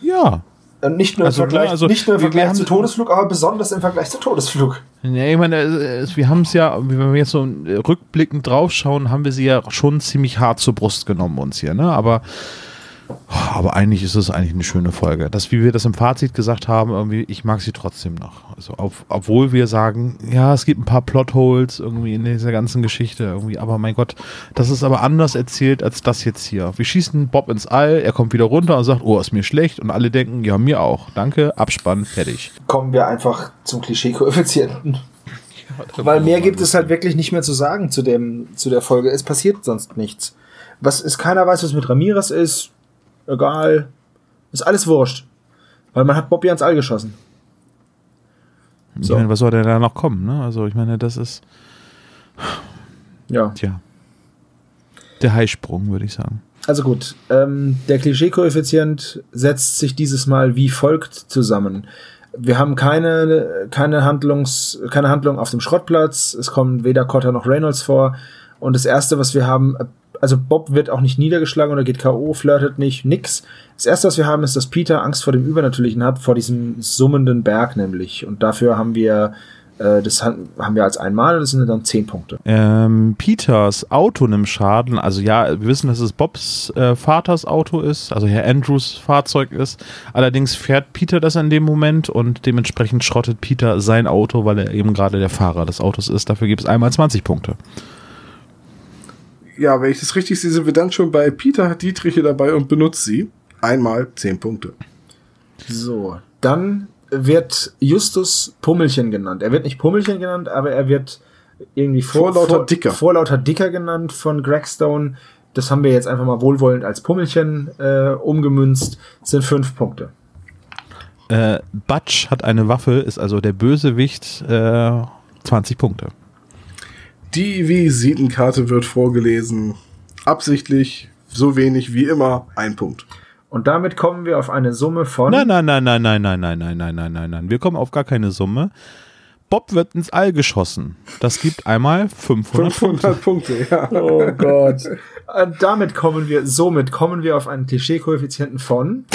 Ja. Und nicht nur im Also, Vergleich, ne, also, nicht nur im Vergleich zu Todesflug, aber besonders im Vergleich zu Todesflug. Ja, ich meine, wir haben es ja, wenn wir jetzt so äh, rückblickend draufschauen, haben wir sie ja schon ziemlich hart zur Brust genommen uns hier, ne? Aber, aber eigentlich ist es eigentlich eine schöne Folge. Das, wie wir das im Fazit gesagt haben, irgendwie, ich mag sie trotzdem noch. Also, auf, obwohl wir sagen, ja, es gibt ein paar Plotholes irgendwie in dieser ganzen Geschichte irgendwie, aber mein Gott, das ist aber anders erzählt als das jetzt hier. Wir schießen Bob ins All, er kommt wieder runter und sagt, oh, ist mir schlecht und alle denken, ja, mir auch. Danke, Abspann, fertig. Kommen wir einfach zum Klischee-Koeffizienten. Weil mehr gibt es halt wirklich nicht mehr zu sagen zu dem, zu der Folge. Es passiert sonst nichts. Was ist, keiner weiß, was mit Ramirez ist. Egal. Ist alles wurscht. Weil man hat Bobby ans All geschossen. Ich So. meine, was soll denn da noch kommen, ne? Also, ich meine, das ist, Ja. tja, der Highsprung, würde ich sagen. Also gut, ähm, der Klischee-Koeffizient setzt sich dieses Mal wie folgt zusammen. Wir haben keine, keine, Handlungs, keine Handlung auf dem Schrottplatz, es kommen weder Cotter noch Reynolds vor. Und das Erste, was wir haben, also Bob wird auch nicht niedergeschlagen oder geht K.O., flirtet nicht, nix. Das Erste, was wir haben, ist, dass Peter Angst vor dem Übernatürlichen hat, vor diesem summenden Berg nämlich. Und dafür haben wir, äh, das haben wir als einmal und das sind dann zehn Punkte. Ähm, Peters Auto nimmt Schaden. Also ja, wir wissen, dass es Bobs äh, Vaters Auto ist, also Herr Andrews Fahrzeug ist. Allerdings fährt Peter das in dem Moment und dementsprechend schrottet Peter sein Auto, weil er eben gerade der Fahrer des Autos ist. Dafür gibt es einmal 20 Punkte. Ja, wenn ich das richtig sehe, sind wir dann schon bei Peter hat Dietriche dabei und benutzt sie. Einmal zehn Punkte. So, dann wird Justus Pummelchen genannt. Er wird nicht Pummelchen genannt, aber er wird irgendwie vor, Vorlauter vor, Dicker. Vorlauter Dicker genannt von Greg Stone. Das haben wir jetzt einfach mal wohlwollend als Pummelchen äh, umgemünzt. Das sind fünf Punkte. Äh, Butch hat eine Waffe, ist also der Bösewicht, äh, 20 Punkte. Die Visitenkarte wird vorgelesen. Absichtlich, so wenig wie immer, ein Punkt. Und damit kommen wir auf eine Summe von. Nein, nein, nein, nein, nein, nein, nein, nein, nein, nein, nein, nein. Wir kommen auf gar keine Summe. Bob wird ins All geschossen. Das gibt einmal 500, 500 Punkte, ja. Oh Gott. Und damit kommen wir, somit kommen wir auf einen Klischee-Koeffizienten von.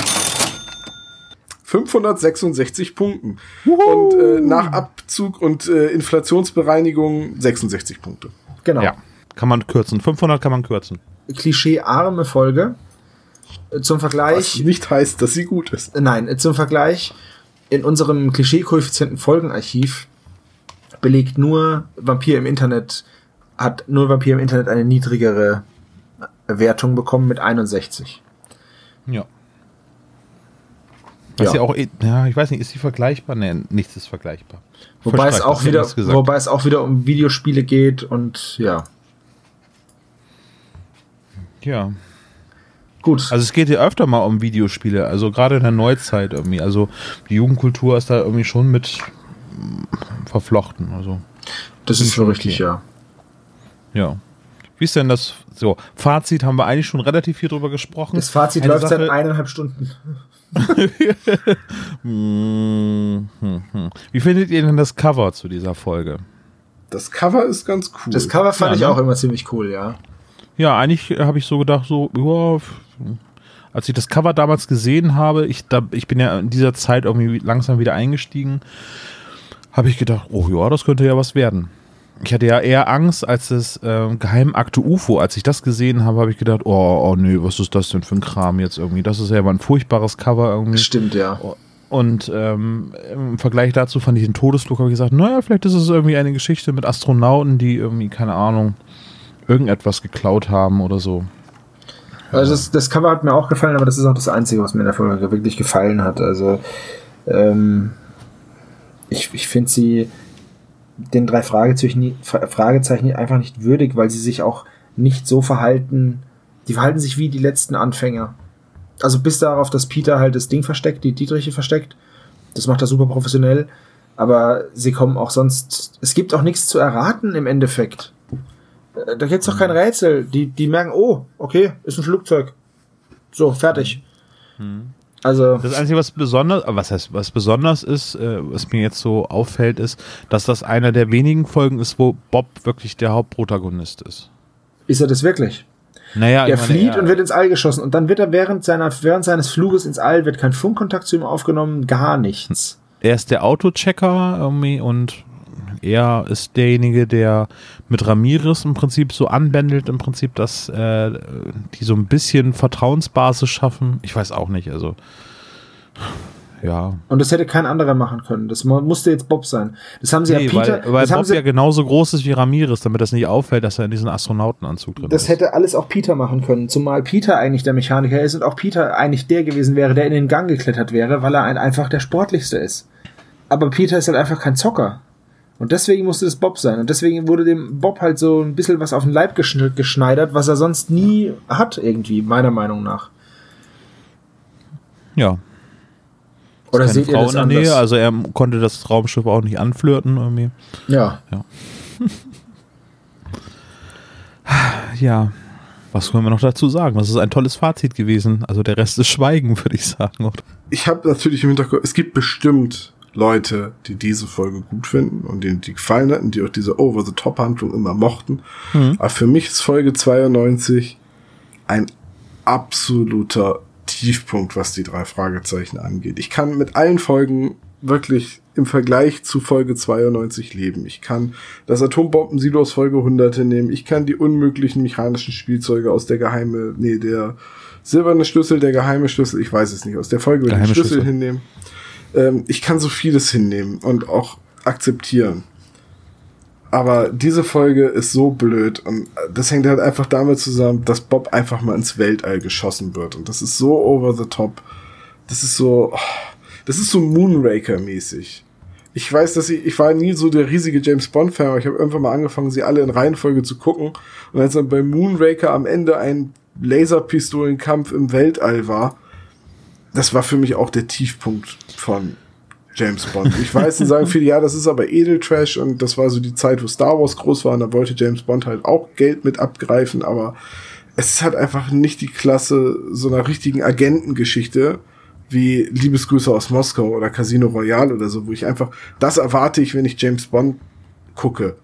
566 Punkten. Und äh, nach Abzug und äh, Inflationsbereinigung 66 Punkte. Genau. Ja, kann man kürzen. 500 kann man kürzen. Klischee-arme Folge. Äh, Zum Was Vergleich. nicht heißt, dass sie gut ist. Nein, äh, zum Vergleich. In unserem Klischee-Koeffizienten-Folgenarchiv belegt nur Vampir im Internet, hat nur Vampir im Internet eine niedrigere Wertung bekommen mit 61. Ja. Was Ja. ja. auch, eh- ja, ich weiß nicht, ist die vergleichbar? Nee, nichts ist vergleichbar. Wobei es auch wieder, wobei es auch wieder um Videospiele geht und ja. Ja. Gut. Also es geht ja öfter mal um Videospiele, also gerade in der Neuzeit irgendwie. Also die Jugendkultur ist da irgendwie schon mit mm, verflochten. Also, das ist schon richtig, ja. ja. Wie ist denn das? So, Fazit haben wir eigentlich schon relativ viel drüber gesprochen. Das Fazit Eine läuft seit Sache- eineinhalb Stunden. Wie findet ihr denn das Cover zu dieser Folge? Das Cover ist ganz cool. Das Cover fand Ja, ich ne? auch immer ziemlich cool, ja. Ja, eigentlich habe ich so gedacht, so, ja, als ich das Cover damals gesehen habe, ich, da, ich bin ja in dieser Zeit irgendwie langsam wieder eingestiegen, habe ich gedacht, oh ja, das könnte ja was werden. Ich hatte ja eher Angst als das ähm, Geheimakte UFO. Als ich das gesehen habe, habe ich gedacht, oh, oh nee, was ist das denn für ein Kram jetzt irgendwie? Das ist ja mal ein furchtbares Cover irgendwie. Stimmt, ja. Und ähm, im Vergleich dazu fand ich den Todesflug, habe ich gesagt, naja, vielleicht ist es irgendwie eine Geschichte mit Astronauten, die irgendwie, keine Ahnung, irgendetwas geklaut haben oder so. Also das, das Cover hat mir auch gefallen, aber das ist auch das Einzige, was mir in der Folge wirklich gefallen hat. Also ähm, ich, ich finde sie den drei Fragezeichen, Fra- Fragezeichen einfach nicht würdig, weil sie sich auch nicht so verhalten. Die verhalten sich wie die letzten Anfänger. Also bis darauf, dass Peter halt das Ding versteckt, die Dietriche versteckt. Das macht er super professionell. Aber sie kommen auch sonst. Es gibt auch nichts zu erraten im Endeffekt. Äh, Da gibt's doch kein Rätsel. Die, die merken, oh, okay, ist ein Flugzeug. So, fertig. Also, Das Einzige, was besonders, was heißt, was besonders ist, äh, was mir jetzt so auffällt, ist, dass das einer der wenigen Folgen ist, wo Bob wirklich der Hauptprotagonist ist. ist er das wirklich? Naja, Er flieht er- und wird ins All geschossen und dann wird er während seiner während seines Fluges ins All wird kein Funkkontakt zu ihm aufgenommen, gar nichts. er ist der Autochecker irgendwie und er ist derjenige, der mit Ramirez im Prinzip so anbändelt, im Prinzip, dass äh, die so ein bisschen Vertrauensbasis schaffen. Ich weiß auch nicht, also ja. Und das hätte kein anderer machen können. Das mu- musste jetzt Bob sein. Das haben sie Nee, ja Peter, weil, weil das haben Bob sie, ja genauso groß ist wie Ramirez, damit das nicht auffällt, dass er in diesen Astronautenanzug drin das ist. hätte alles auch Peter machen können, zumal Peter eigentlich der Mechaniker ist und auch Peter eigentlich der gewesen wäre, der in den Gang geklettert wäre, weil er ein, einfach der sportlichste ist. Aber Peter ist halt einfach kein Zocker. Und deswegen musste es Bob sein. Und deswegen wurde dem Bob halt so ein bisschen was auf den Leib geschneidert, was er sonst nie hat, irgendwie, meiner Meinung nach. Ja. Oder Keine seht ihr Frau das in der anders? Nähe, also er konnte das Raumschiff auch nicht anflirten irgendwie. ja. Ja. Was können wir noch dazu sagen? Das ist ein tolles Fazit gewesen. Also der Rest ist Schweigen, würde ich sagen. Oder? Ich habe natürlich im Hinterkopf, es gibt bestimmt Leute, die diese Folge gut finden und denen die gefallen hatten, die auch diese Over-the-Top-Handlung immer mochten. Aber für mich ist Folge 92 ein absoluter Tiefpunkt, was die drei Fragezeichen angeht. Ich kann mit allen Folgen wirklich im Vergleich zu Folge 92 leben. Ich kann das Atombomben-Silo aus Folge 100 nehmen. Ich kann die unmöglichen mechanischen Spielzeuge aus der geheime, nee, der silberne Schlüssel, der geheime Schlüssel, ich weiß es nicht, aus der Folge den Geheime Schlüssel Schlüssel. hinnehmen. Ähm, ich kann so vieles hinnehmen und auch akzeptieren. Aber diese Folge ist so blöd und das hängt halt einfach damit zusammen, dass Bob einfach mal ins Weltall geschossen wird und das ist so over the top. Das ist so, oh, das ist so Moonraker-mäßig. Ich weiß, dass ich, ich war nie so der riesige James Bond-Fan, aber ich habe irgendwann mal angefangen, sie alle in Reihenfolge zu gucken. Und als dann bei Moonraker am Ende ein Laserpistolenkampf im Weltall war, das war für mich auch der Tiefpunkt von James Bond. Ich weiß, dann sagen viele, ja, das ist aber Edeltrash und das war so die Zeit, wo Star Wars groß war und da wollte James Bond halt auch Geld mit abgreifen, aber es halt einfach nicht die Klasse so einer richtigen Agentengeschichte wie Liebesgrüße aus Moskau oder Casino Royale oder so, wo ich einfach, das erwarte ich, wenn ich James Bond gucke.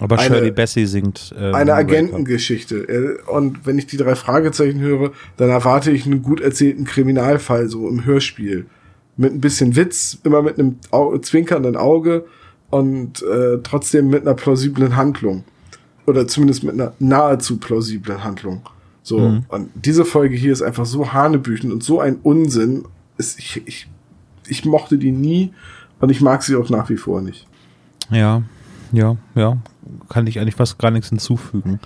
Aber Eine- Shirley Bassey singt. Äh, Eine. Agentengeschichte. Äh, Und wenn ich die drei Fragezeichen höre, dann erwarte ich einen gut erzählten Kriminalfall, so im Hörspiel. Mit ein bisschen Witz, immer mit einem Au zwinkernden Auge und äh, trotzdem mit einer plausiblen Handlung. Oder zumindest mit einer nahezu plausiblen Handlung. So, Mhm. und diese Folge hier ist einfach so hanebüchend und so ein Unsinn. Ist, ich, ich, ich mochte die nie und ich mag sie auch nach wie vor nicht. Ja, ja, ja. Kann ich eigentlich fast gar nichts hinzufügen.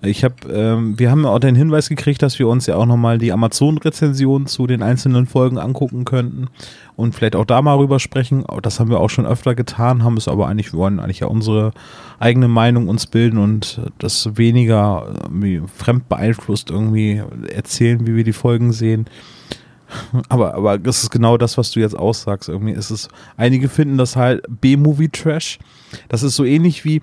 Ich habe, ähm, wir haben auch den Hinweis gekriegt, dass wir uns ja auch nochmal die Amazon-Rezension zu den einzelnen Folgen angucken könnten und vielleicht auch da mal rüber sprechen. Das haben wir auch schon öfter getan, haben es aber eigentlich, wir wollen eigentlich ja unsere eigene Meinung uns bilden und das weniger fremd beeinflusst irgendwie erzählen, wie wir die Folgen sehen. Aber, aber das ist genau das, was du jetzt aussagst. Irgendwie ist es, einige finden das halt B-Movie-Trash. Das ist so ähnlich wie,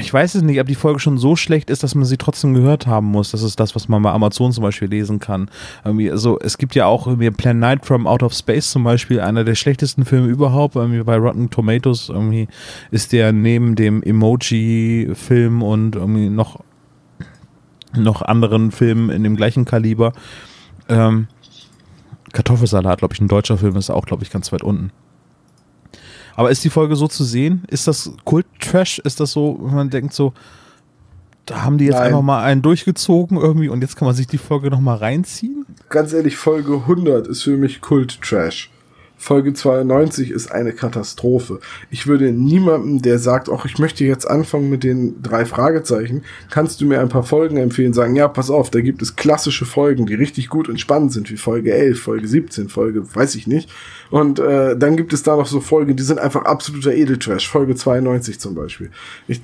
ich weiß es nicht, ob die Folge schon so schlecht ist, dass man sie trotzdem gehört haben muss. Das ist das, was man bei Amazon zum Beispiel lesen kann. Irgendwie, also, es gibt ja auch irgendwie Plan Night from Out of Space zum Beispiel, einer der schlechtesten Filme überhaupt. Irgendwie bei Rotten Tomatoes irgendwie ist der neben dem Emoji-Film und irgendwie noch, noch anderen Filmen in dem gleichen Kaliber. Ähm, Kartoffelsalat, glaube ich, ein deutscher Film ist auch, glaube ich, ganz weit unten. Aber ist die Folge so zu sehen? Ist das Kult-Trash? Ist das so, wenn man denkt so, da haben die jetzt Nein. einfach mal einen durchgezogen irgendwie und jetzt kann man sich die Folge nochmal reinziehen? ganz ehrlich, Folge 100 ist für mich Kult-Trash. Folge 92 ist eine Katastrophe. Ich würde niemandem, der sagt, ach, ich möchte jetzt anfangen mit den drei Fragezeichen, kannst du mir ein paar Folgen empfehlen, sagen, ja, pass auf, da gibt es klassische Folgen, die richtig gut und spannend sind, wie Folge 11, Folge 17, Folge, weiß ich nicht. Und äh, dann gibt es da noch so Folgen, die sind einfach absoluter Edeltrash, Folge 92 zum Beispiel. Ich,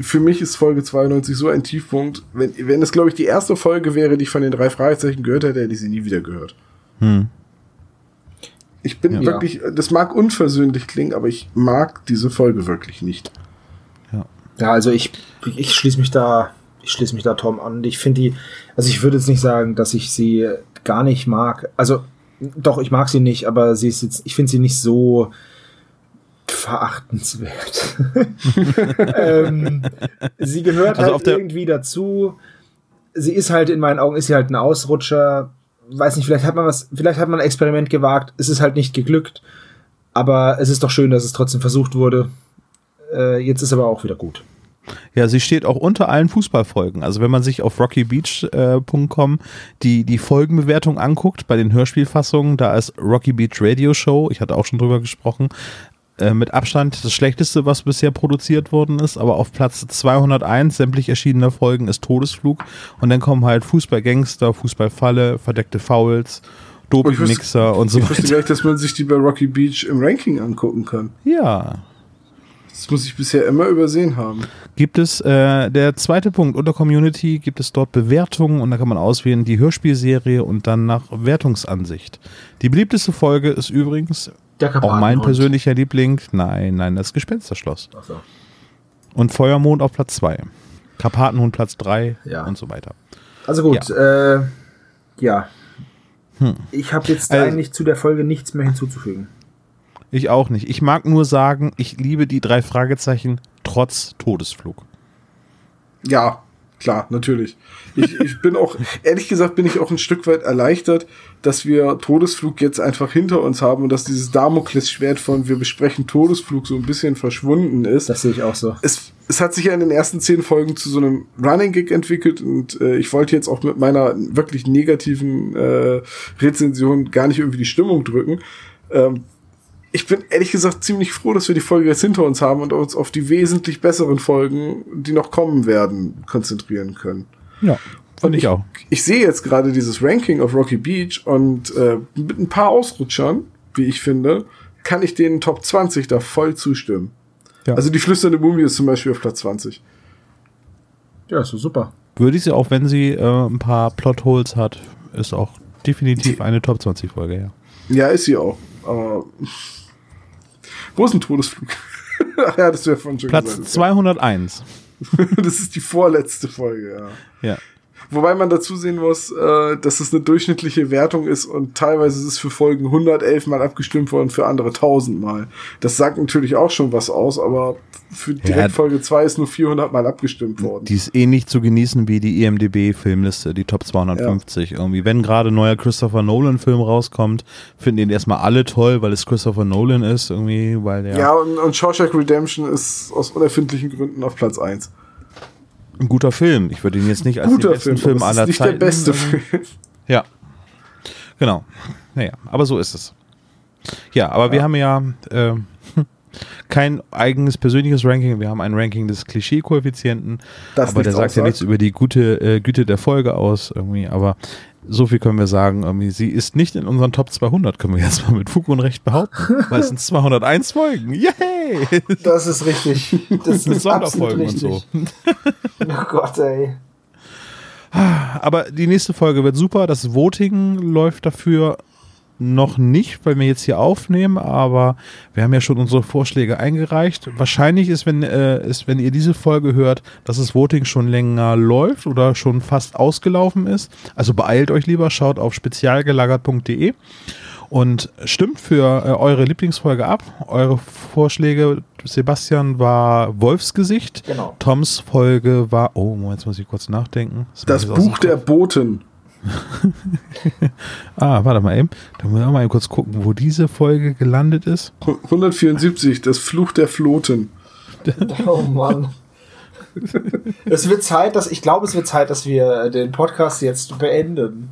für mich ist Folge 92 so ein Tiefpunkt. Wenn, wenn es, glaube ich, die erste Folge wäre, die ich von den drei Fragezeichen gehört hätte, hätte ich sie nie wieder gehört. Hm. Ich bin Ja. wirklich, das mag unversöhnlich klingen, aber ich mag diese Folge wirklich nicht. Ja, also ich, ich schließe mich da, ich schließe mich da Tom an. Und Ich finde die, also ich würde jetzt nicht sagen, dass ich sie gar nicht mag. Also doch, ich mag sie nicht, aber sie ist jetzt, ich finde sie nicht so verachtenswert. ähm, sie gehört Also halt irgendwie dazu. Sie ist halt in meinen Augen ist sie halt ein Ausrutscher. Weiß nicht, vielleicht hat man was, vielleicht hat man ein Experiment gewagt. Es ist halt nicht geglückt. Aber es ist doch schön, dass es trotzdem versucht wurde. Äh, jetzt ist aber auch wieder gut. Ja, sie steht auch unter allen Fußballfolgen. Also wenn man sich auf rockybeach.com die, die Folgenbewertung anguckt, bei den Hörspielfassungen, da ist Rocky Beach Radio Show, ich hatte auch schon drüber gesprochen, äh, mit Abstand das schlechteste, was bisher produziert worden ist, aber auf Platz 201 sämtlich erschienener Folgen ist Todesflug und dann kommen halt Fußballgangster, Fußballfalle, verdeckte Fouls, Dopingmixer und so ich wusste weiter. nicht, dass man sich die bei Rocky Beach im Ranking angucken kann. Ja, Das muss ich bisher immer übersehen haben. Gibt es, äh, der zweite Punkt, unter Community gibt es dort Bewertungen und da kann man auswählen die Hörspielserie und dann nach Wertungsansicht. Die beliebteste Folge ist übrigens auch mein persönlicher Liebling. Nein, nein, das Gespensterschloss. Ach so. Und Feuermond auf Platz 2. Karpatenhund Platz 3 Ja. und so weiter. Also gut, ja. Äh, ja. Hm. Ich habe jetzt Also- eigentlich zu der Folge nichts mehr hinzuzufügen. Ich auch nicht. Ich mag nur sagen, ich liebe die drei Fragezeichen trotz Todesflug. Ja, klar, natürlich. Ich, ich bin auch, ehrlich gesagt, bin ich auch ein Stück weit erleichtert, dass wir Todesflug jetzt einfach hinter uns haben und dass dieses Damoklesschwert von wir besprechen Todesflug so ein bisschen verschwunden ist. Das sehe ich auch so. es, es hat sich ja in den ersten zehn Folgen zu so einem Running Gig entwickelt und äh, ich wollte jetzt auch mit meiner wirklich negativen äh, Rezension gar nicht irgendwie die Stimmung drücken. Ähm, ich bin ehrlich gesagt ziemlich froh, dass wir die Folge jetzt hinter uns haben und uns auf die wesentlich besseren Folgen, die noch kommen werden, konzentrieren können. Ja, finde ich auch. Ich sehe jetzt gerade dieses Ranking auf Rocky Beach und äh, mit ein paar Ausrutschern, wie ich finde, kann ich den Top 20 da voll zustimmen. Ja. Also die flüsternde Mumie ist zum Beispiel auf Platz 20. Ja, ist so super. Würde ich sie auch, wenn sie äh, ein paar Plotholes hat, ist auch definitiv eine Top 20 Folge, ja. Ja, ist sie auch. Aber wo ist ein Todesflug? Ach ja, das wäre von schon Platz gesagt. 201. Das ist die vorletzte Folge, ja. Ja. Wobei man dazu sehen muss, äh, dass es eine durchschnittliche Wertung ist und teilweise ist es für Folgen 111 mal abgestimmt worden, für andere 1000 mal. Das sagt natürlich auch schon was aus, aber für direkt Ja. Folge 2 ist nur 400 mal abgestimmt worden. Die ist ähnlich zu genießen wie die IMDB-Filmliste, die Top 250. Irgendwie, wenn gerade ein neuer Christopher Nolan-Film rauskommt, finden den erstmal alle toll, weil es Christopher Nolan ist, irgendwie, weil der ja, und, und Shawshank Redemption ist aus unerfindlichen Gründen auf Platz 1. ein guter Film. Ich würde ihn jetzt nicht als den Guter besten Film, Film, aller ist nicht Zeiten. der beste irgendwie- Film. Ja. Genau. Naja, aber so ist es. Ja, aber wir haben ja äh, kein eigenes persönliches Ranking, wir haben ein Ranking des Klischee-Koeffizienten, Das aber der sagt ja nichts über die gute äh, Güte der Folge aus irgendwie, aber so viel können wir sagen, irgendwie, sie ist nicht in unseren Top 200, können wir jetzt mal mit Fug und Recht behaupten, weil es sind 201 Folgen. Yay! Das ist richtig. Das ist absolut und richtig. so. Oh Gott, ey. Aber die nächste Folge wird super. Das Voting läuft dafür noch nicht, weil wir jetzt hier aufnehmen, aber wir haben ja schon unsere Vorschläge eingereicht. Wahrscheinlich ist, wenn, äh, ist, wenn ihr diese Folge hört, dass das Voting schon länger läuft oder schon fast ausgelaufen ist. Also beeilt euch lieber, schaut auf spezialgelagert.de und stimmt für äh, eure Lieblingsfolge ab. Eure Vorschläge, Sebastian, war Wolfsgesicht. Genau. Toms Folge war, oh, Moment, jetzt muss ich kurz nachdenken. Das aus Buch der Boten. Ah, warte mal eben. Da müssen wir mal eben kurz gucken, wo diese Folge gelandet ist. 174, das Fluch der Floten. Oh Mann. Es wird Zeit, dass ich glaube, es wird Zeit, dass wir den Podcast jetzt beenden.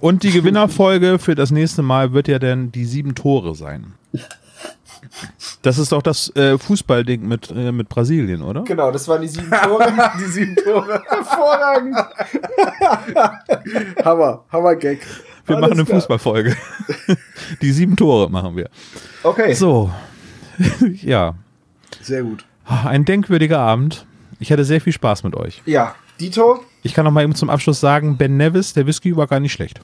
Und die Gewinnerfolge für das nächste Mal wird ja dann die sieben Tore sein. Das ist doch das äh, Fußballding mit, äh, mit Brasilien, oder? Genau, das waren die sieben Tore. Die sieben Tore. Hervorragend. Hammer, Hammer Gag. Wir Alles machen eine klar. Fußballfolge. die sieben Tore machen wir. Okay. So. ja. Sehr gut. Ein denkwürdiger Abend. Ich hatte sehr viel Spaß mit euch. Ja, Dito. Ich kann noch mal eben zum Abschluss sagen, Ben Nevis, der Whisky war gar nicht schlecht.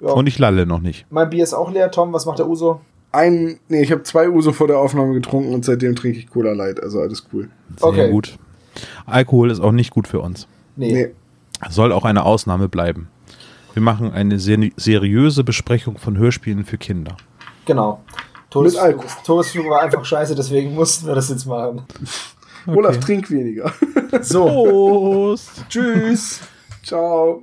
Ja. Und ich lalle noch nicht. Mein Bier ist auch leer. Tom, was macht der Uso? Ein, nee, ich habe zwei Uso vor der Aufnahme getrunken und seitdem trinke ich Cola Light, also alles cool. Sehr Okay. gut. Alkohol ist auch nicht gut für uns. Nee. Nee, Soll auch eine Ausnahme bleiben. Wir machen eine seri seriöse Besprechung von Hörspielen für Kinder. Genau. Mit Alkohol. Todesflug, Todesflug war einfach scheiße, deswegen mussten wir das jetzt machen. Olaf, trink weniger. So. Prost! Tschüss. Ciao.